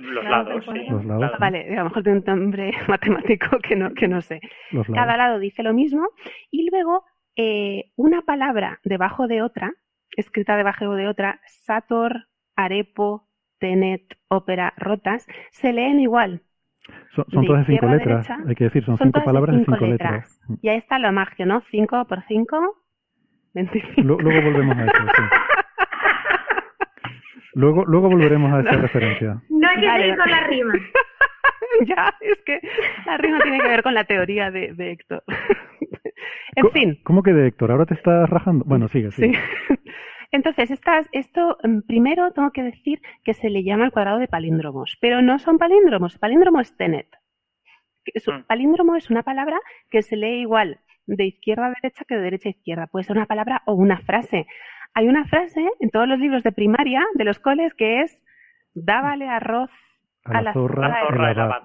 Los lados, sí. Los lados. Claro. Vale, a lo mejor tiene un nombre matemático que no, que no sé. Los lados. Cada lado dice lo mismo y luego eh, una palabra debajo de otra, escrita debajo de otra, Sator, Arepo, Tenet, Ópera, Rotas, se leen igual. Son, son todas de cinco letras, derecha, hay que decir, son, son cinco palabras de cinco cinco letras. letras. Y ahí está la magia, ¿no? 5 por 5, 25. Lu- Luego volvemos a eso, sí. Luego, luego volveremos a esa referencia. No hay que Vale. seguir con la rima. ya, es que la rima tiene que ver con la teoría de, de Héctor. en fin. ¿Cómo que de Héctor? ¿Ahora te estás rajando? Bueno, sigue, Sí. sigue. Entonces, estas, esto mm, primero tengo que decir que se le llama el cuadrado de palíndromos, pero no son palíndromos. Palíndromo es tenet. Mm. Palíndromo es una palabra que se lee igual de izquierda a derecha que de derecha a izquierda. Puede ser una palabra o una frase. Hay una frase en todos los libros de primaria de los coles que es dábale arroz A la zorra, zorra Zorra abad. abad.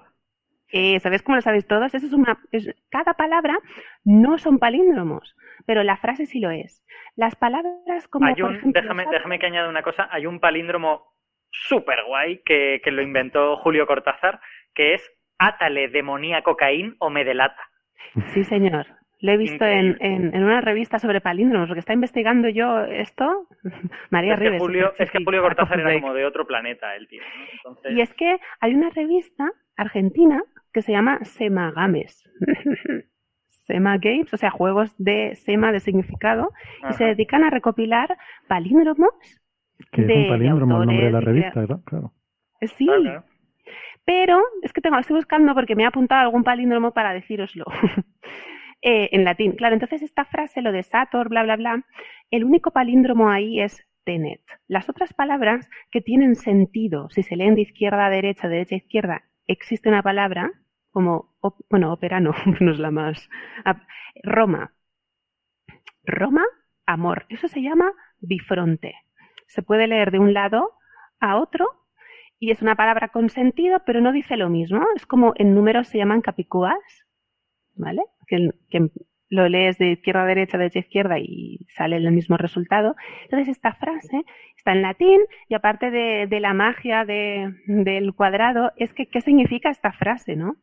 eh, ¿Sabéis cómo lo sabéis todos? Eso es una, es- cada palabra no son palíndromos, pero la frase sí lo es. Las palabras como Hay por un, ejemplo, déjame, que añada una cosa. Hay un palíndromo súper guay que, que lo inventó Julio Cortázar, que es átale demoníaco Caín o me delata. Sí, señor. Lo he visto en, Increíble. en, en una revista sobre palíndromos, porque está investigando yo esto. María Es que. Julio, es que Julio Cortázar era como de otro planeta, el tío. ¿no? Entonces, Y es que hay una revista argentina que se llama Semagames. Sema Games, o sea, juegos de Sema de significado, y se dedican a recopilar palíndromos. Que es de- un palíndromo el nombre de la revista, ¿verdad? Claro. Eh, Sí, claro. pero es que tengo, estoy buscando porque me ha apuntado algún palíndromo para decíroslo. Eh, en latín. Claro, entonces esta frase, lo de Sator, bla, bla, bla, el único palíndromo ahí es tenet. Las otras palabras que tienen sentido, si se leen de izquierda a derecha, de derecha a izquierda, existe una palabra como, bueno, ópera no, es la más. Roma. Roma, amor. Eso se llama bifronte. Se puede leer de un lado a otro y es una palabra con sentido, pero no dice lo mismo. Es como en números se llaman capicúas, ¿vale? Que, lo lees de izquierda a derecha, de derecha a izquierda y sale el mismo resultado. Entonces esta frase está en latín y aparte de, de la magia de, del cuadrado, es que qué significa esta frase, ¿no?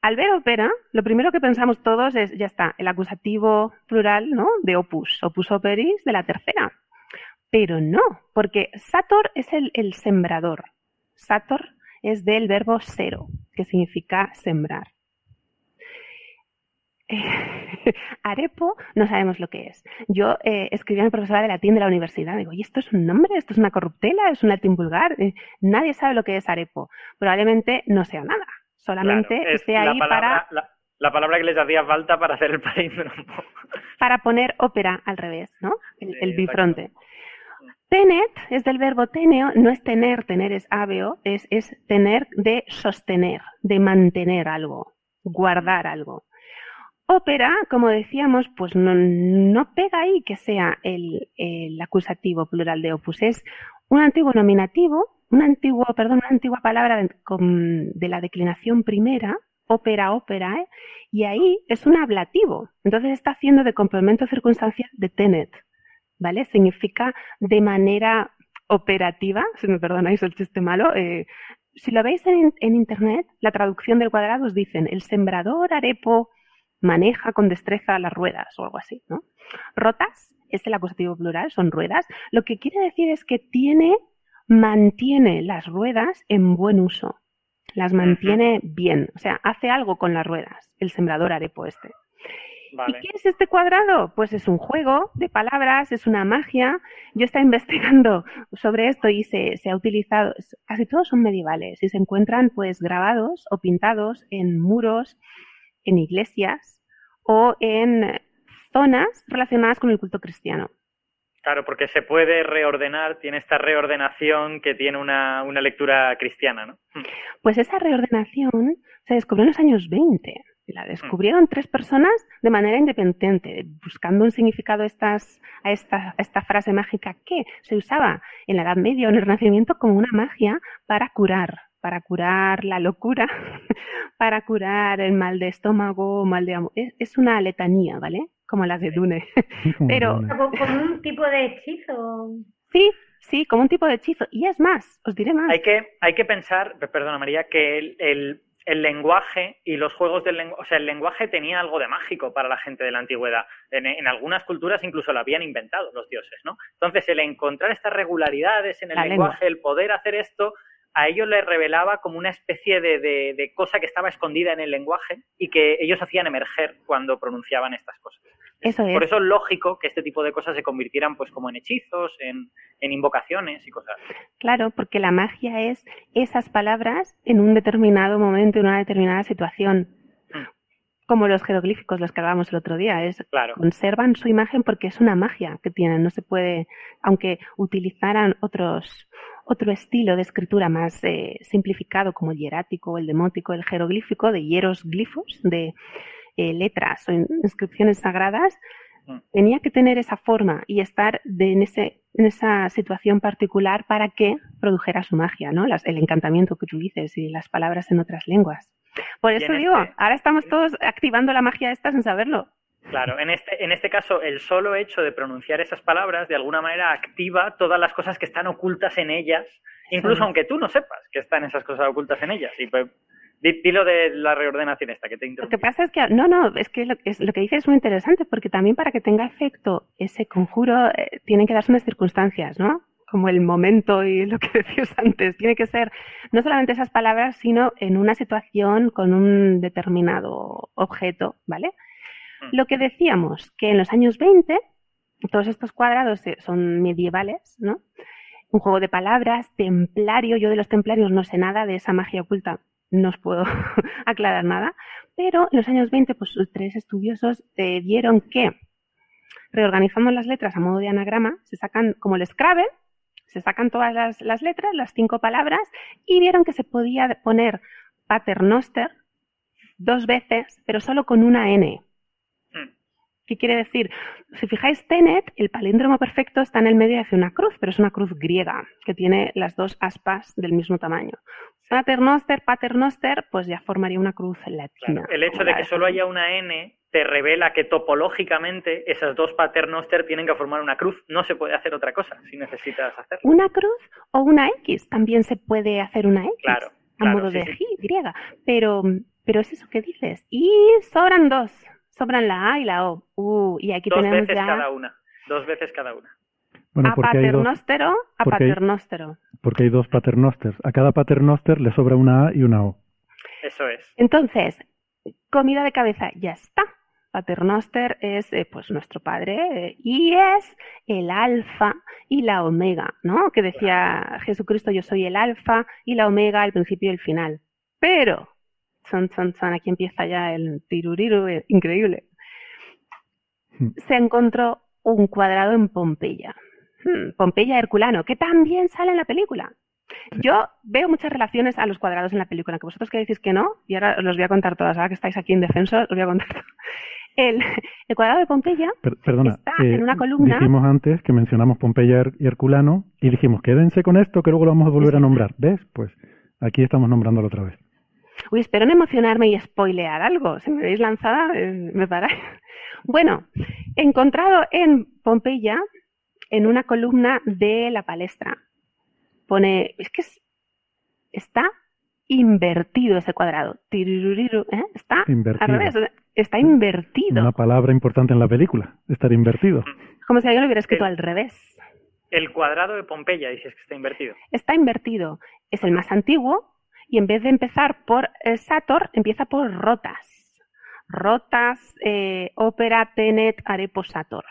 Al ver ópera, lo primero que pensamos todos es, ya está, el acusativo plural, ¿no? De opus, opus operis de la tercera. Pero no, porque sator es el, sembrador. Sator es del verbo sero, que significa sembrar. arepo no sabemos lo que es. Yo eh, escribí a mi profesora de latín de la universidad, digo, ¿y esto es un nombre? ¿Esto es una corruptela? ¿Es un latín vulgar? Eh, nadie sabe lo que es arepo. Probablemente no sea nada, solamente esté ahí para... La, palabra que les hacía falta para hacer el palíndromo. para poner ópera al revés, ¿no? El, bifronte. Tenet es del verbo teneo, no es tener, tener es aveo, es, es tener de sostener, de mantener algo, guardar algo. Ópera, como decíamos, pues no, pega ahí que sea el, el, acusativo plural de opus. Es un antiguo nominativo, un antiguo, perdón, una antigua palabra de, de la declinación primera, ópera, ópera, ¿eh? y ahí es un ablativo. Entonces está haciendo de complemento circunstancial de tenet, ¿vale? Significa de manera operativa, si me perdonáis el chiste malo, eh, si lo veis en, en, internet, la traducción del cuadrado os dicen el sembrador arepo maneja con destreza las ruedas o algo así, ¿no? Rotas es el acusativo plural, son ruedas. Lo que quiere decir es que tiene, mantiene las ruedas en buen uso. Las mantiene bien, o sea, hace algo con las ruedas, el sembrador arepo este. ¿Y qué es este cuadrado? Pues es un juego de palabras, es una magia. Yo estaba investigando sobre esto y se, se, ha utilizado, casi todos son medievales y se encuentran pues grabados o pintados en muros en iglesias o en zonas relacionadas con el culto cristiano. Claro, porque se puede reordenar, tiene esta reordenación que tiene una, una lectura cristiana, ¿no? Hmm. Pues esa reordenación se descubrió en los años 20. La descubrieron tres personas de manera independiente, buscando un significado a, estas, a, esta, a esta frase mágica que se usaba en la Edad Media o en el Renacimiento como una magia para curar, para curar la locura, para curar el mal de estómago, mal de amor. Es, una letanía, ¿vale? Como las de Dune. Pero como un tipo de hechizo. Sí, sí, como un tipo de hechizo. Y es más, os diré más. Hay que, hay que pensar, perdona María, que el, el, el lenguaje y los juegos del lenguaje, o sea, el lenguaje tenía algo de mágico para la gente de la antigüedad. En, en, algunas culturas incluso lo habían inventado los dioses, ¿no? Entonces, el encontrar estas regularidades en el lenguaje, el poder hacer esto, a ellos les revelaba como una especie de, de, cosa que estaba escondida en el lenguaje y que ellos hacían emerger cuando pronunciaban estas cosas. Eso es. Por eso es lógico que este tipo de cosas se convirtieran pues como en hechizos, en, en invocaciones y cosas así. Claro, porque la magia es esas palabras en un determinado momento, en una determinada situación. Mm. Como los jeroglíficos, los que hablábamos el otro día, es claro. conservan su imagen porque es una magia que tienen, no se puede, aunque utilizaran otros otro estilo de escritura más eh, simplificado como el hierático, el demótico, el jeroglífico, de hieros glifos, de eh, letras o inscripciones sagradas, mm. tenía que tener esa forma y estar de, en, ese, en esa situación particular para que produjera su magia, ¿no? Las, el encantamiento que tú dices y las palabras en otras lenguas. Por eso digo, este ahora estamos todos activando la magia esta sin saberlo. Claro, en este, en este caso, el solo hecho de pronunciar esas palabras de alguna manera activa todas las cosas que están ocultas en ellas, incluso aunque tú no sepas que están esas cosas ocultas en ellas. Y pues, dilo de la reordenación esta que te Lo que pasa es que, no, no, es que lo, es, lo que dices es muy interesante, porque también para que tenga efecto ese conjuro eh, tienen que darse unas circunstancias, ¿no? Como el momento y lo que decías antes. Tiene que ser no solamente esas palabras, sino en una situación con un determinado objeto, ¿vale? Mm. Lo que decíamos, que en los años 20, todos estos cuadrados son medievales, ¿no? Un juego de palabras, templario, yo de los templarios no sé nada, de esa magia oculta no os puedo aclarar nada, pero en los años 20, pues tres estudiosos eh, vieron que reorganizando las letras a modo de anagrama, se sacan como el Scrabble, se sacan todas las, las letras, las cinco palabras, y vieron que se podía poner paternoster dos veces, pero solo con una N. ¿Qué quiere decir? Si fijáis, Tenet, el palíndromo perfecto está en el medio y hace una cruz, pero es una cruz griega, que tiene las dos aspas del mismo tamaño. Paternoster, paternoster, pues ya formaría una cruz latina. el hecho de que solo haya una N te revela que topológicamente esas dos paternoster tienen que formar una cruz. No se puede hacer otra cosa si necesitas hacerlo. Una cruz o una X. También se puede hacer una X. Claro. a claro, modo sí, de sí. G, griega. Pero, pero es eso que dices. Y sobran dos. Sobran la A y la O. Uh, y aquí Dos tenemos veces ya cada una. Dos veces cada una. Bueno, a porque hay, dos, paternóstero, a porque hay- paternóstero. porque hay dos paternosters. A cada paternoster le sobra una A y una O. Eso es. Entonces, comida de cabeza, ya está. Paternoster es eh, pues nuestro padre eh, y es el alfa y la omega, ¿no? Que decía Jesucristo, yo soy el alfa y la omega, el principio y el final. Pero, son, son, son, aquí empieza ya el tiruriru increíble. Hmm. Se encontró un cuadrado en Pompeya. Hmm, Pompeya Herculano, que también sale en la película. Yo veo muchas relaciones a los cuadrados en la película, que vosotros que decís que no, y ahora os los voy a contar todas, ahora que estáis aquí en defenso, os voy a contar. todo. El, el cuadrado de Pompeya Per- perdona, está eh, en una columna. dijimos antes que mencionamos Pompeya y Herculano y dijimos quédense con esto que luego lo vamos a volver a nombrar. ¿Ves? Pues aquí estamos nombrándolo otra vez. Uy, espero no emocionarme y spoilear algo. Si me veis lanzada, eh, me paráis. Bueno, encontrado en Pompeya, en una columna de la palestra. Pone, es que es- está invertido ese cuadrado. ¿eh? Está Invertido. al revés, está invertido. Una palabra importante en la película, estar invertido. Como si alguien lo hubiera escrito al revés. El cuadrado de Pompeya, dices que está invertido. Está invertido. Es el más antiguo y en vez de empezar por eh, Sator, empieza por Rotas. Rotas, eh, Ópera, Tenet, Arepo, Sator.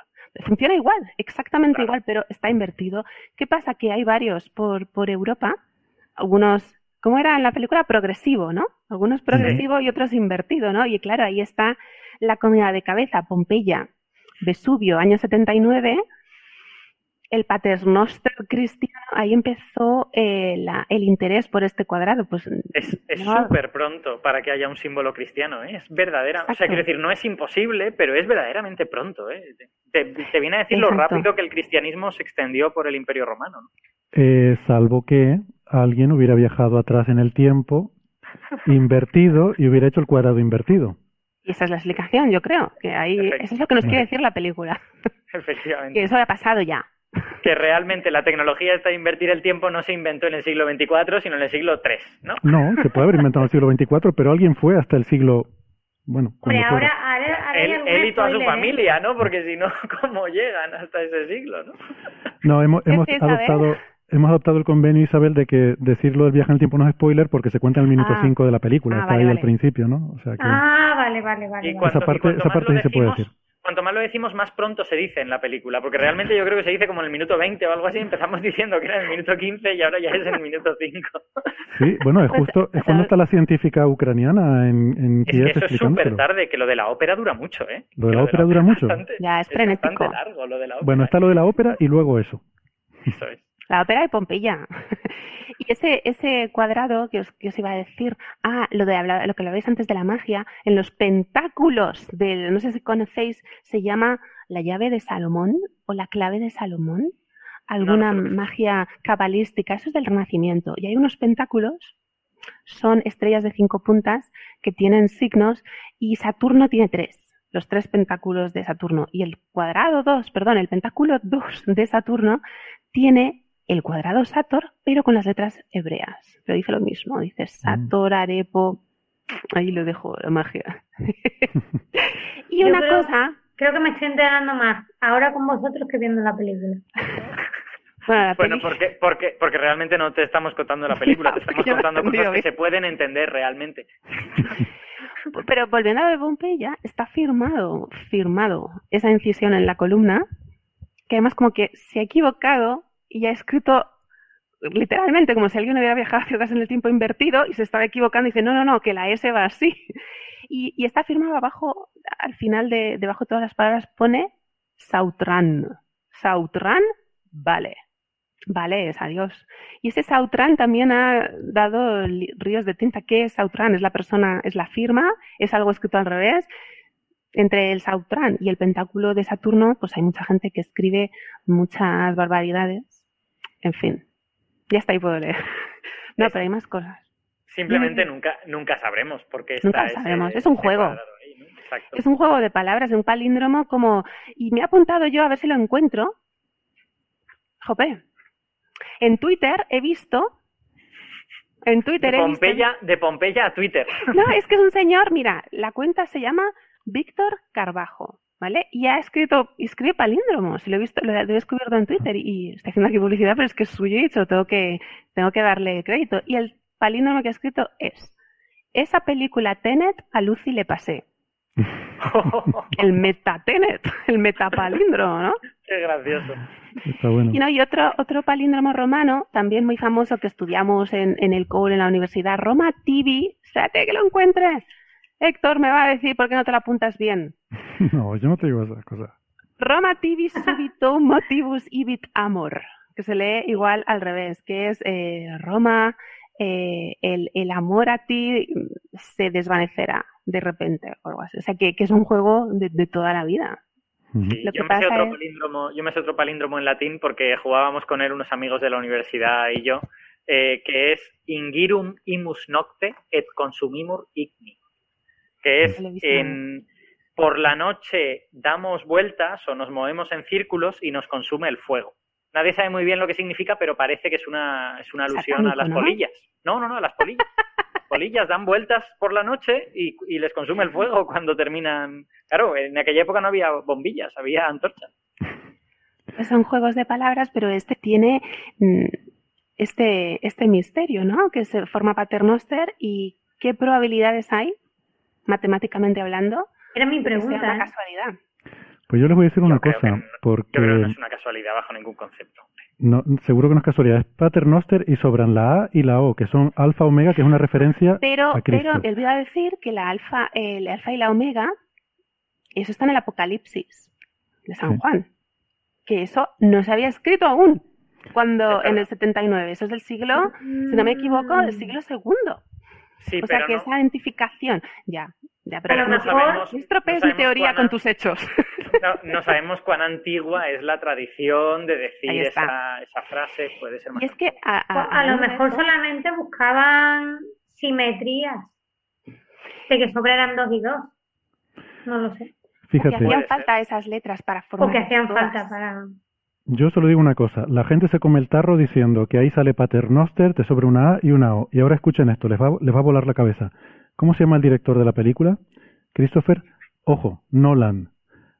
Funciona igual, exactamente Claro. igual, pero está invertido. ¿Qué pasa? Que hay varios por, por Europa, algunos, ¿cómo era en la película? Progresivo, ¿no? Algunos progresivo y otros invertido, ¿no? Y claro, ahí está la comida de cabeza, Pompeya, Vesubio, año 79, el paternoster cristiano, ahí empezó eh, la- el interés por este cuadrado. Pues, Es no- súper pronto para que haya un símbolo cristiano, ¿eh? Es verdadera. O sea, quiero decir, no es imposible, pero es verdaderamente pronto, ¿eh? Te, te viene a decir lo rápido que el cristianismo se extendió por el Imperio Romano, ¿no? Eh, salvo que alguien hubiera viajado atrás en el tiempo, invertido y hubiera hecho el cuadrado invertido. Y esa es la explicación, yo creo. Que ahí, eso es lo que nos quiere decir la película. Efectivamente. que eso ha pasado ya. Que realmente la tecnología esta de invertir el tiempo no se inventó en el siglo XXIV, sino en el siglo III, ¿no? No, se puede haber inventado en el siglo XXIV, pero alguien fue hasta el siglo... Bueno, Hombre, ahora, ahora, Él, él y toda su spoiler, ¿eh? familia, ¿no? Porque si no, ¿cómo llegan hasta ese siglo, no? No, hemos, ¿Qué hemos adoptado hemos adoptado el convenio, Isabel, de que decirlo del viaje en el tiempo no es spoiler porque se cuenta en el minuto Ah. 5 de la película, Ah, está vale, ahí vale. al principio, ¿no? O sea que... Ah, vale, vale, vale. Y Esa parte- y esa parte sí se puede decir. Cuanto más lo decimos, más pronto se dice en la película, porque realmente yo creo que se dice como en el minuto 20 o algo así, empezamos diciendo que era en el minuto 15 y ahora ya es en el minuto 5. Sí, bueno, es Pues, justo, es cuando está la científica ucraniana en, en Es que Kiev eso es súper tarde, que lo de la ópera dura mucho, ¿eh? Lo de Que la ópera dura mucho. bastante- Ya, es frenético. bastante largo lo de la ópera. Bueno, está lo de la ópera y luego eso. Eso es. La ópera de Pompeya. y ese, ese cuadrado que os, que os iba a decir, ah, lo de lo que lo veis antes de la magia, en los pentáculos del, no sé si conocéis, se llama la llave de Salomón o la clave de Salomón. Alguna no magia cabalística, eso es del Renacimiento. Y hay unos pentáculos, son estrellas de cinco puntas que tienen signos y Saturno tiene tres. Los tres pentáculos de Saturno. Y el cuadrado 2, perdón, el pentáculo 2 de Saturno tiene el cuadrado Sator, pero con las letras hebreas. Pero dice lo mismo, dice Sator, Arepo. Ahí lo dejo, la magia. y Yo una creo- cosa, Creo que me estoy enterando más ahora con vosotros que viendo la película. bueno, la Bueno, peli- porque, porque, porque realmente no te estamos contando la película, te estamos no contando cosas que se pueden entender realmente. Pero volviendo a lo de Pompeya, está firmado, firmado esa incisión en la columna, que además como que se ha equivocado y ha escrito literalmente como si alguien hubiera viajado hacia atrás en el tiempo invertido y se estaba equivocando y dice, no, no, no, que la S va así. Y, está firmado abajo, al final de, debajo de todas las palabras pone Sautran. Sautran, vale. Vale, es adiós. Y ese Sautran también ha dado ríos de tinta. ¿Qué es Sautran? ¿Es la persona, es la firma? ¿Es algo escrito al revés? Entre el Sautran y el pentáculo de Saturno, pues hay mucha gente que escribe muchas barbaridades. En fin, ya está ahí puedo leer. No, pero hay más cosas. Simplemente nunca, nunca sabremos porque está Nunca ese- sabremos, es un juego. ahí. Es un juego de palabras, un palíndromo como... Y me he apuntado yo a ver si lo encuentro. Jope. En Twitter he visto... En Twitter De he visto... Pompeya, de Pompeya a Twitter. No, es que es un señor, mira, la cuenta se llama Víctor Carbajo, ¿vale? Y ha escrito, y escribe palíndromos, y lo he visto, lo he descubierto en Twitter y estoy haciendo aquí publicidad, pero es que es suyo y se lo tengo que, tengo que darle crédito. Y el palíndromo que ha escrito es, esa película Tenet a Lucy le pasé. El metatenet, el metapalíndromo, ¿no? Qué gracioso. Está bueno. Y, no, y otro, otro palíndromo romano, también muy famoso, que estudiamos en, en el COUL, en la universidad, Roma TV, espérate que lo encuentre. Héctor me va a decir por qué no te lo apuntas bien. No, yo no te digo esas cosas. Roma TV subito motivus ibit amor, que se lee igual al revés, que es eh, Roma, eh, el, el amor a ti se desvanecerá de repente o algo así. O sea, que, que es un juego de, de toda la vida. Sí, Lo que yo, me sé pasa otro es- palíndromo, yo me sé otro palíndromo en latín porque jugábamos con él unos amigos de la universidad y yo, eh, que es ingirum imus nocte et consumimur igni, que es en, por la noche damos vueltas o nos movemos en círculos y nos consume el fuego. Nadie sabe muy bien lo que significa, pero parece que es una, es una alusión a las ¿no? polillas. No, no, no, a las polillas. polillas dan vueltas por la noche y, y les consume el fuego cuando terminan. Claro, en aquella época no había bombillas, había antorchas. Pues son juegos de palabras, pero este tiene mm, este, este misterio, ¿no? Que se forma paternoster y qué probabilidades hay, matemáticamente hablando, Era mi sea pregunta. una ¿eh? casualidad. Pues yo les voy a decir una Yo creo que cosa, no- porque Yo creo que no es una casualidad bajo ningún concepto. no, seguro que no es casualidad. Es paternoster y sobran la A y la O, que son alfa omega, que es una referencia Pero, a Cristo. pero me olvidé decir que la alfa, el alfa y la omega, eso está en el Apocalipsis de San Sí. Juan. Que eso no se había escrito aún. Cuando en el 79, eso es del siglo, si no me equivoco, del siglo segundo. Sí, o sea pero que no, esa identificación, ya, ya, pero A lo no, mejor- sabemos- no estropees no mi teoría cuán- con tus hechos. no- no sabemos cuán antigua es la tradición de decir esa, esa frase. Puede ser más y es que a, Pues a- a lo mejor eso- solamente buscaban simetrías. De que sobraran dos y dos. No lo sé. o que Fíjate, hacían falta esas letras para formar O que hacían todas. falta para. Yo solo digo una cosa. La gente se come el tarro diciendo que ahí sale paternoster, te sobra una A y una O. Y ahora escuchen esto, les va, les va a volar la cabeza. ¿Cómo se llama el director de la película? Christopher, ojo, Nolan.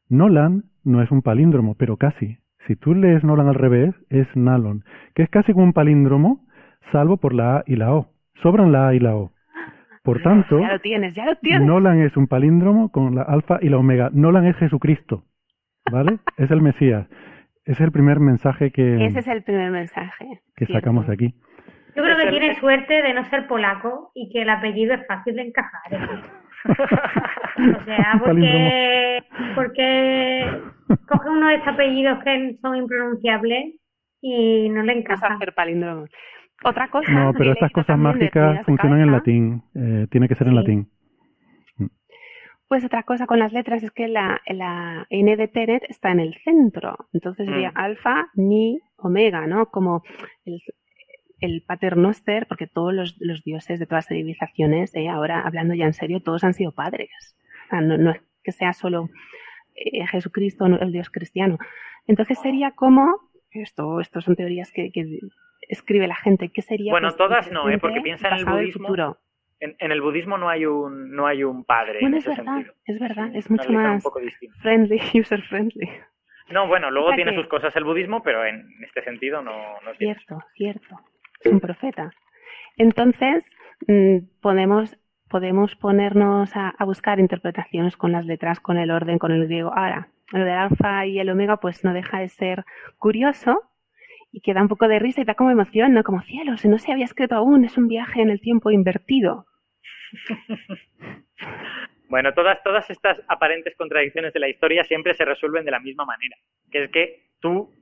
Nolan no es un palíndromo, pero casi. Si tú lees Nolan al revés, es Nalon, que es casi como un palíndromo, salvo por la A y la O. Sobran la A y la O. Por tanto, Ya lo tienes, ya lo tienes. Nolan es un palíndromo con la alfa y la omega. Nolan es Jesucristo, ¿vale? es el Mesías. Ese es el primer mensaje que, Ese es el primer mensaje. que cierto. sacamos de aquí. Yo creo que tiene suerte de no ser polaco y que el apellido es fácil de encajar. ¿eh? O sea, porque, porque coge uno de estos apellidos que son impronunciables y no le Vamos a encaja. hacer palíndromos. Otra cosa. No, pero estas cosas mágicas funcionan en latín. Eh, tiene que ser en latín. Pues otra cosa con las letras es que la, la N de Tenet está en el centro. Entonces sería Mm. alfa, ni, omega, ¿no? Como el, el paternoster, porque todos los, los dioses de todas las civilizaciones, eh, ahora hablando ya en serio, todos han sido padres. O sea, no, no es que sea solo eh, Jesucristo, el dios cristiano. Entonces sería como, esto, esto son teorías que, que escribe la gente, ¿qué sería? Bueno, pues, todas no, ¿eh? Porque piensa en el budismo. futuro. En, en el budismo no hay un, no hay un padre Bueno, en es ese verdad, sentido. es verdad, es mucho un más poco friendly, user friendly. No, bueno, luego O sea tiene que- sus cosas el budismo, pero en este sentido no, no tiene. Cierto, cierto. Es un profeta. Entonces, mm, podemos, podemos ponernos a, a buscar interpretaciones con las letras, con el orden, con el griego. Ahora, lo del alfa y el omega, pues no deja de ser curioso y que da un poco de risa y da como emoción, ¿no? Como cielo, si no se había escrito aún, es un viaje en el tiempo invertido. Bueno, todas, todas estas aparentes contradicciones de la historia siempre se resuelven de la misma manera, que es que tú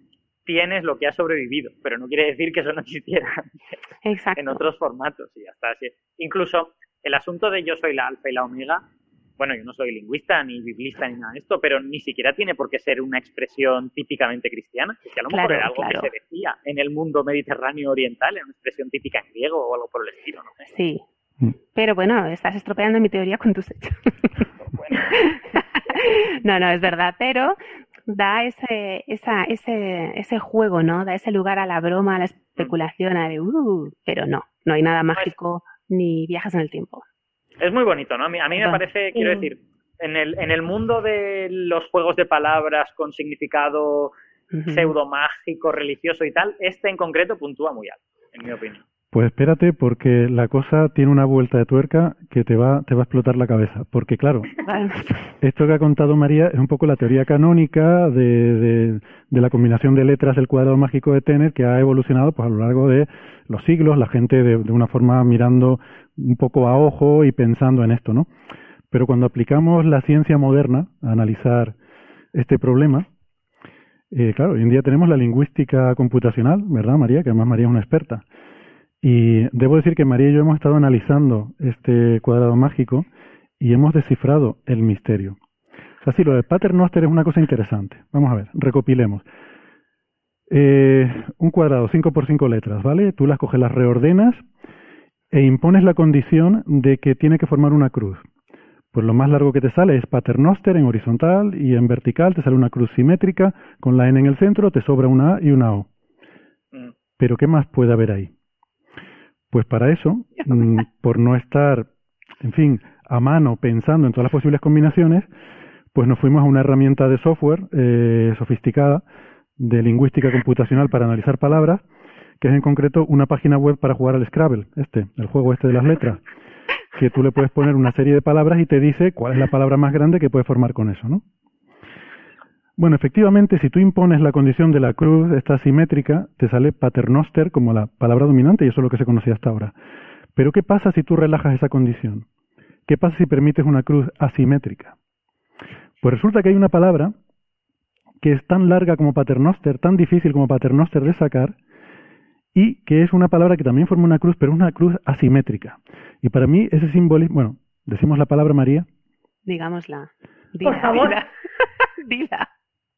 tienes lo que has sobrevivido, pero no quiere decir que eso no existiera Exacto. en otros formatos y ya está. Así. Incluso el asunto de yo soy la alfa y la omega, bueno, yo no soy lingüista ni biblista ni nada de esto, pero ni siquiera tiene por qué ser una expresión típicamente cristiana, que a lo mejor Claro, era algo claro. que se decía en el mundo mediterráneo oriental, en una expresión típica en griego o algo por el estilo, no. Sí. Mm. Pero bueno, estás estropeando mi teoría con tus hechos. Bueno, No, no, es verdad, pero da ese, esa, ese, ese juego, ¿no? Da ese lugar a la broma, a la especulación, a de, uh, pero no, no hay nada mágico ni viajes en el tiempo. Es muy bonito, ¿no? A mí, a mí me parece, quiero decir, en el, en el mundo de los juegos de palabras con significado pseudo mágico, religioso y tal, este en concreto puntúa muy alto, en mi opinión. Pues espérate porque la cosa tiene una vuelta de tuerca que te va, te va a explotar la cabeza. Porque claro, Vale. esto que ha contado María es un poco la teoría canónica de, de- de la combinación de letras del cuadrado mágico de Tenet que ha evolucionado pues, a lo largo de los siglos, la gente de, de una forma mirando un poco a ojo y pensando en esto, ¿no? Pero cuando aplicamos la ciencia moderna a analizar este problema, eh, claro, hoy en día tenemos la lingüística computacional, ¿verdad, María? Que además María es una experta. Y debo decir que María y yo hemos estado analizando este cuadrado mágico y hemos descifrado el misterio. O sea, sí, lo del paternoster es una cosa interesante. Vamos a ver, recopilemos. Eh, un cuadrado, 5 por 5 letras, ¿vale? Tú las coges, las reordenas e impones la condición de que tiene que formar una cruz. Pues lo más largo que te sale es paternoster en horizontal y en vertical te sale una cruz simétrica con la N en el centro, te sobra una A y una O. Mm. Pero ¿qué más puede haber ahí? Pues para eso, mm, por no estar, en fin, a mano pensando en todas las posibles combinaciones, pues nos fuimos a una herramienta de software eh, sofisticada de lingüística computacional para analizar palabras, que es en concreto una página web para jugar al Scrabble, este, el juego este de las letras, que tú le puedes poner una serie de palabras y te dice cuál es la palabra más grande que puede formar con eso, ¿no? Bueno, efectivamente, si tú impones la condición de la cruz, esta simétrica, te sale paternoster como la palabra dominante y eso es lo que se conocía hasta ahora. Pero ¿qué pasa si tú relajas esa condición? ¿Qué pasa si permites una cruz asimétrica? Pues resulta que hay una palabra que es tan larga como paternoster, tan difícil como paternoster de sacar, y que es una palabra que también forma una cruz, pero una cruz asimétrica. Y para mí ese simbolismo, bueno, decimos la palabra María, Digámosla. Por favor. dila. Dila.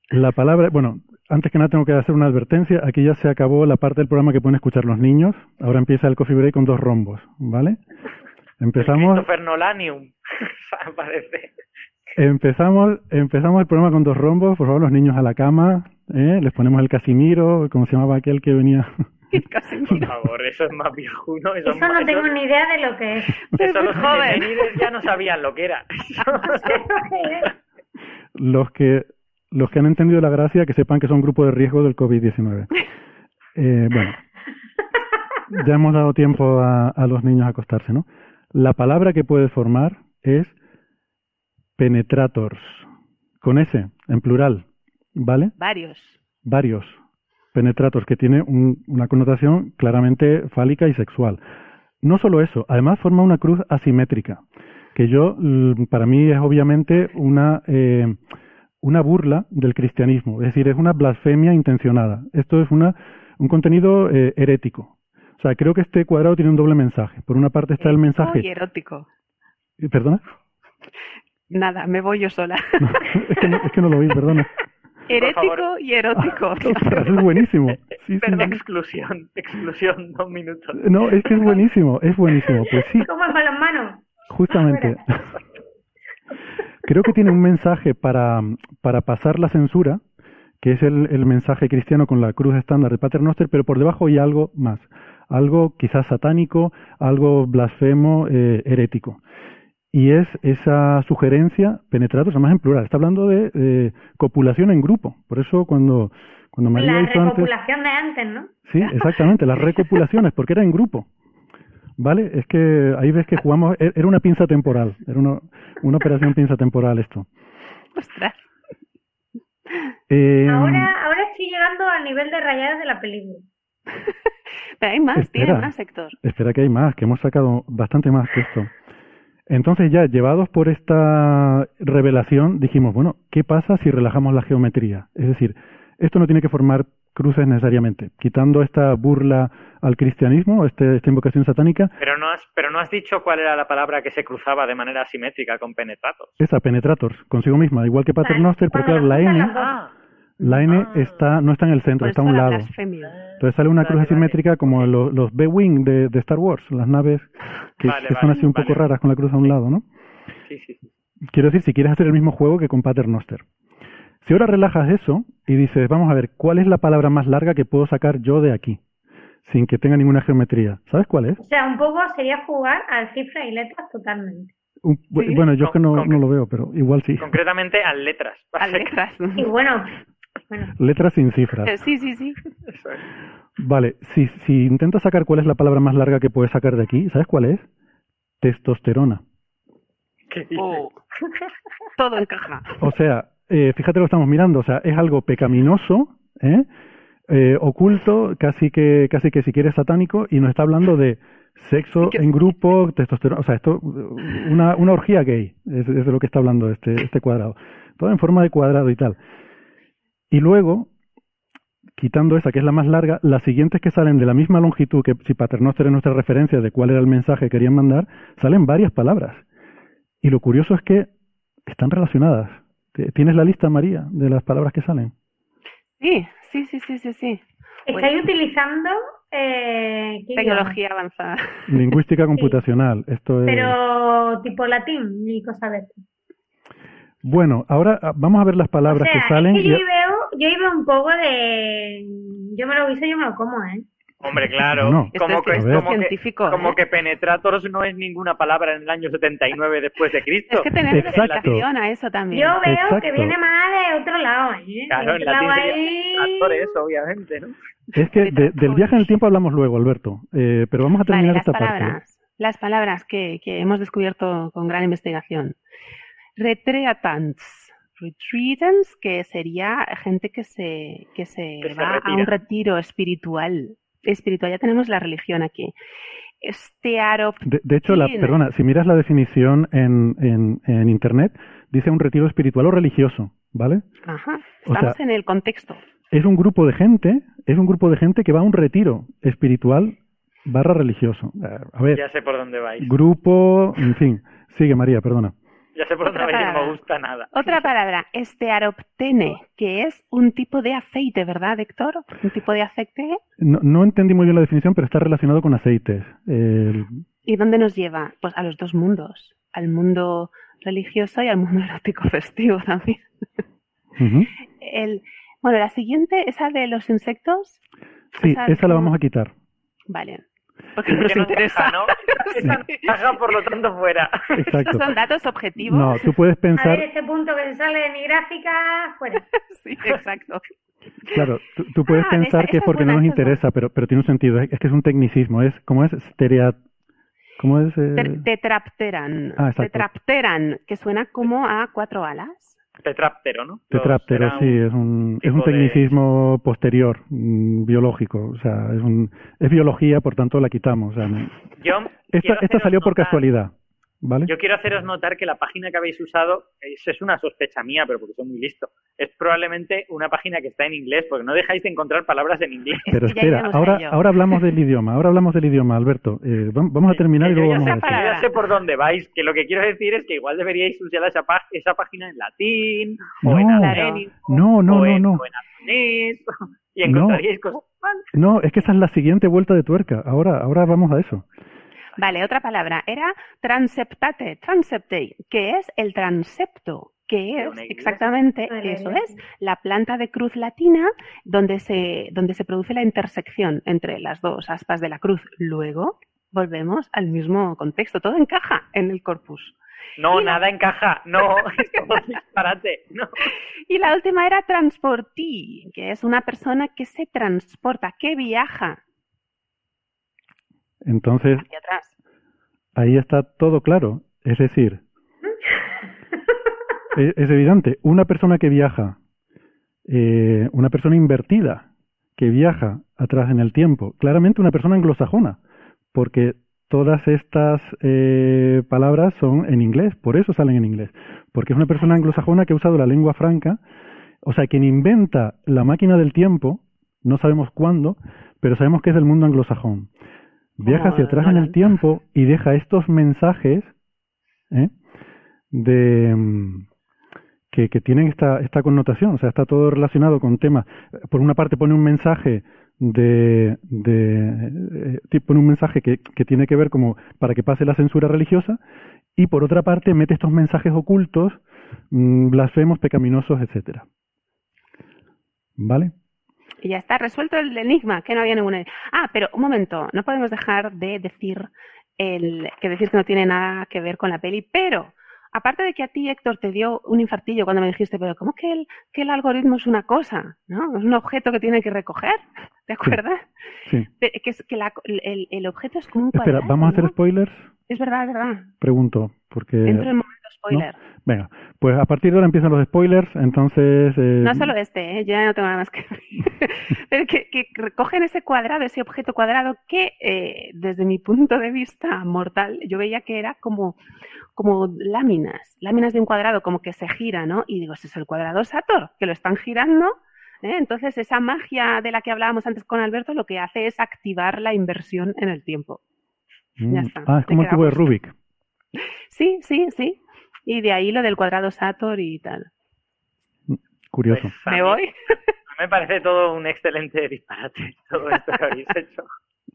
La palabra, bueno, antes que nada tengo que hacer una advertencia. Aquí ya se acabó la parte del programa que pueden escuchar los niños. Ahora empieza el coffee break con dos rombos, ¿vale? Empezamos, Christopher Nolanium, parece. empezamos, empezamos el programa con dos rombos. Por favor, los niños a la cama, ¿eh? Les ponemos el Casimiro, como se llamaba aquel que venía. Por favor, eso es más viejuno. Eso, Eso no tengo ni idea de lo que es. Eso los juveniles ya no sabían lo que era. los que los que han entendido la gracia que sepan que son grupo de riesgo del COVID-19. Eh, bueno, ya hemos dado tiempo a, a los niños a acostarse, ¿no? La palabra que puede formar es penetrators, con S, en plural, ¿vale? Varios. Varios penetrators, que tiene un- una connotación claramente fálica y sexual. No solo eso, además forma una cruz asimétrica, que yo, para mí es obviamente una, eh, una burla del cristianismo, es decir, es una blasfemia intencionada. Esto es una, un contenido eh, herético. O sea, creo que este cuadrado tiene un doble mensaje. Por una parte está el mensaje... Uy, erótico. Eh, ¿Perdona? Nada, me voy yo sola. No, es, que no, es que no lo vi, perdona. Herético y erótico. Ostras, es buenísimo. Sí, sí, Perdón, sí. exclusión, exclusión, dos minutos. No, es que es buenísimo, es buenísimo. Pues sí, ¿Cómo es para las manos? Creo que tiene un mensaje para, para pasar la censura, que es el, el mensaje cristiano con la cruz estándar de Paternoster, pero por debajo hay algo más, algo quizás satánico, algo blasfemo, eh, herético. Y es esa sugerencia, penetrados, además en plural, está hablando de eh, copulación en grupo. Por eso cuando, cuando María La hizo antes... recopulación de antes, ¿no? Sí, exactamente, las recopulaciones, porque era en grupo. ¿Vale? Es que ahí ves que jugamos, e- era una pinza temporal, era una, una operación pinza temporal esto. Ostras. Eh, Ahora, ahora estoy llegando al nivel de rayadas de la película. Pero hay más, tiene Espera. más, Héctor. Espera que hay más, que hemos sacado bastante más que esto. Entonces ya, llevados por esta revelación, dijimos, bueno, ¿qué pasa si relajamos la geometría? Es decir, esto no tiene que formar cruces necesariamente. Quitando esta burla al cristianismo, este, esta invocación satánica, Pero no, has, pero no has dicho cuál era la palabra que se cruzaba de manera asimétrica con penetratos. esa penetrators, consigo misma, igual que Paternoster, pero claro, la N. Ah, la N Ah. está, no está en el centro, está a un la lado. blasfemia. Entonces sale una Vale, cruz vale. asimétrica como los, los B-Wing de, de Star Wars, las naves que, Vale, que son así un poco raras con la cruz a un lado, ¿no? sí, sí. sí. quiero decir, si quieres hacer el mismo juego que con Paternoster. Si ahora relajas eso y dices, vamos a ver, ¿cuál es la palabra más larga que puedo sacar yo de aquí? Sin que tenga ninguna geometría. ¿Sabes cuál es? O sea, un poco sería jugar al cifra y letras totalmente. Un- Sí, bueno, yo es que no, no lo veo, pero igual sí. Concretamente a letras. A letras. Y bueno, bueno, Letras sin cifras. Sí, sí, sí. Eso es. Vale, si, si intentas sacar cuál es la palabra más larga que puedes sacar de aquí, ¿sabes cuál es? Testosterona. ¿Qué dices? Oh. Todo encaja. O sea, eh, fíjate lo que estamos mirando, o sea, es algo pecaminoso, ¿eh? Eh, oculto, casi que, casi que si quieres satánico, y nos está hablando de sexo en grupo, testosterona, o sea, esto, una, una orgía gay, es, es de lo que está hablando este, este cuadrado. Todo en forma de cuadrado y tal. Y luego, quitando esa que es la más larga, las siguientes que salen de la misma longitud que si Paternoster es nuestra referencia de cuál era el mensaje que querían mandar, salen varias palabras. Y lo curioso es que están relacionadas. ¿T- ¿Tienes la lista, María, de las palabras que salen? Sí, sí, sí, sí, sí, sí. estáis utilizando eh. Tecnología avanzada. Lingüística computacional. Esto es... Pero tipo latín y cosas de esto. Bueno, ahora ah, vamos a ver las palabras o sea, que salen. es que y- yo ahí veo, yo veo un poco de... Yo me lo guiso, yo me lo como, ¿eh? Hombre, claro. No. Como, que, como, que, científico, como que penetrators no es ninguna palabra en el año 79 después de Cristo. Es que tener Exacto. explicación a eso también. Yo veo Exacto. que viene más de otro lado, ¿eh? Claro, en lado sería ahí- obviamente, ¿no? Es que de- del viaje en el tiempo hablamos luego, Alberto. Eh, pero vamos a terminar esta parte. palabras. Las palabras que, que hemos descubierto con gran investigación. Retreatants. Retreatants, que sería gente que se, que se Que se va a un retiro espiritual. Espiritual, ya tenemos la religión aquí. Estearoptin. De, de hecho, la, perdona, si miras la definición en, en, en Internet, dice un retiro espiritual o religioso, ¿vale? Ajá. O Estamos sea, en el contexto. Es un grupo de gente, es un grupo de gente que va a un retiro espiritual barra religioso. Eh, A ver, Ya sé por dónde vais. grupo, en fin. Sigue, María, perdona. Ya sé por dónde Otra vais no me palabra. gusta nada. Otra palabra, estearoptene, que es un tipo de aceite, ¿verdad, Héctor? Un tipo de aceite. No, no entendí muy bien la definición, pero está relacionado con aceites. El- ¿Y dónde nos lleva? Pues a los dos mundos, al mundo religioso y al mundo erótico festivo también. El, bueno, la siguiente, esa de los insectos, Sí, Esa esa la vamos a quitar. vale. Porque no nos interesa. ¿no? Por lo tanto, fuera. Exacto. Estos son datos objetivos. No, tú puedes A pensar, ver, este punto que se sale de mi gráfica, fuera. Sí, exacto. claro, tú, tú puedes Ah, pensar esa- que es es porque no nos interesa, pero, pero tiene un sentido. Es, es que es un tecnicismo. Es, ¿Cómo es? Sterea... ¿Cómo es? eh? Ter- Tetrapteran. Ah, exacto. Tetrapteran, que suena como a cuatro alas. Tetráptero, ¿no? Tetráptero, sí, es un, es un de- tecnicismo posterior, mm, biológico. O sea, es, un, es biología, por tanto la quitamos. o sea, no- Yo esta, esta salió por casualidad, ¿vale? Yo quiero haceros notar que la página que habéis usado es, es una sospecha mía, pero porque soy muy listo. Es probablemente una página que está en inglés, porque no dejáis de encontrar palabras en inglés. Pero espera, ahora, ahora hablamos del idioma, ahora hablamos del idioma, Alberto. Eh, vam- vamos a terminar y luego vamos a decir. yo ya sé por dónde vais, que lo que quiero decir es que igual deberíais usar esa, pá- esa página en latín, o en No, arménico, no, no, o no, en, no. o en japonés, y No. encontraríais cosas mal. No, es que esa es la siguiente vuelta de tuerca. Ahora, ahora vamos a eso. Vale, otra palabra. Era transeptate, transepte, que es el transepto, que es exactamente, eso es, la planta de cruz latina donde se, donde se produce la intersección entre las dos aspas de la cruz. Luego volvemos al mismo contexto, todo encaja en el corpus. No, Y la- nada encaja, no, es todo disparate, no. Y la última era transportí, que es una persona que se transporta, que viaja Entonces, hacia atrás. ahí está todo claro. Es decir, es, es evidente, una persona que viaja, eh, una persona invertida, que viaja atrás en el tiempo, claramente una persona anglosajona, porque todas estas eh, palabras son en inglés, por eso salen en inglés, porque es una persona anglosajona que ha usado la lengua franca, o sea, quien inventa la máquina del tiempo, no sabemos cuándo, pero sabemos que es del mundo anglosajón. Viaja hacia atrás en el tiempo y deja estos mensajes ¿eh? de mm, que, que tienen esta, esta connotación, o sea, está todo relacionado con temas. Por una parte pone un mensaje de, de eh, pone un mensaje que, que tiene que ver como para que pase la censura religiosa y por otra parte mete estos mensajes ocultos, mm, blasfemos, pecaminosos, etcétera. ¿Vale? Y ya está resuelto el enigma, que no había ninguna. Ah, pero un momento, no podemos dejar de decir el, que decir que no tiene nada que ver con la peli, pero aparte de que a ti, Héctor, te dio un infartillo cuando me dijiste, pero ¿cómo que el, que el algoritmo es una cosa? ¿no? Es un objeto que tiene que recoger, ¿te acuerdas? Sí. Que, es, que la, el, el, objeto es como un Espera, ¿vamos a hacer spoilers? Es verdad, es verdad. Pregunto, porque... Entro en el momento spoiler. Venga, pues a partir de ahora empiezan los spoilers, entonces... eh, No solo este, ¿eh? yo ya no tengo nada más que. Pero que, que recogen ese cuadrado, ese objeto cuadrado que, eh, desde mi punto de vista mortal, yo veía que era como, como láminas, láminas de un cuadrado, como que se gira, ¿no? Y digo, ese es el cuadrado Sator, que lo están girando. ¿eh? Entonces, esa magia de la que hablábamos antes con Alberto lo que hace es activar la inversión en el tiempo. mm, ya está, Ah, es como el cubo de. Rubik. Sí, sí, sí. Y de ahí lo del cuadrado Sator y tal. Curioso. Pues, ¿Me voy? me parece todo un excelente disparate, todo esto que habéis hecho.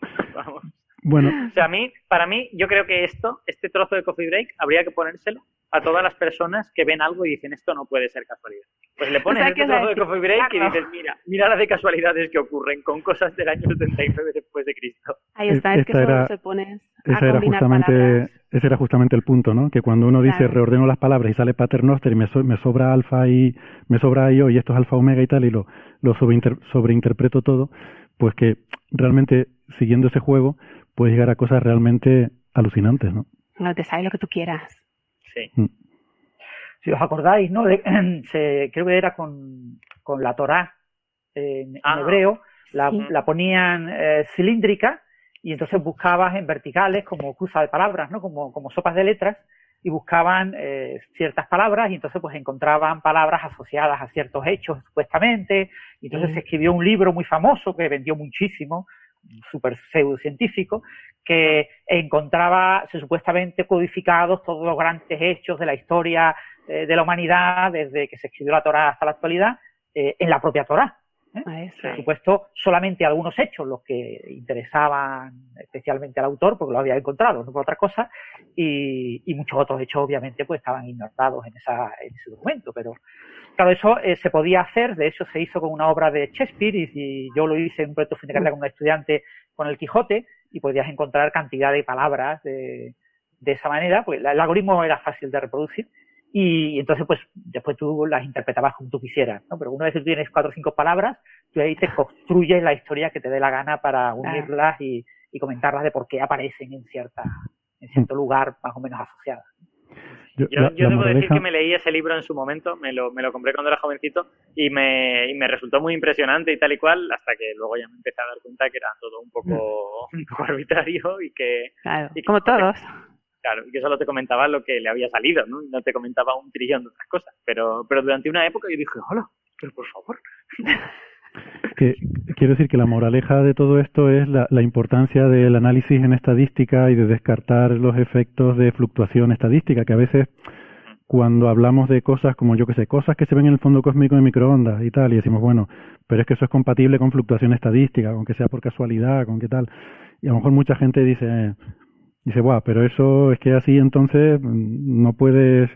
Vamos. Bueno, O sea, a mí, para mí, yo creo que esto, este trozo de Coffee Break, habría que ponérselo a todas las personas que ven algo y dicen esto no puede ser casualidad. Pues le pones O sea, este trozo de Coffee Break y dices, mira, mira la de casualidades que ocurren con cosas del año 79 después de Cristo. Ahí está, es que solo se pones a ese era justamente palabras. ese era justamente el punto, ¿no? Que cuando uno dice Claro. reordeno las palabras y sale paternoster y me, so- me sobra alfa y me sobra yo y esto es alfa omega y tal y lo, lo sobreinter- sobreinterpreto todo, pues que realmente siguiendo ese juego puedes llegar a cosas realmente alucinantes, ¿no? No te sale lo que tú quieras. Sí. Si os acordáis, ¿no? De- se- creo que era con, con la Torá en, en Ah. hebreo, la, Sí. la ponían eh, cilíndrica y entonces buscabas en verticales como cruza de palabras, ¿no? Como, como sopas de letras y buscaban eh, ciertas palabras y entonces pues encontraban palabras asociadas a ciertos hechos supuestamente y entonces Sí. se escribió un libro muy famoso que vendió muchísimo súper pseudocientífico que encontraba supuestamente codificados todos los grandes hechos de la historia eh, de la humanidad desde que se escribió la Torá hasta la actualidad eh, en la propia Torá Eso. por supuesto, solamente algunos hechos los que interesaban especialmente al autor, porque lo había encontrado, no por otra cosa, y, y muchos otros hechos, obviamente, pues estaban ignorados en, esa, en ese documento. Pero, claro, eso eh, se podía hacer, de hecho se hizo con una obra de Shakespeare, y, y yo lo hice en un proyecto fin de carrera con un estudiante con el Quijote, y podías encontrar cantidad de palabras de, de esa manera, pues el algoritmo era fácil de reproducir, y entonces pues después tú las interpretabas como tú quisieras, ¿no? Pero una vez que tú tienes cuatro o cinco palabras, tú ahí te construyes la historia que te dé la gana para unirlas y, y comentarlas de por qué aparecen en cierta en cierto lugar más o menos asociadas. Yo, Yo, la- yo la debo decir que me leí ese libro en su momento, me lo, me lo compré cuando era jovencito y me, y me resultó muy impresionante y tal y cual, hasta que luego ya me empecé a dar cuenta que era todo un poco, un poco arbitrario y que, Claro, Y como todos. Claro, y que solo te comentaba lo que le había salido, ¿no? No te comentaba un trillón de otras cosas. Pero, pero durante una época yo dije, hola, pero por favor. quiero decir que la moraleja de todo esto es la, importancia del análisis en estadística y de descartar los efectos de fluctuación estadística, que a veces cuando hablamos de cosas como yo que sé, cosas que se ven en el fondo cósmico de microondas y tal, y decimos, bueno, pero es que eso es compatible con fluctuación estadística, aunque sea por casualidad, con qué tal. Y a lo mejor mucha gente dice, dice, buah, pero eso es que así entonces mm, no puedes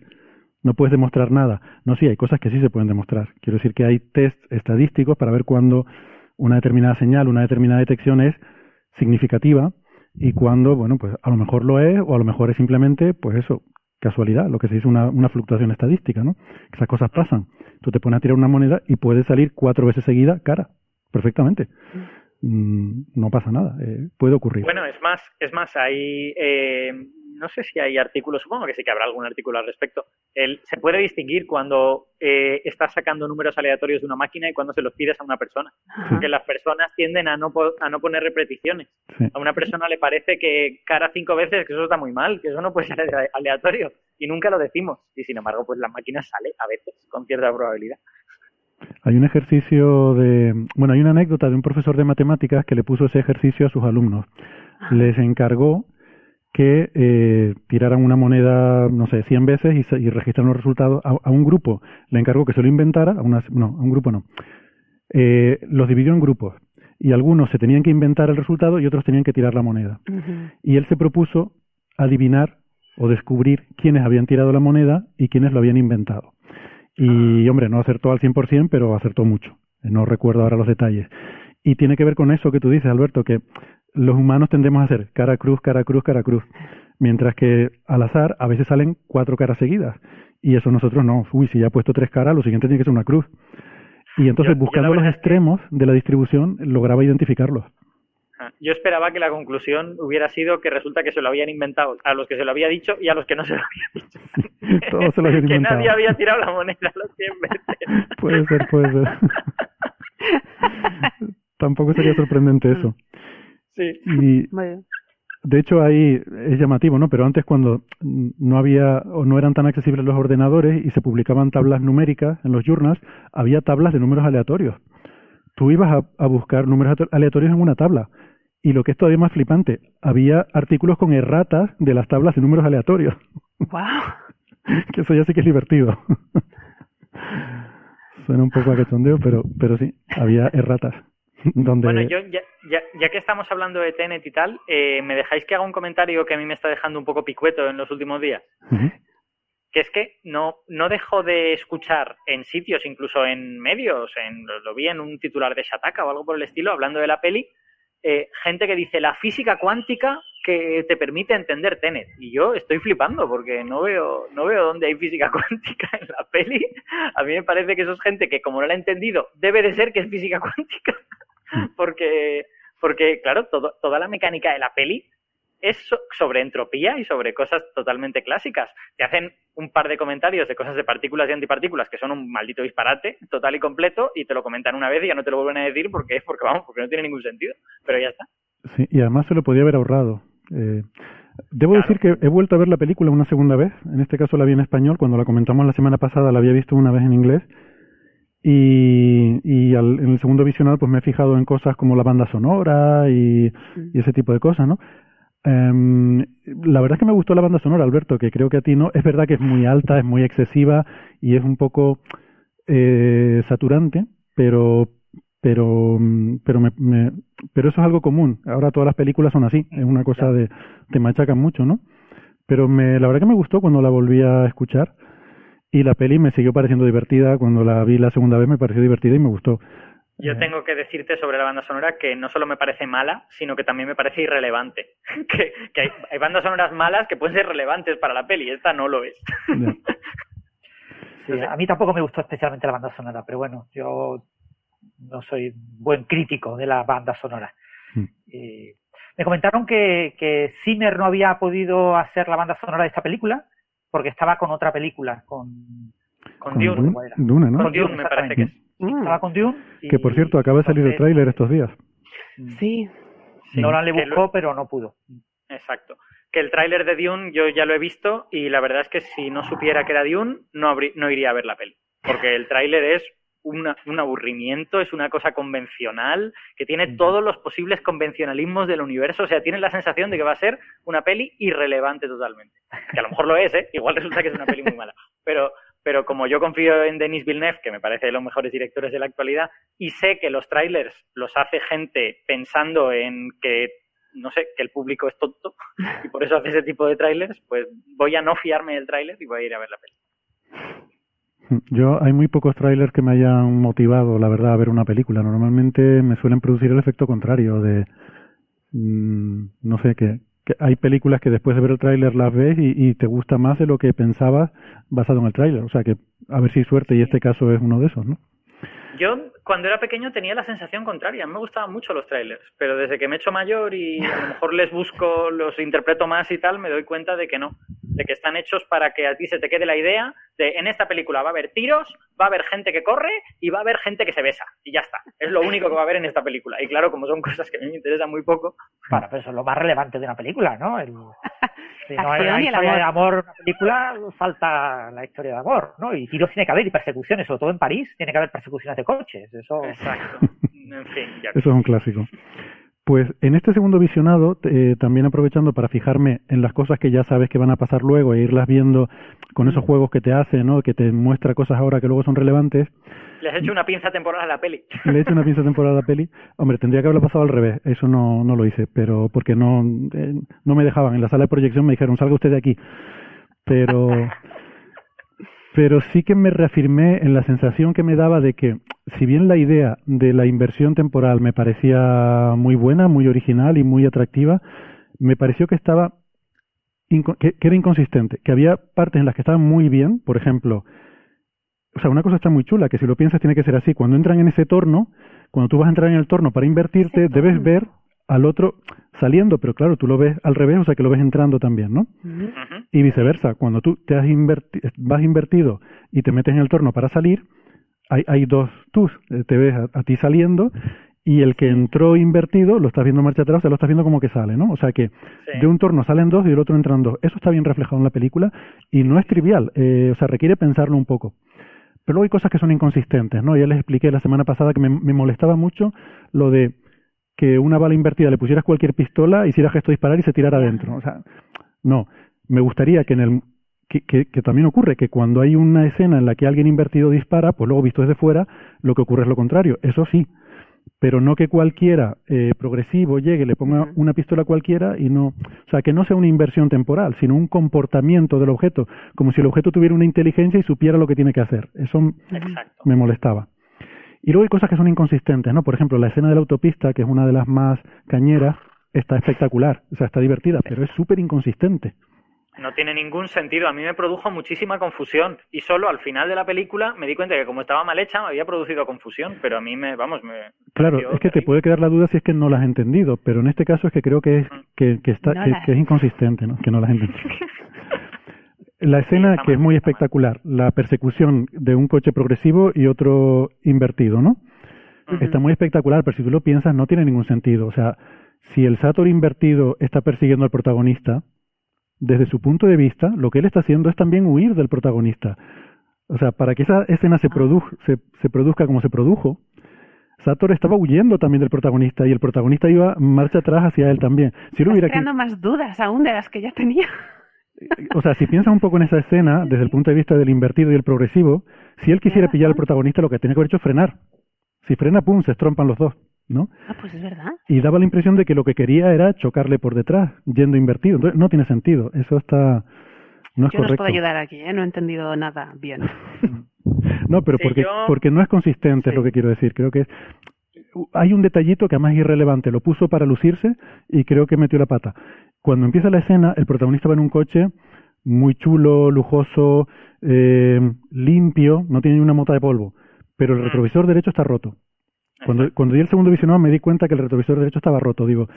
no puedes demostrar nada. No, sí, hay cosas que sí se pueden demostrar. Quiero decir que hay test estadísticos para ver cuándo una determinada señal, una determinada detección es significativa y cuando, bueno, pues a lo mejor lo es o a lo mejor es simplemente, pues eso, casualidad, lo que se dice una, una fluctuación estadística, ¿no? Esas cosas pasan. Tú te pones a tirar una moneda y puede salir cuatro veces seguida cara, perfectamente. Mm, no pasa nada, eh, puede ocurrir. Bueno, es más, es más, hay, eh, no sé si hay artículos, supongo que sí que habrá algún artículo al respecto. El, se puede distinguir cuando eh, estás sacando números aleatorios de una máquina y cuando se los pides a una persona. Ajá. Porque las personas tienden a no, a no poner repeticiones. Sí. A una persona le parece que cara cinco veces, que eso está muy mal, que eso no puede ser ale- aleatorio. Y nunca lo decimos. Y sin embargo, pues la máquina sale a veces con cierta probabilidad. Hay un ejercicio de, bueno, hay una anécdota de un profesor de matemáticas que le puso ese ejercicio a sus alumnos. Les encargó que eh, tiraran una moneda, no sé, 100 veces y, se- y registraran los resultados. A, a un grupo le encargó que se lo inventara, a una, no, a un grupo no. Eh, los dividió en grupos y algunos se tenían que inventar el resultado y otros tenían que tirar la moneda. Y él se propuso adivinar o descubrir quiénes habían tirado la moneda y quiénes lo habían inventado. Y, hombre, no acertó al 100%, pero acertó mucho. No recuerdo ahora los detalles. Y tiene que ver con eso que tú dices, Alberto, que los humanos tendemos a hacer cara cruz, cara cruz, cara cruz. Mientras que al azar a veces salen cuatro caras seguidas. Y eso nosotros no. Uy, si ya ha puesto tres caras, lo siguiente tiene que ser una cruz. Y entonces, Yo- buscando los extremos de la distribución, lograba identificarlos. Ah, Yo esperaba que la conclusión hubiera sido que resulta que se lo habían inventado a los que se lo había dicho y a los que no se lo había dicho. Todos se lo habían que inventado. nadie había tirado la moneda los 100 veces. Puede ser, puede ser. Tampoco sería sorprendente eso. Sí. Y de hecho ahí es llamativo, ¿no? Pero antes cuando no había o no eran tan accesibles los ordenadores y se publicaban tablas numéricas en los journals, había tablas de números aleatorios. Tú ibas a, a buscar números aleatorios en una tabla. Y lo que es todavía más flipante, había artículos con erratas de las tablas de números aleatorios. Wow. que eso ya sí que es divertido. Suena un poco a cachondeo, pero, pero sí, había erratas. Donde... Bueno, yo ya, ya, ya que estamos hablando de Tenet y tal, eh, ¿me dejáis que haga un comentario que a mí me está dejando un poco picueto en los últimos días? Que es que no, no dejo de escuchar en sitios, incluso en medios, en, lo, lo vi en un titular de Shataka o algo por el estilo, hablando de la peli, eh, gente que dice la física cuántica que te permite entender Tenet. Y yo estoy flipando porque no veo, no veo dónde hay física cuántica en la peli. A mí me parece que eso es gente que, como no la ha entendido, debe de ser que es física cuántica. porque, porque claro, todo, toda la mecánica de la peli es so- sobre entropía y sobre cosas totalmente clásicas. Te hacen un par de comentarios de cosas de partículas y antipartículas que son un maldito disparate total y completo y te lo comentan una vez y ya no te lo vuelven a decir porque es porque vamos, porque no tiene ningún sentido. Pero ya está. Sí, y además se lo podía haber ahorrado. Eh, debo Claro. decir que he vuelto a ver la película una segunda vez. En este caso la vi en español. Cuando la comentamos la semana pasada la había visto una vez en inglés. Y, y al- en el segundo visionado pues me he fijado en cosas como la banda sonora y, y ese tipo de cosas, ¿no? Em, la verdad es que me gustó la banda sonora, Alberto, que creo que a ti no. Es verdad que es muy alta, es muy excesiva y es un poco eh, saturante, pero pero mm, pero me, me- pero eso es algo común. Ahora todas las películas son así, es una cosa de te machacan mucho, ¿no? Pero me la verdad que me gustó cuando la volví a escuchar y la peli me siguió pareciendo divertida. Cuando la vi la segunda vez me pareció divertida y me gustó. Yo tengo que decirte sobre la banda sonora que no solo me parece mala, sino que también me parece irrelevante. que que hay, hay bandas sonoras malas que pueden ser relevantes para la peli, esta no lo es. Sí, a mí tampoco me gustó especialmente la banda sonora, pero bueno, yo no soy buen crítico de la banda sonora. Mm. Y me comentaron que, que Zimmer no había podido hacer la banda sonora de esta película porque estaba con otra película, con, Con Con Dune. Dune, ¿no? Con Dune me parece que es. Mm. Estaba con Dune. y- Que por cierto acaba de salir el tráiler estos días. Sí. Sí, Nolan le buscó, lo- pero no pudo. Exacto. Que el tráiler de Dune yo ya lo he visto y la verdad es que si no supiera que era Dune no, habrí- no iría a ver la peli. Porque el tráiler es una- un aburrimiento, es una cosa convencional, que tiene todos los posibles convencionalismos del universo. O sea, tienes la sensación de que va a ser una peli irrelevante totalmente. Que a lo mejor lo es, ¿eh? Igual resulta que es una peli muy mala. Pero, pero como yo confío en Denis Villeneuve, que me parece de los mejores directores de la actualidad, y sé que los trailers los hace gente pensando en que no sé, que el público es tonto y por eso hace ese tipo de trailers, pues voy a no fiarme del trailer y voy a ir a ver la peli. Yo hay muy pocos trailers que me hayan motivado, la verdad, a ver una película. Normalmente me suelen producir el efecto contrario de, mm, no sé, que, hay películas que después de ver el tráiler las ves y, y te gusta más de lo que pensabas basado en el tráiler. O sea que a ver si suerte y este caso es uno de esos, ¿no? Yo cuando era pequeño tenía la sensación contraria, me gustaban mucho los trailers, pero desde que me he hecho mayor y a lo mejor les busco, los interpreto más y tal, me doy cuenta de que no, de que están hechos para que a ti se te quede la idea de en esta película va a haber tiros, va a haber gente que corre y va a haber gente que se besa y ya está. Es lo único que va a haber en esta película. Y claro, como son cosas que a mí me interesan muy poco, Bueno, pero eso es lo más relevante de una película, ¿no? El, si no hay el historia de amor. amor en una película, falta la historia de amor, ¿no? Y tiros tiene que haber y persecuciones, sobre todo en París, tiene que haber persecuciones de coches. Eso. exacto. En fin, ya Eso es un clásico. Pues en este segundo visionado, eh, también aprovechando para fijarme en las cosas que ya sabes que van a pasar luego e irlas viendo con esos juegos que te hace, ¿no? Que te muestra cosas ahora que luego son relevantes. Le has hecho una pinza temporal a la peli. Le he hecho una pinza temporal a la peli. Hombre, tendría que haberlo pasado al revés. Eso no, no lo hice, pero porque no, eh, no me dejaban. En la sala de proyección me dijeron, salga usted de aquí. Pero, pero sí que me reafirmé en la sensación que me daba de que, si bien la idea de la inversión temporal me parecía muy buena, muy original y muy atractiva, me pareció que estaba que, era inconsistente, que había partes en las que estaban muy bien, por ejemplo, o sea, una cosa está muy chula, que si lo piensas tiene que ser así, cuando entran en ese torno, cuando tú vas a entrar en el torno para invertirte, debes ver al otro saliendo, pero claro, tú lo ves al revés, o sea que lo ves entrando también, ¿no? Y viceversa, cuando tú te has vas invertido y te metes en el torno para salir, hay, hay dos tus, eh, te ves a, ti saliendo y el que entró invertido lo estás viendo marcha atrás, o sea, lo estás viendo como que sale, ¿no? O sea que de un torno salen dos y del otro entran dos. Eso está bien reflejado en la película y no es trivial, eh, o sea, requiere pensarlo un poco. Pero luego hay cosas que son inconsistentes, ¿no? Ya les expliqué la semana pasada que me, me molestaba mucho lo de que una bala invertida le pusieras cualquier pistola, hiciera gesto de disparar y se tirara adentro. O sea, no. Me gustaría que en el que, que, también ocurre que cuando hay una escena en la que alguien invertido dispara, pues luego visto desde fuera, lo que ocurre es lo contrario. Eso sí, pero no que cualquiera eh, progresivo llegue, le ponga una pistola cualquiera y no, o sea, que no sea una inversión temporal, sino un comportamiento del objeto, como si el objeto tuviera una inteligencia y supiera lo que tiene que hacer. Eso me molestaba. Y luego hay cosas que son inconsistentes, ¿no? Por ejemplo, la escena de la autopista, que es una de las más cañeras, está espectacular, o sea, está divertida, pero es súper inconsistente. No tiene ningún sentido. A mí me produjo muchísima confusión. Y solo al final de la película me di cuenta que como estaba mal hecha me había producido confusión. Pero a mí me, vamos, me... Claro, es que te puede quedar la duda si es que no la has entendido. Pero en este caso es que creo que es, que, está, que, es inconsistente, ¿no? Que no la has entendido. La escena que es muy espectacular, la persecución de un coche progresivo y otro invertido, ¿no? Está muy espectacular, pero si tú lo piensas no tiene ningún sentido. O sea, si el Sator invertido está persiguiendo al protagonista, desde su punto de vista, lo que él está haciendo es también huir del protagonista. O sea, para que esa escena se, ah. se, se produzca como se produjo, Sator estaba huyendo también del protagonista y el protagonista iba marcha atrás hacia él también. Si hubiera creando más dudas aún de las que ya tenía o sea, si piensas un poco en esa escena, desde el punto de vista del invertido y el progresivo, si él quisiera pillar al protagonista, lo que tenía que haber hecho es frenar. Si frena, pum, se estrompan los dos, ¿no? Ah, pues es verdad. Y daba la impresión de que lo que quería era chocarle por detrás, yendo invertido. Entonces, no tiene sentido. Eso está. No es Yo correcto. no puedo ayudar aquí, ¿eh? No he entendido nada bien. no, pero porque, porque no es consistente, es lo que quiero decir. Creo que hay un detallito que además es irrelevante. Lo puso para lucirse y creo que metió la pata. Cuando empieza la escena, el protagonista va en un coche muy chulo, lujoso, eh, limpio, no tiene ni una mota de polvo, pero el retrovisor derecho está roto. Cuando, cuando di el segundo visionado me di cuenta que el retrovisor derecho estaba roto. Digo,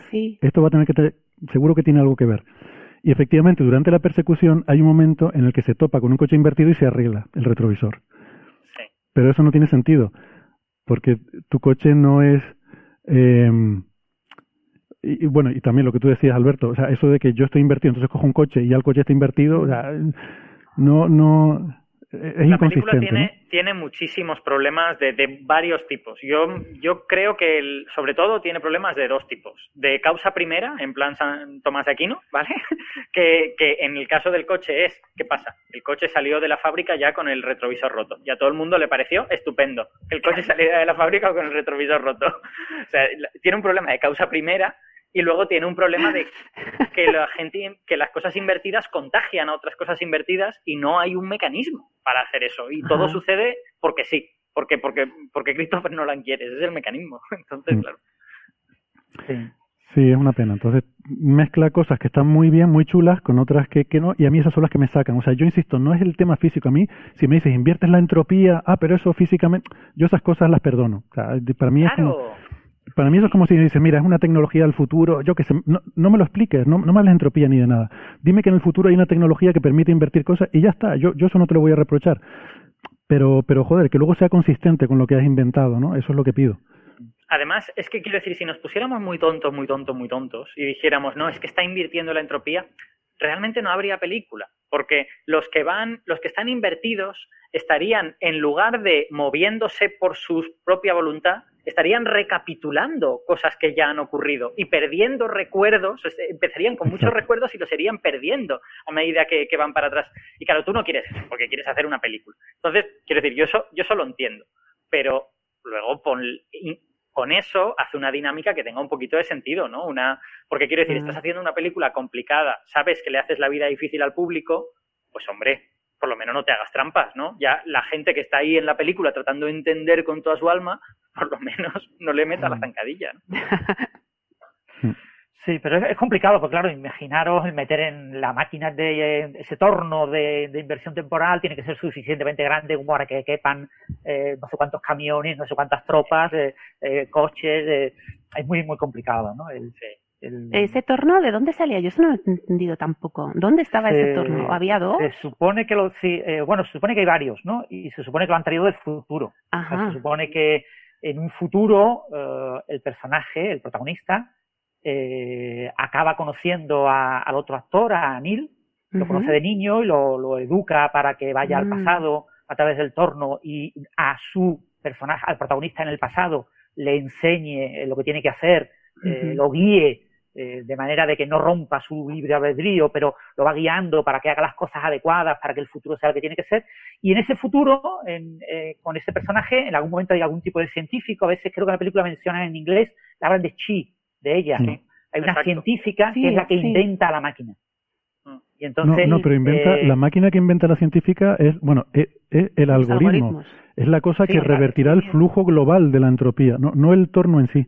esto va a tener que tener, seguro que tiene algo que ver. Y efectivamente, durante la persecución hay un momento en el que se topa con un coche invertido y se arregla el retrovisor. Pero eso no tiene sentido, porque tu coche no es eh, y, bueno, y también lo que tú decías, Alberto, o sea, eso de que yo estoy invertido, entonces cojo un coche y ya el coche está invertido, o sea, no, no, es la película tiene, tiene muchísimos problemas de, de, varios tipos. Yo, yo creo que el, sobre todo tiene problemas de dos tipos. De causa primera, en plan San Tomás de Aquino, ¿vale? que, que en el caso del coche es, ¿qué pasa? El coche salió de la fábrica ya con el retrovisor roto. Y a todo el mundo le pareció estupendo el coche saliera de la fábrica con el retrovisor roto. O sea, tiene un problema de causa primera y luego tiene un problema de que la gente que las cosas invertidas contagian a otras cosas invertidas y no hay un mecanismo para hacer eso. Y todo sucede porque sí porque porque porque Christopher Nolan quiere ese es el mecanismo. Entonces mm. claro. Sí. sí es una pena. Entonces mezcla cosas que están muy bien muy chulas con otras que, que no y a mí esas son las que me sacan. O sea yo insisto no es el tema físico a mí. Si me dices inviertes la entropía ah pero eso físicamente yo esas cosas las perdono. O sea, para mí es como para mí eso es como si dices, mira, es una tecnología del futuro, yo que sé, no, me lo expliques, no, me hables entropía ni de nada. Dime que en el futuro hay una tecnología que permite invertir cosas y ya está, yo, yo eso no te lo voy a reprochar. Pero, pero joder, que luego sea consistente con lo que has inventado, ¿no? Eso es lo que pido. Además, es que quiero decir, si nos pusiéramos muy tontos, muy tontos, muy tontos y dijéramos, no, es que está invirtiendo la entropía, realmente no habría película, porque los que van, los que están invertidos estarían en lugar de moviéndose por su propia voluntad, estarían recapitulando cosas que ya han ocurrido y perdiendo recuerdos, empezarían con muchos recuerdos y los irían perdiendo a medida que, van para atrás. Y claro, tú no quieres eso, porque quieres hacer una película. Entonces, quiero decir, yo eso, yo eso lo entiendo, pero luego pon, con eso hace una dinámica que tenga un poquito de sentido, ¿no? Una, porque quiero decir, estás haciendo una película complicada, sabes que le haces la vida difícil al público, pues hombre, por lo menos no te hagas trampas, ¿no? Ya la gente que está ahí en la película tratando de entender con toda su alma, por lo menos no le meta la mm. zancadilla, ¿no? Sí, pero es, complicado, porque claro, imaginaros el meter en la máquina de eh, ese torno de, inversión temporal tiene que ser suficientemente grande como para que quepan eh, no sé cuántos camiones, no sé cuántas tropas, eh, coches, es muy, muy complicado, ¿no? ¿Ese torno de dónde salía? Yo eso no lo he entendido tampoco. ¿Dónde estaba ese torno? ¿Había dos? Se supone que lo, sí, bueno, se supone que hay varios, ¿no? Y se supone que lo han traído del futuro. se supone que en un futuro el personaje, el protagonista, eh, acaba conociendo al otro actor, a Neil, lo conoce de niño y lo, educa para que vaya al mm. pasado a través del torno y a su personaje, al protagonista en el pasado, le enseñe lo que tiene que hacer, eh, lo guíe eh, de manera de que no rompa su libre albedrío, pero lo va guiando para que haga las cosas adecuadas, para que el futuro sea lo que tiene que ser. Y en ese futuro, con ese personaje, en algún momento hay algún tipo de científico, a veces creo que la película menciona en inglés, hablan de chi, de ella. Hay una científica que es la que inventa la máquina. Mm. Y entonces, no, pero inventa, eh, la máquina que inventa la científica es, bueno, es, el algoritmo. Es la cosa que revertirá el flujo global de la entropía, no, no el torno en sí.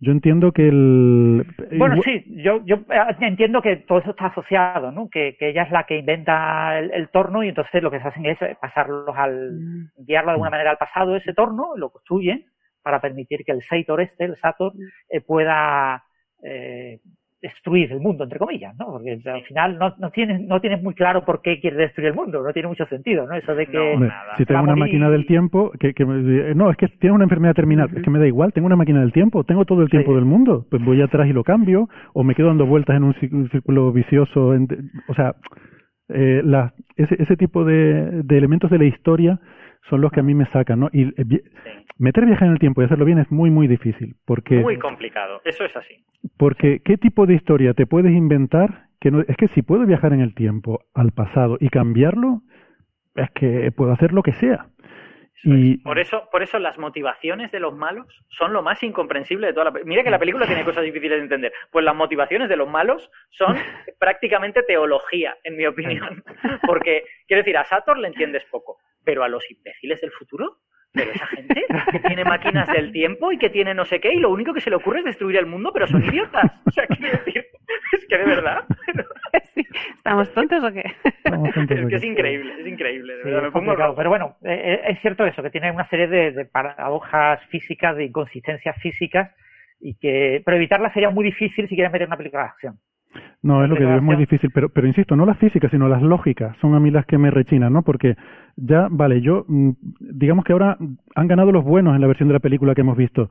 Yo entiendo que el... Bueno, sí, yo, yo eh, entiendo que todo eso está asociado, ¿no? Que, ella es la que inventa el, torno y entonces lo que se hacen es pasarlos al... Mm. enviarlo de alguna manera al pasado, ese torno, lo construyen para permitir que el Sator este, el Sator, eh, pueda eh, destruir el mundo, entre comillas, ¿no? Porque al final no, no, tienes, no tienes muy claro por qué quiere destruir el mundo, no tiene mucho sentido, ¿no? Eso de que... si tengo una máquina del tiempo, que, que no, es que tiene una enfermedad terminal, es que me da igual, tengo una máquina del tiempo, tengo todo el tiempo del mundo, pues voy atrás y lo cambio, o me quedo dando vueltas en un círculo vicioso, o sea, eh, la, ese, ese tipo de, de elementos de la historia son los que a mí me sacan, ¿no? Y eh, meter viaje en el tiempo y hacerlo bien es muy, muy difícil, porque... Muy complicado, eso es así. Porque, ¿qué tipo de historia te puedes inventar? Que no, es que si puedo viajar en el tiempo al pasado y cambiarlo, es que puedo hacer lo que sea. Y... Por eso, por eso las motivaciones de los malos son lo más incomprensible de toda la Mira que la película tiene cosas difíciles de entender. Pues las motivaciones de los malos son prácticamente teología, en mi opinión. Porque, quiero decir, a Sator le entiendes poco, pero a los imbéciles del futuro pero esa gente que tiene máquinas del tiempo y que tiene no sé qué, y lo único que se le ocurre es destruir el mundo, pero son idiotas. O sea, quiero decir, es que de verdad. ¿Estamos tontos o qué? es que es increíble, es increíble. De verdad, me pongo pero bueno, eh, eh, es cierto eso, que tiene una serie de, paradojas físicas, de inconsistencias físicas, y que, pero evitarlas sería muy difícil si quieres meter una película de acción. No, es lo que digo, es muy difícil, pero, pero insisto, no las físicas, sino las lógicas, son a mí las que me rechinan, ¿no? Porque ya, vale, yo, mm, digamos que ahora han ganado los buenos en la versión de la película que hemos visto,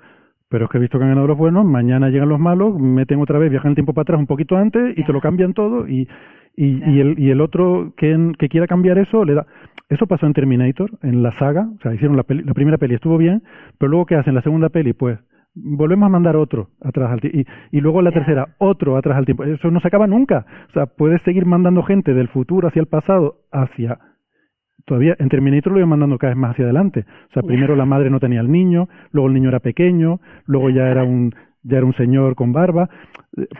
pero es que he visto que han ganado los buenos, mañana llegan los malos, meten otra vez, viajan el tiempo para atrás un poquito antes y te lo cambian todo y, y, y, el, y el otro que, que quiera cambiar eso le da... Eso pasó en Terminator, en la saga, o sea, hicieron la, la primera peli, estuvo bien, pero luego ¿qué hacen? La segunda peli, pues volvemos a mandar otro atrás al tiempo. Y, y, luego la tercera, otro atrás al tiempo. Eso no se acaba nunca. O sea, puedes seguir mandando gente del futuro hacia el pasado, hacia... Todavía en Terminator lo iban mandando cada vez más hacia adelante. O sea, primero la madre no tenía al niño, luego el niño era pequeño, luego ya era un ya era un señor con barba,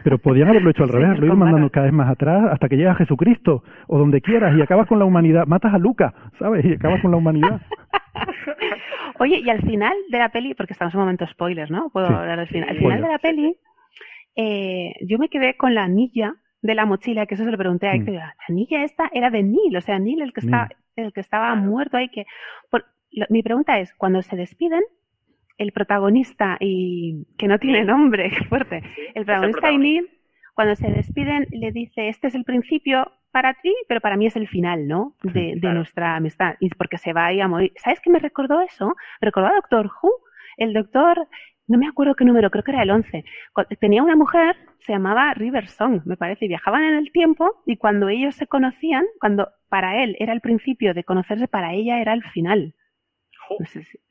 pero podían haberlo hecho al revés, lo iban mandando cada vez más atrás hasta que llega Jesucristo o donde quieras y acabas con la humanidad, matas a Luca, ¿sabes? Y acabas con la humanidad. Oye, y al final de la peli, porque estamos en un momento spoilers, ¿no? Puedo hablar al final. Al final de la peli, eh, yo me quedé con la anilla de la mochila, que eso se lo pregunté a Héctor, mm. la anilla esta era de Neil, o sea, Neil el que, está, el que estaba muerto ahí, que... mi pregunta es, cuando se despiden, el protagonista y que no tiene nombre, qué fuerte, el protagonista y Neil, cuando se despiden, le dice, este es el principio para ti, pero para mí es el final, ¿no? De, de nuestra amistad. Y porque se va a ir a morir. ¿Sabes qué me recordó eso? recordó a Doctor Who. El doctor, no me acuerdo qué número, creo que era el 11. Tenía una mujer, se llamaba River Song, me parece, y viajaban en el tiempo y cuando ellos se conocían, cuando para él era el principio de conocerse, para ella era el final.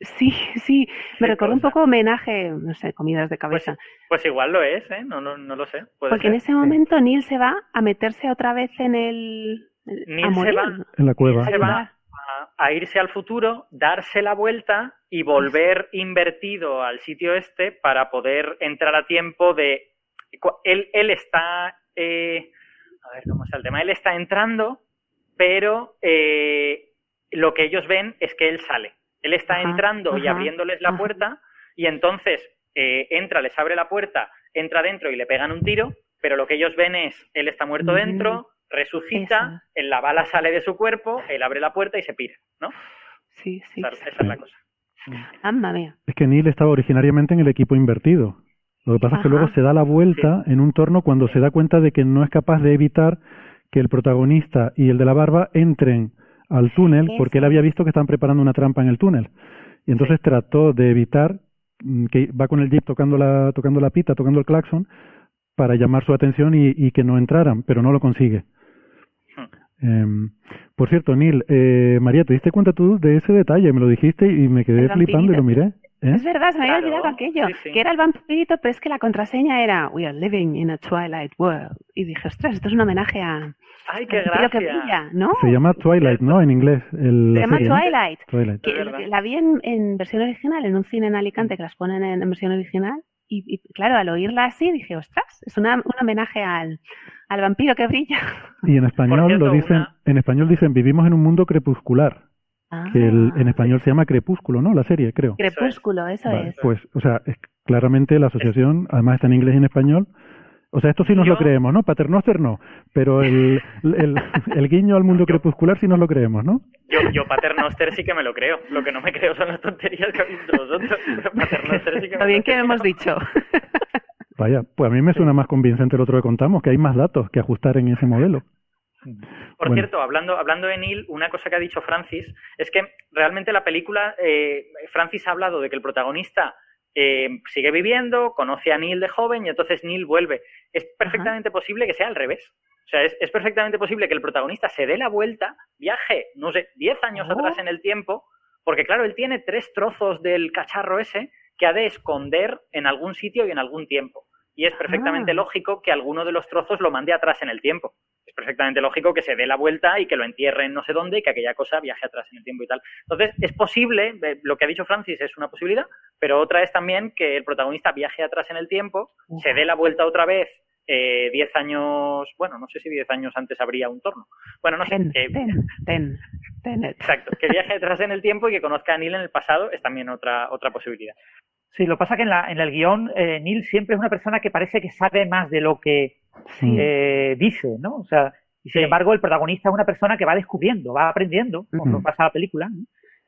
Sí, sí, me recordó un poco homenaje, no sé, comidas de cabeza. Pues, igual lo es, ¿eh? No, no, no lo sé. Porque en ese momento Neil se va a meterse otra vez en el... Neil se va, en la cueva. Se va a, irse al futuro, darse la vuelta y volver invertido al sitio este para poder entrar a tiempo de... Él, él está... Eh, a ver cómo está el tema. Él está entrando, pero eh, lo que ellos ven es que él sale. Él está entrando y abriéndoles la puerta y entonces eh, entra, les abre la puerta, entra dentro y le pegan un tiro, pero lo que ellos ven es, él está muerto dentro, resucita, la bala sale de su cuerpo, él abre la puerta y se pira, ¿no? Sí, sí. Esa, es la cosa. Anda, mía. Es que Neil estaba originariamente en el equipo invertido. Lo que pasa es que luego se da la vuelta en un torno cuando se da cuenta de que no es capaz de evitar que el protagonista y el de la barba entren al túnel porque él había visto que estaban preparando una trampa en el túnel. Y entonces trató de evitar mm, que va con el jeep tocando la, tocando la pita, tocando el claxon, para llamar su atención y, que no entraran, pero no lo consigue. Em, por cierto, Neil, eh, María, ¿te diste cuenta tú de ese detalle? Me lo dijiste y me quedé flipando y lo miré. ¿eh? Es verdad, se me había olvidado aquello, que era el vampirito, pero es que la contraseña era We are living in a twilight world. Y dije, ostras, esto es un homenaje a, ¡Ay, qué gracia! ¿no? Se llama Twilight, ¿no? En inglés. El, se llama Twilight. la vi en, versión original, en un cine en Alicante que las ponen en, versión original. Y, claro, al oírla así dije, ostras, es una, un homenaje al, al vampiro que brilla. Y en español lo dicen, en español dicen, vivimos en un mundo crepuscular. que el, en ah. español se llama Crepúsculo, ¿no? La serie, creo. Crepúsculo, eso es. Pues, o sea, es, claramente la asociación, además está en inglés y en español, o sea, esto sí nos lo creemos, ¿no? Paternoster no, pero el, el, guiño al mundo crepuscular sí nos lo creemos, ¿no? Yo, yo Paternoster sí que me lo creo. Lo que no me creo son las tonterías que habéis dicho vosotros. Paternoster sí que Está bien que hemos dicho. Vaya, pues a mí me suena más convincente el otro que contamos, que hay más datos que ajustar en ese modelo. Por cierto, hablando, hablando de Neil, una cosa que ha dicho Francis es que realmente la película, eh, Francis ha hablado de que el protagonista eh, sigue viviendo, conoce a Neil de joven y entonces Neil vuelve. Es perfectamente posible que sea al revés. O sea, es, perfectamente posible que el protagonista se dé la vuelta, viaje, no sé, 10 años atrás oh. en el tiempo, porque claro, él tiene tres trozos del cacharro ese que ha de esconder en algún sitio y en algún tiempo. Y es perfectamente ah. lógico que alguno de los trozos lo mande atrás en el tiempo es perfectamente lógico que se dé la vuelta y que lo entierren no sé dónde y que aquella cosa viaje atrás en el tiempo y tal. Entonces, es posible, eh, lo que ha dicho Francis es una posibilidad, pero otra es también que el protagonista viaje atrás en el tiempo, se dé la vuelta otra vez eh, diez años, bueno, no sé si diez años antes habría un torno. Bueno, no sé. Exacto, que viaje atrás en el tiempo y que conozca a Neil en el pasado es también otra, otra posibilidad. Sí, lo pasa que en, la, en el guion eh, Neil siempre es una persona que parece que sabe más de lo que eh, dice, ¿no? O sea, y sin embargo el protagonista es una persona que va descubriendo, va aprendiendo, como pasa la película.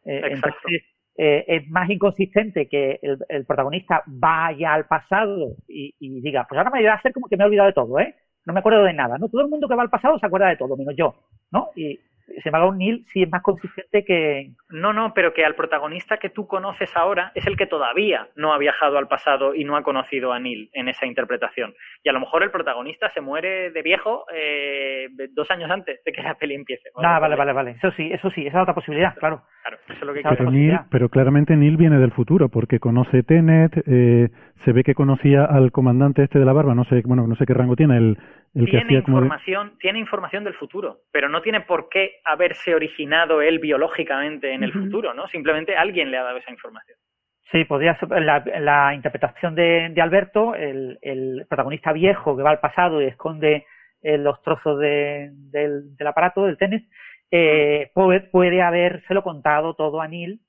Eh, entonces eh, es más inconsistente que el, protagonista vaya al pasado y, diga, pues ahora me voy a hacer como que me he olvidado de todo, ¿eh? No me acuerdo de nada, ¿no? Todo el mundo que va al pasado se acuerda de todo, menos yo, ¿no? Y, sin embargo, Neil sí es más consistente que... No, no, pero que al protagonista que tú conoces ahora es el que todavía no ha viajado al pasado y no ha conocido a Neil en esa interpretación. Y a lo mejor el protagonista se muere de viejo eh, dos años antes de que la peli empiece. Ah, vale, vale, vale. Eso sí, eso sí, esa es otra posibilidad, claro. Claro, eso es lo que pero, Neil, pero claramente Neil viene del futuro porque conoce Tenet, eh, se ve que conocía al comandante este de la barba, no sé, bueno, no sé qué rango tiene, el, tiene información, tiene información del futuro, pero no tiene por qué haberse originado él biológicamente en el futuro, ¿no? Simplemente alguien le ha dado esa información. Sí, podría ser la, la interpretación de, Alberto, el, protagonista viejo que va al pasado y esconde eh, los trozos del, aparato, del tenis, eh, puede, puede habérselo contado todo a Neil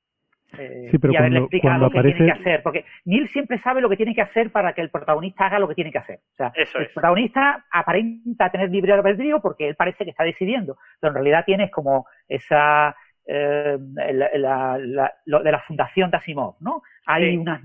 eh, sí, pero y haberle explicado lo que tiene que hacer. Porque Neil siempre sabe lo que tiene que hacer para que el protagonista haga lo que tiene que hacer. O sea, el protagonista aparenta tener libre albedrío porque él parece que está decidiendo, pero en realidad tienes como esa eh, la, lo de la fundación de Asimov, ¿no? Hay unas,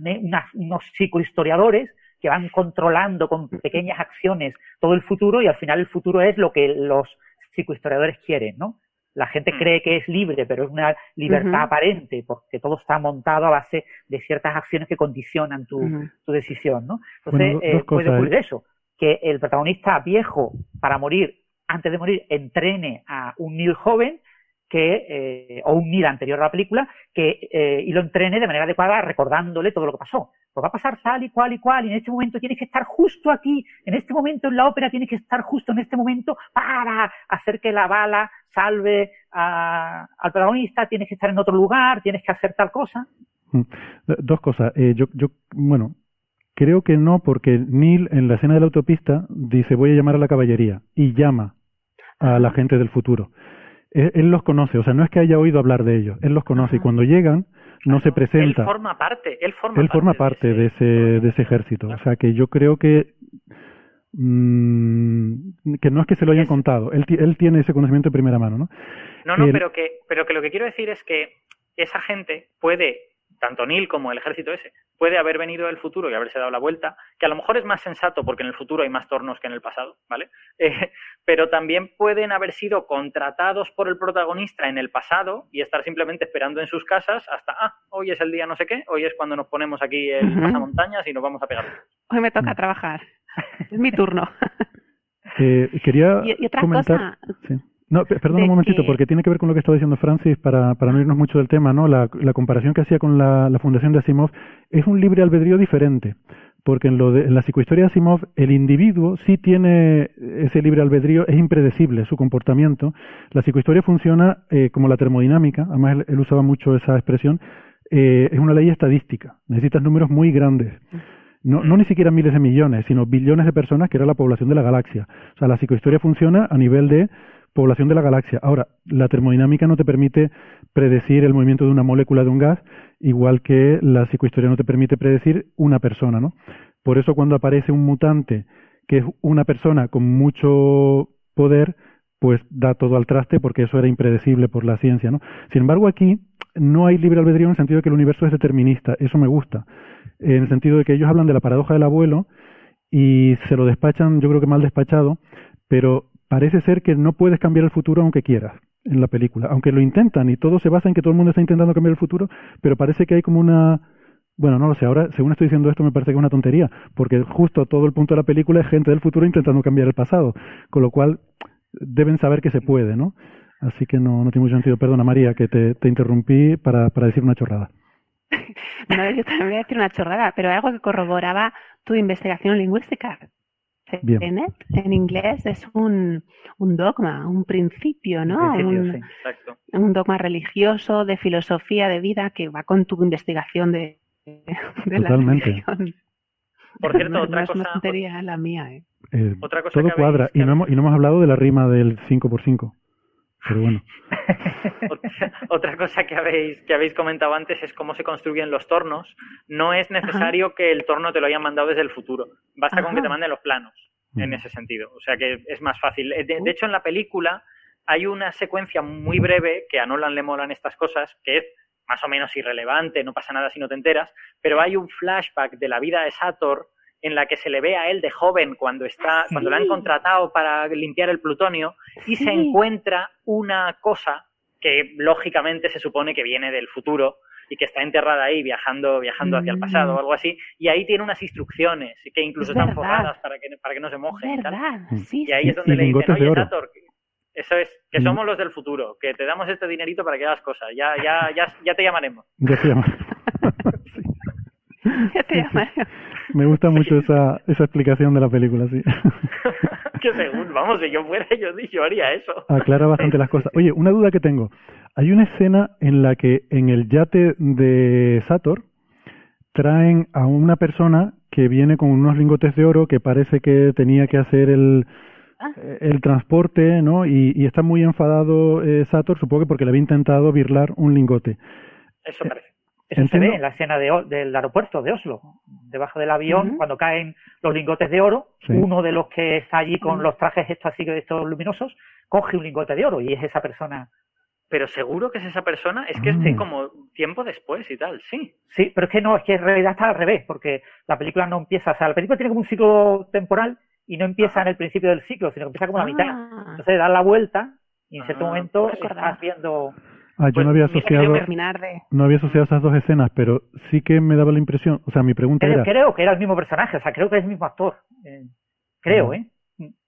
unos psicohistoriadores que van controlando con pequeñas acciones todo el futuro y al final el futuro es lo que los psicohistoriadores quieren, ¿no? La gente mm. cree que es libre, pero es una libertad aparente, porque todo está montado a base de ciertas acciones que condicionan tu, decisión, ¿no? Entonces, eh, puede ocurrir eso, que el protagonista viejo, para morir, antes de morir, entrene a un Neil joven, que, eh, o un Neil anterior a la película, que, eh, y lo entrene de manera adecuada recordándole todo lo que pasó. Pues va a pasar tal y cual y cual, y en este momento tienes que estar justo aquí, en este momento en la ópera tienes que estar justo en este momento para hacer que la bala salve a- al protagonista, tienes que estar en otro lugar, tienes que hacer tal cosa. Mm. Dos cosas. Eh, yo, yo, bueno, creo que no, porque Neil en la escena de la autopista dice voy a llamar a la caballería y llama a la gente del futuro. Él, él los conoce, o sea, no es que haya oído hablar de ellos, él los conoce y cuando llegan no se Él presenta. forma parte, él forma Él forma parte de ese, de ese ejército. O sea, que yo creo que mm, que no es que se lo hayan contado, él, ti- él tiene ese conocimiento de primera mano, ¿no? No, no, El- pero que, pero que lo que quiero decir es que esa gente puede, tanto Neil como el ejército ese, puede haber venido del futuro y haberse dado la vuelta, que a lo mejor es más sensato porque en el futuro hay más tornos que en el pasado, ¿vale? Eh, pero también pueden haber sido contratados por el protagonista en el pasado y estar simplemente esperando en sus casas hasta, ah, hoy es el día no sé qué, hoy es cuando nos ponemos aquí el Ujú. pasamontañas y nos vamos a pegar. Hoy me toca trabajar. Es mi turno. Eh, quería Y, y otra comentar. cosa, Sí. No, pe- perdona de un momentito, que- porque tiene que ver con lo que estaba diciendo Francis para, para no irnos mucho del tema, ¿no? La, la comparación que hacía con la, la Fundación de Asimov es un libre albedrío diferente, porque en, lo de, en la psicohistoria de Asimov el individuo sí tiene ese libre albedrío, es impredecible su comportamiento. La psicohistoria funciona eh, como la termodinámica, además él, él usaba mucho esa expresión, eh, es una ley estadística, necesitas números muy grandes. No, no ni siquiera miles de millones, sino billones de personas, que era la población de la galaxia. O sea, la psicohistoria funciona a nivel de población de la galaxia. Ahora, la termodinámica no te permite predecir el movimiento de una molécula de un gas, igual que la psicohistoria no te permite predecir una persona, ¿no? Por eso cuando aparece un mutante que es una persona con mucho poder, pues da todo al traste porque eso era impredecible por la ciencia, ¿no? Sin embargo, aquí no hay libre albedrío en el sentido de que el universo es determinista, eso me gusta. En el sentido de que ellos hablan de la paradoja del abuelo y se lo despachan, yo creo que mal despachado, pero parece ser que no puedes cambiar el futuro aunque quieras en la película, aunque lo intentan y todo se basa en que todo el mundo está intentando cambiar el futuro, pero parece que hay como una bueno, no lo sé, ahora según estoy diciendo esto me parece que es una tontería, porque justo todo el punto de la película es gente del futuro intentando cambiar el pasado, con lo cual deben saber que se puede, ¿no? Así que no, no tiene mucho sentido. Perdona María, que te, te interrumpí para, para decir una chorrada. no, yo también voy a decir una chorrada, pero algo que corroboraba tu investigación lingüística. Tenet, en inglés es un, un dogma, un principio, ¿no? principio, un, sí. Exacto. un dogma religioso, de filosofía de vida que va con tu investigación de, de la Totalmente. religión. Por cierto, No- no otra es cosa, tontería la mía, ¿eh? Eh, Otra cosa todo que cuadra. Y no, hemos, y no hemos hablado de la rima del 5x5. Pero bueno. Otra, cosa que habéis, que habéis comentado antes es cómo se construyen los tornos. No es necesario que el torno te lo hayan mandado desde el futuro. Basta con que te manden los planos en ese sentido. O sea que es más fácil. Eh, De, de hecho, en la película hay una secuencia muy breve que a Nolan le molan estas cosas, que es más o menos irrelevante, no pasa nada si no te enteras, pero hay un flashback de la vida de Sator en la que se le ve a él de joven cuando está, cuando le han contratado para limpiar el plutonio y se encuentra una cosa que lógicamente se supone que viene del futuro y que está enterrada ahí viajando viajando hacia el pasado Mm. o algo así y ahí tiene unas instrucciones que incluso Es están verdad. forradas para que para que no se mojen y Es tal. verdad, Mm. sí. y ahí sí. es donde le dicen oye. Sator eso es que Mm. somos los del futuro que te damos este dinerito para que hagas cosas ya ya ya ya te llamaremos Ya se llama. Sí. Ya te llamaré. Me gusta mucho esa, esa explicación de la película, sí. que según vamos si yo fuera yo, yo haría eso Aclara bastante las cosas. Oye, una duda que tengo. Hay una escena en la que en el yate de Sator traen a una persona que viene con unos lingotes de oro que parece que tenía que hacer el, Ah. el transporte, ¿no? Y, y está muy enfadado eh, Sator, supongo que porque le había intentado birlar un lingote. eso parece Eso Entiendo. se ve en la escena de O- del aeropuerto de Oslo. Debajo del avión, cuando caen los lingotes de oro, Sí. uno de los que está allí con los trajes estos así, estos luminosos, coge un lingote de oro y es esa persona. pero seguro que es esa persona es que Ah. es como tiempo después y tal sí Sí, pero es que no, es que en realidad está al revés, porque la película no empieza, o sea, la película tiene como un ciclo temporal y no empieza en el principio del ciclo, sino que empieza como a la mitad. Ah, Entonces da la vuelta y en cierto Ah, momento recordaba. estás viendo Ah, yo Pues, no había mira, asociado, terminar de... no había asociado esas dos escenas, pero sí que me daba la impresión, o sea, mi pregunta Creo, era, creo que era el mismo personaje, o sea, creo que es el mismo actor. Eh, creo, Mm. ¿eh?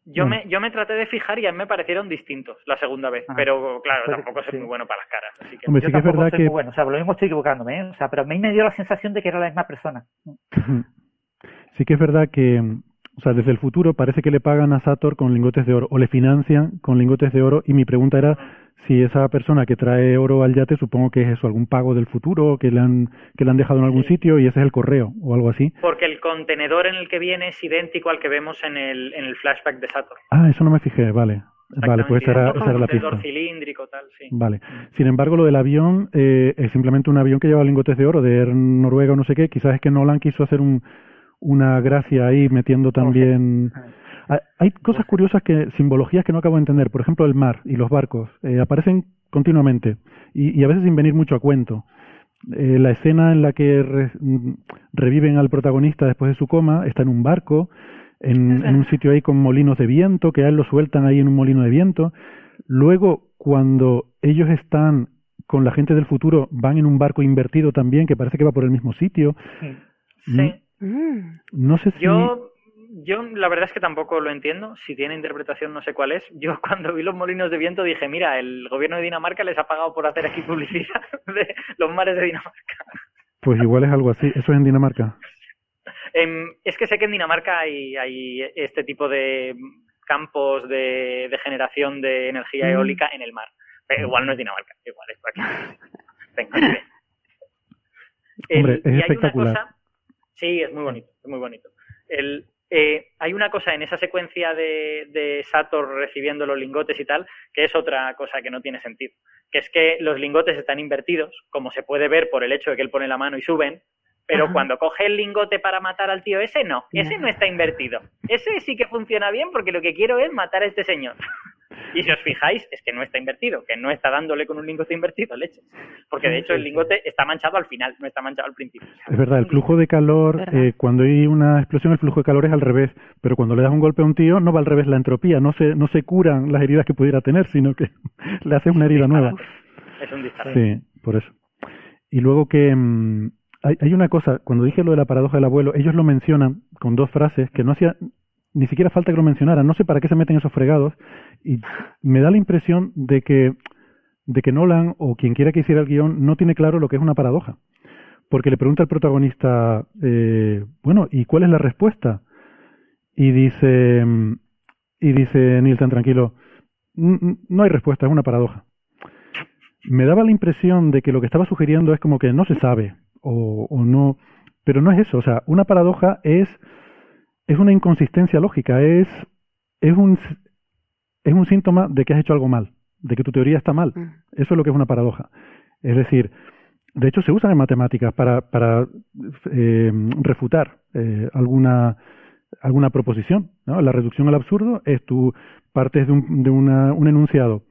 Yo, Bueno. me, yo me traté de fijar y a mí me parecieron distintos la segunda vez, Ah. pero claro, Pues, tampoco soy sí. muy bueno para las caras. Así que... Hombre, Yo sí que es verdad soy que muy bueno, o sea, lo mismo estoy equivocándome, ¿eh? O sea, pero a mí me dio la sensación de que era la misma persona. sí que es verdad que, o sea, desde el futuro parece que le pagan a Sator con lingotes de oro o le financian con lingotes de oro y mi pregunta era si esa persona que trae oro al yate, supongo que es eso, algún pago del futuro que le han que le han dejado en algún Sí. sitio y ese es el correo o algo así. Porque el contenedor en el que viene es idéntico al que vemos en el, en el flashback de Sator. Ah, eso no me fijé, vale. Vale, pues esa era, esa era la pista. cilíndrico, tal, sí. Vale. Sin embargo, lo del avión eh, es simplemente un avión que lleva lingotes de oro de Air Noruega o no sé qué. Quizás es que Nolan quiso hacer un, una gracia ahí metiendo también... Hay- Hay cosas curiosas que, simbologías que no acabo de entender. Por ejemplo, el mar y los barcos eh, aparecen continuamente y, y a veces sin venir mucho a cuento. Eh, la escena en la que re- mm, reviven al protagonista después de su coma está en un barco, en, en un sitio ahí con molinos de viento, que a él lo sueltan ahí en un molino de viento. Luego, cuando ellos están con la gente del futuro, van en un barco invertido también, que parece que va por el mismo sitio. Sí. Mm. No sé si... Yo, yo la verdad es que tampoco lo entiendo. Si tiene interpretación no sé cuál es. Yo cuando vi los molinos de viento dije, mira, el gobierno de Dinamarca les ha pagado por hacer aquí publicidad de los mares de Dinamarca. Pues igual es algo así. Eso es en Dinamarca. Em, es que sé que en Dinamarca hay, hay este tipo de campos de, de generación de energía Mm. eólica en el mar. Pero igual no es Dinamarca, igual es por aquí. Venga. El- Hombre, es y hay una espectacular. cosa- sí, es muy bonito, es muy bonito. El, eh, hay una cosa en esa secuencia de, de Sator recibiendo los lingotes y tal, que es otra cosa que no tiene sentido. Que es que los lingotes están invertidos, como se puede ver por el hecho de que él pone la mano y suben, pero Ajá. cuando coge el lingote para matar al tío ese, no. Ese no está invertido. Ese sí que funciona bien porque lo que quiero es matar a este señor. Y si os fijáis, es que no está invertido, que no está dándole con un lingote invertido, leche. Porque de hecho el lingote está manchado al final, no está manchado al principio. Es verdad, el flujo de calor, eh, cuando hay una explosión, el flujo de calor es al revés. Pero cuando le das un golpe a un tío, no va al revés la entropía. No se, no se curan las heridas que pudiera tener, sino que le haces una herida nueva. Es un disparo. Sí, por eso. Y luego que mm, hay, una cosa, cuando dije lo de la paradoja del abuelo, ellos lo mencionan con dos frases que no hacía ni siquiera falta que lo mencionaran. No sé para qué se meten esos fregados. Y me da la impresión de que, de que Nolan o quien quiera que hiciera el guion no tiene claro lo que es una paradoja. Porque le pregunta al protagonista, eh, bueno, ¿y cuál es la respuesta? Y dice, y dice Neil tan tranquilo, "Mm, mm, no hay respuesta, es una paradoja me daba la impresión de que lo que estaba sugiriendo es como que no se sabe o, o no, pero no es eso, o sea, una paradoja es es una inconsistencia lógica, es es un es un síntoma de que has hecho algo mal, de que tu teoría está mal. Mm. Eso es lo que es una paradoja. Es decir, de hecho se usan en matemáticas para para eh, refutar eh, alguna alguna proposición, ¿no? La reducción al absurdo es tu partes de un, de una, un enunciado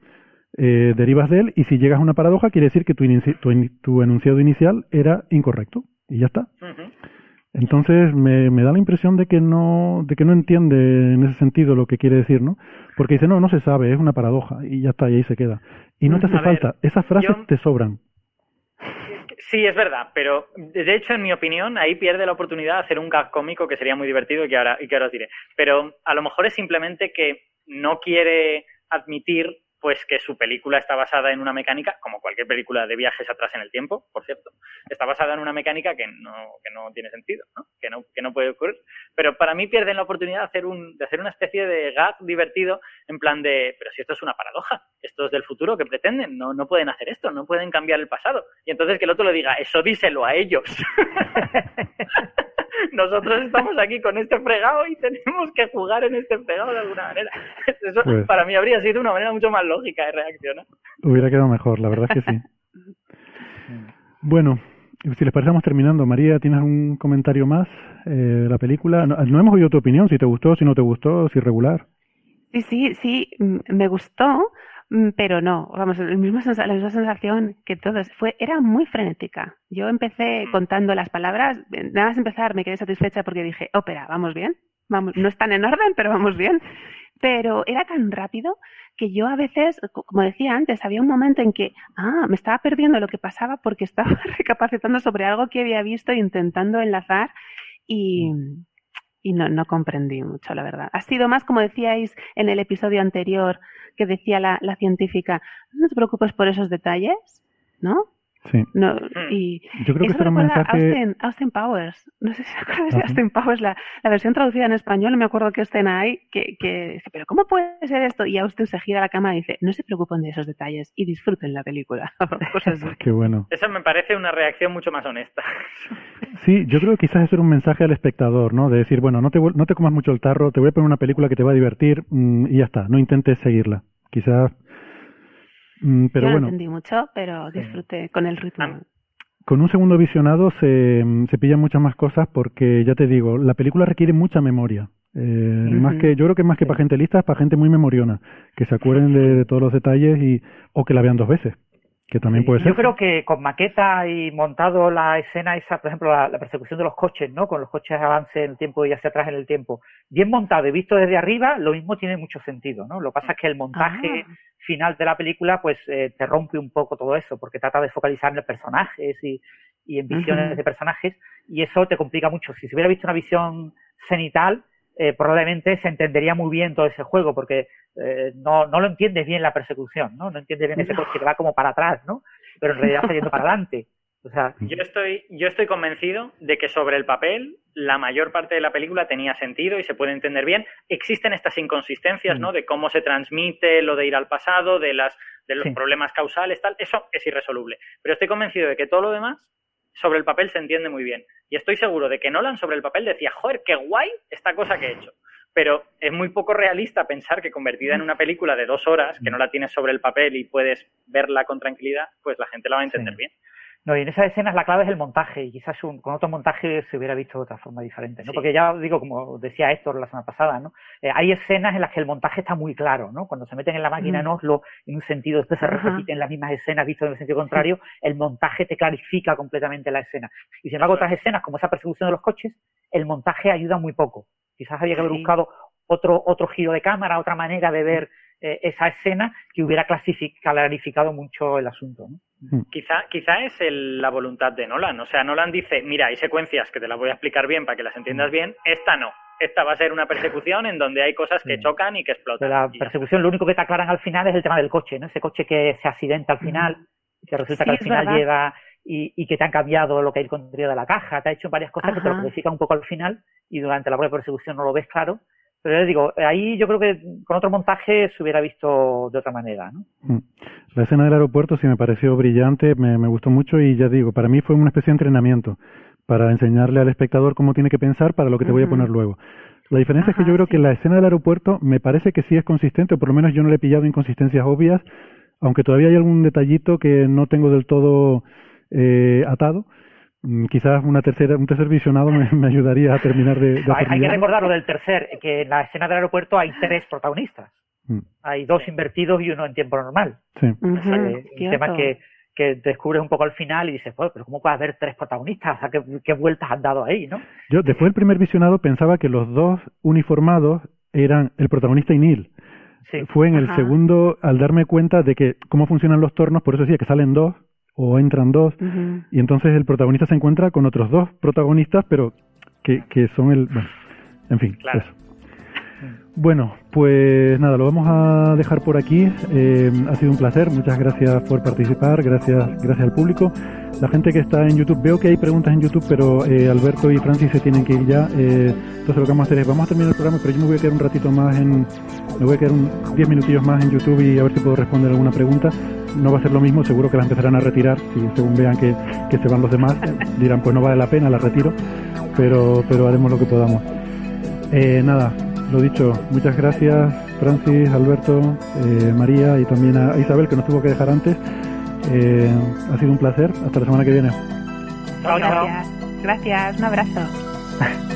eh, derivas de él y si llegas a una paradoja quiere decir que tu, inici- tu, enunciado inicial era incorrecto y ya está. Entonces me, me da la impresión de que no de que no entiende en ese sentido lo que quiere decir, ¿no? Porque dice no no se sabe es una paradoja y ya está y ahí se queda y no te hace A ver, falta esas frases yo- te sobran. Sí, es verdad, pero de hecho, en mi opinión, ahí pierde la oportunidad de hacer un gag cómico que sería muy divertido y que ahora, y que ahora os diré. Pero a lo mejor es simplemente que no quiere admitir pues que su película está basada en una mecánica, como cualquier película de viajes atrás en el tiempo, por cierto, está basada en una mecánica que no, que no tiene sentido. Que, no, que no puede ocurrir. Pero para mí pierden la oportunidad de hacer, un, de hacer una especie de gag divertido en plan de, pero si esto es una paradoja, esto es del futuro que pretenden, no, no pueden hacer esto, no pueden cambiar el pasado. Y entonces que el otro le diga, eso díselo a ellos. Nosotros estamos aquí con este fregado y tenemos que jugar en este fregado de alguna manera. Eso Pues- para mí habría sido una manera mucho más lógica de reaccionar. Hubiera quedado mejor, la verdad es que sí. Bueno, si les parece, vamos terminando. María, ¿tienes algún comentario más eh, de la película? No, no hemos oído tu opinión, si te gustó, si no te gustó, si regular. Sí, sí, sí, me gustó, pero no, vamos, el mismo la misma sensación que todos. Fue, era muy frenética. Yo empecé Mm. contando las palabras, eh, nada más empezar me quedé satisfecha porque dije, ópera, vamos bien, vamos, no están en orden, pero vamos bien. Pero era tan rápido que yo a veces, co- como decía antes, había un momento en que, ah, me estaba perdiendo lo que pasaba porque estaba recapacitando sobre algo que había visto e intentando enlazar y, y no, no comprendí mucho, la verdad. Ha sido más, como decíais en el episodio anterior, que decía la, la científica, no te preocupes por esos detalles, ¿no? Sí. No, Hmm. y Yo creo que eso será un mensaje. Austin, Austin Powers. No sé si se acuerdas de. Austin Powers, la, la versión traducida en español, no me acuerdo qué escena hay, que, que dice, pero ¿cómo puede ser esto? Y Austin se gira a la cama y dice, no se preocupen de esos detalles y disfruten la película. Cosas así. Qué bueno. Eso me parece una reacción mucho más honesta. Sí, yo creo que quizás eso era un mensaje al espectador, ¿no? De decir, bueno, no te, no te comas mucho el tarro, te voy a poner una película que te va a divertir mm, y ya está, no intentes seguirla. Quizás. Mm, pero Yo no entendí mucho, pero disfruté con el ritmo. Ah. con un segundo visionado se, mm, se pillan muchas más cosas porque, ya te digo, la película requiere mucha memoria. Eh, Más que, yo creo que más que para gente lista, es para gente muy memoriona, que se acuerden de, de todos los detalles y o que la vean dos veces, que también puede ser. Yo creo que con maqueta y montado la escena esa, por ejemplo, la, la persecución de los coches, ¿no? Con los coches avance en el tiempo y hacia atrás en el tiempo. Bien montado y visto desde arriba, lo mismo tiene mucho sentido, ¿no? Lo que pasa es que el montaje Ah. final de la película, pues, eh, te rompe un poco todo eso, porque trata de focalizar en los personajes y, y en visiones Ujú. de personajes, y eso te complica mucho. Si se hubiera visto una visión cenital, eh, probablemente se entendería muy bien todo ese juego, porque eh, no, no lo entiendes bien la persecución, ¿no? No entiendes bien ese coche que va como para atrás, ¿no? Pero en realidad está yendo para adelante. O sea, Yo estoy, yo estoy convencido de que sobre el papel la mayor parte de la película tenía sentido y se puede entender bien. Existen estas inconsistencias, ¿no? De cómo se transmite lo de ir al pasado, de las de los Sí. problemas causales, tal. Eso es irresoluble. Pero estoy convencido de que todo lo demás sobre el papel se entiende muy bien. Y estoy seguro de que Nolan sobre el papel decía, joder, qué guay esta cosa que he hecho. Pero es muy poco realista pensar que convertida en una película de dos horas, que no la tienes sobre el papel y puedes verla con tranquilidad, pues la gente la va a entender Sí. bien. No, y en esas escenas la clave es el montaje, y quizás un- con otro montaje se hubiera visto de otra forma diferente, ¿no? Sí. Porque ya digo, como decía Héctor la semana pasada, ¿no? Eh, hay escenas en las que el montaje está muy claro, ¿no? Cuando se meten en la máquina en Ujú. Oslo en un sentido, después se repiten las mismas escenas vistas en el sentido contrario, el montaje te clarifica completamente la escena. Y sin embargo, otras escenas, como esa persecución de los coches, el montaje ayuda muy poco. Quizás había que haber buscado otro, otro giro de cámara, otra manera de ver eh, esa escena que hubiera clarificado mucho el asunto, ¿no? Quizá, quizá es el- la voluntad de Nolan. O sea, Nolan dice, mira, hay secuencias que te las voy a explicar bien para que las entiendas bien. Esta no. Esta va a ser una persecución en donde hay cosas que Sí. chocan y que de explotan. la persecución, lo único que te aclaran al final es el tema del coche, ¿no? Ese coche que se accidenta al final, que resulta Sí, que al final verdad. llega y, y que te han cambiado lo que hay el contenido de la caja, te ha hecho varias cosas que te lo clarifican un poco al final y durante la propia persecución no lo ves claro. Pero ya digo, ahí yo creo que con otro montaje se hubiera visto de otra manera, ¿no? Mm. La escena del aeropuerto sí me pareció brillante, me, me gustó mucho y ya digo, para mí fue una especie de entrenamiento para enseñarle al espectador cómo tiene que pensar para lo que te voy a poner luego. La diferencia es que yo creo sí. que la escena del aeropuerto me parece que sí es consistente, o por lo menos yo no le he pillado inconsistencias obvias, aunque todavía hay algún detallito que no tengo del todo eh, atado. Mm, Quizás una tercera, un tercer visionado me, me ayudaría a terminar de, de Hay, hay que recordar lo del tercer, que en la escena del aeropuerto hay tres protagonistas. Mm, Hay dos invertidos y uno en tiempo normal. Sí. Ujú, Eh, un cierto. tema que, que descubres un poco al final y dices, pues, pero ¿cómo puede haber tres protagonistas? O sea, ¿qué, qué vueltas han dado ahí, no? Yo después del primer visionado pensaba que los dos uniformados eran el protagonista y Neil. Sí. Fue en el Ajá. segundo al darme cuenta de que cómo funcionan los tornos, por eso decía que salen dos o entran dos, y entonces el protagonista se encuentra con otros dos protagonistas, pero que, que son el... Bueno, en fin, Claro. eso. Bueno, pues nada, lo vamos a dejar por aquí. Eh, ha sido un placer, muchas gracias por participar, gracias, gracias al público. La gente que está en YouTube, veo que hay preguntas en YouTube, pero eh, Alberto y Francis se tienen que ir ya. Eh, entonces lo que vamos a hacer es, vamos a terminar el programa, pero yo me voy a quedar un ratito más en, me voy a quedar un 10 minutillos más en YouTube y a ver si puedo responder alguna pregunta. No va a ser lo mismo, seguro que la empezarán a retirar, si según vean que, que se van los demás, eh, dirán pues no vale la pena, la retiro, pero, pero haremos lo que podamos. Eh, nada, lo dicho, muchas gracias Francis, Alberto, eh, María y también a Isabel que nos tuvo que dejar antes. Eh, ha sido un placer, hasta la semana que viene. Chao, chao. Gracias. Gracias. Un abrazo.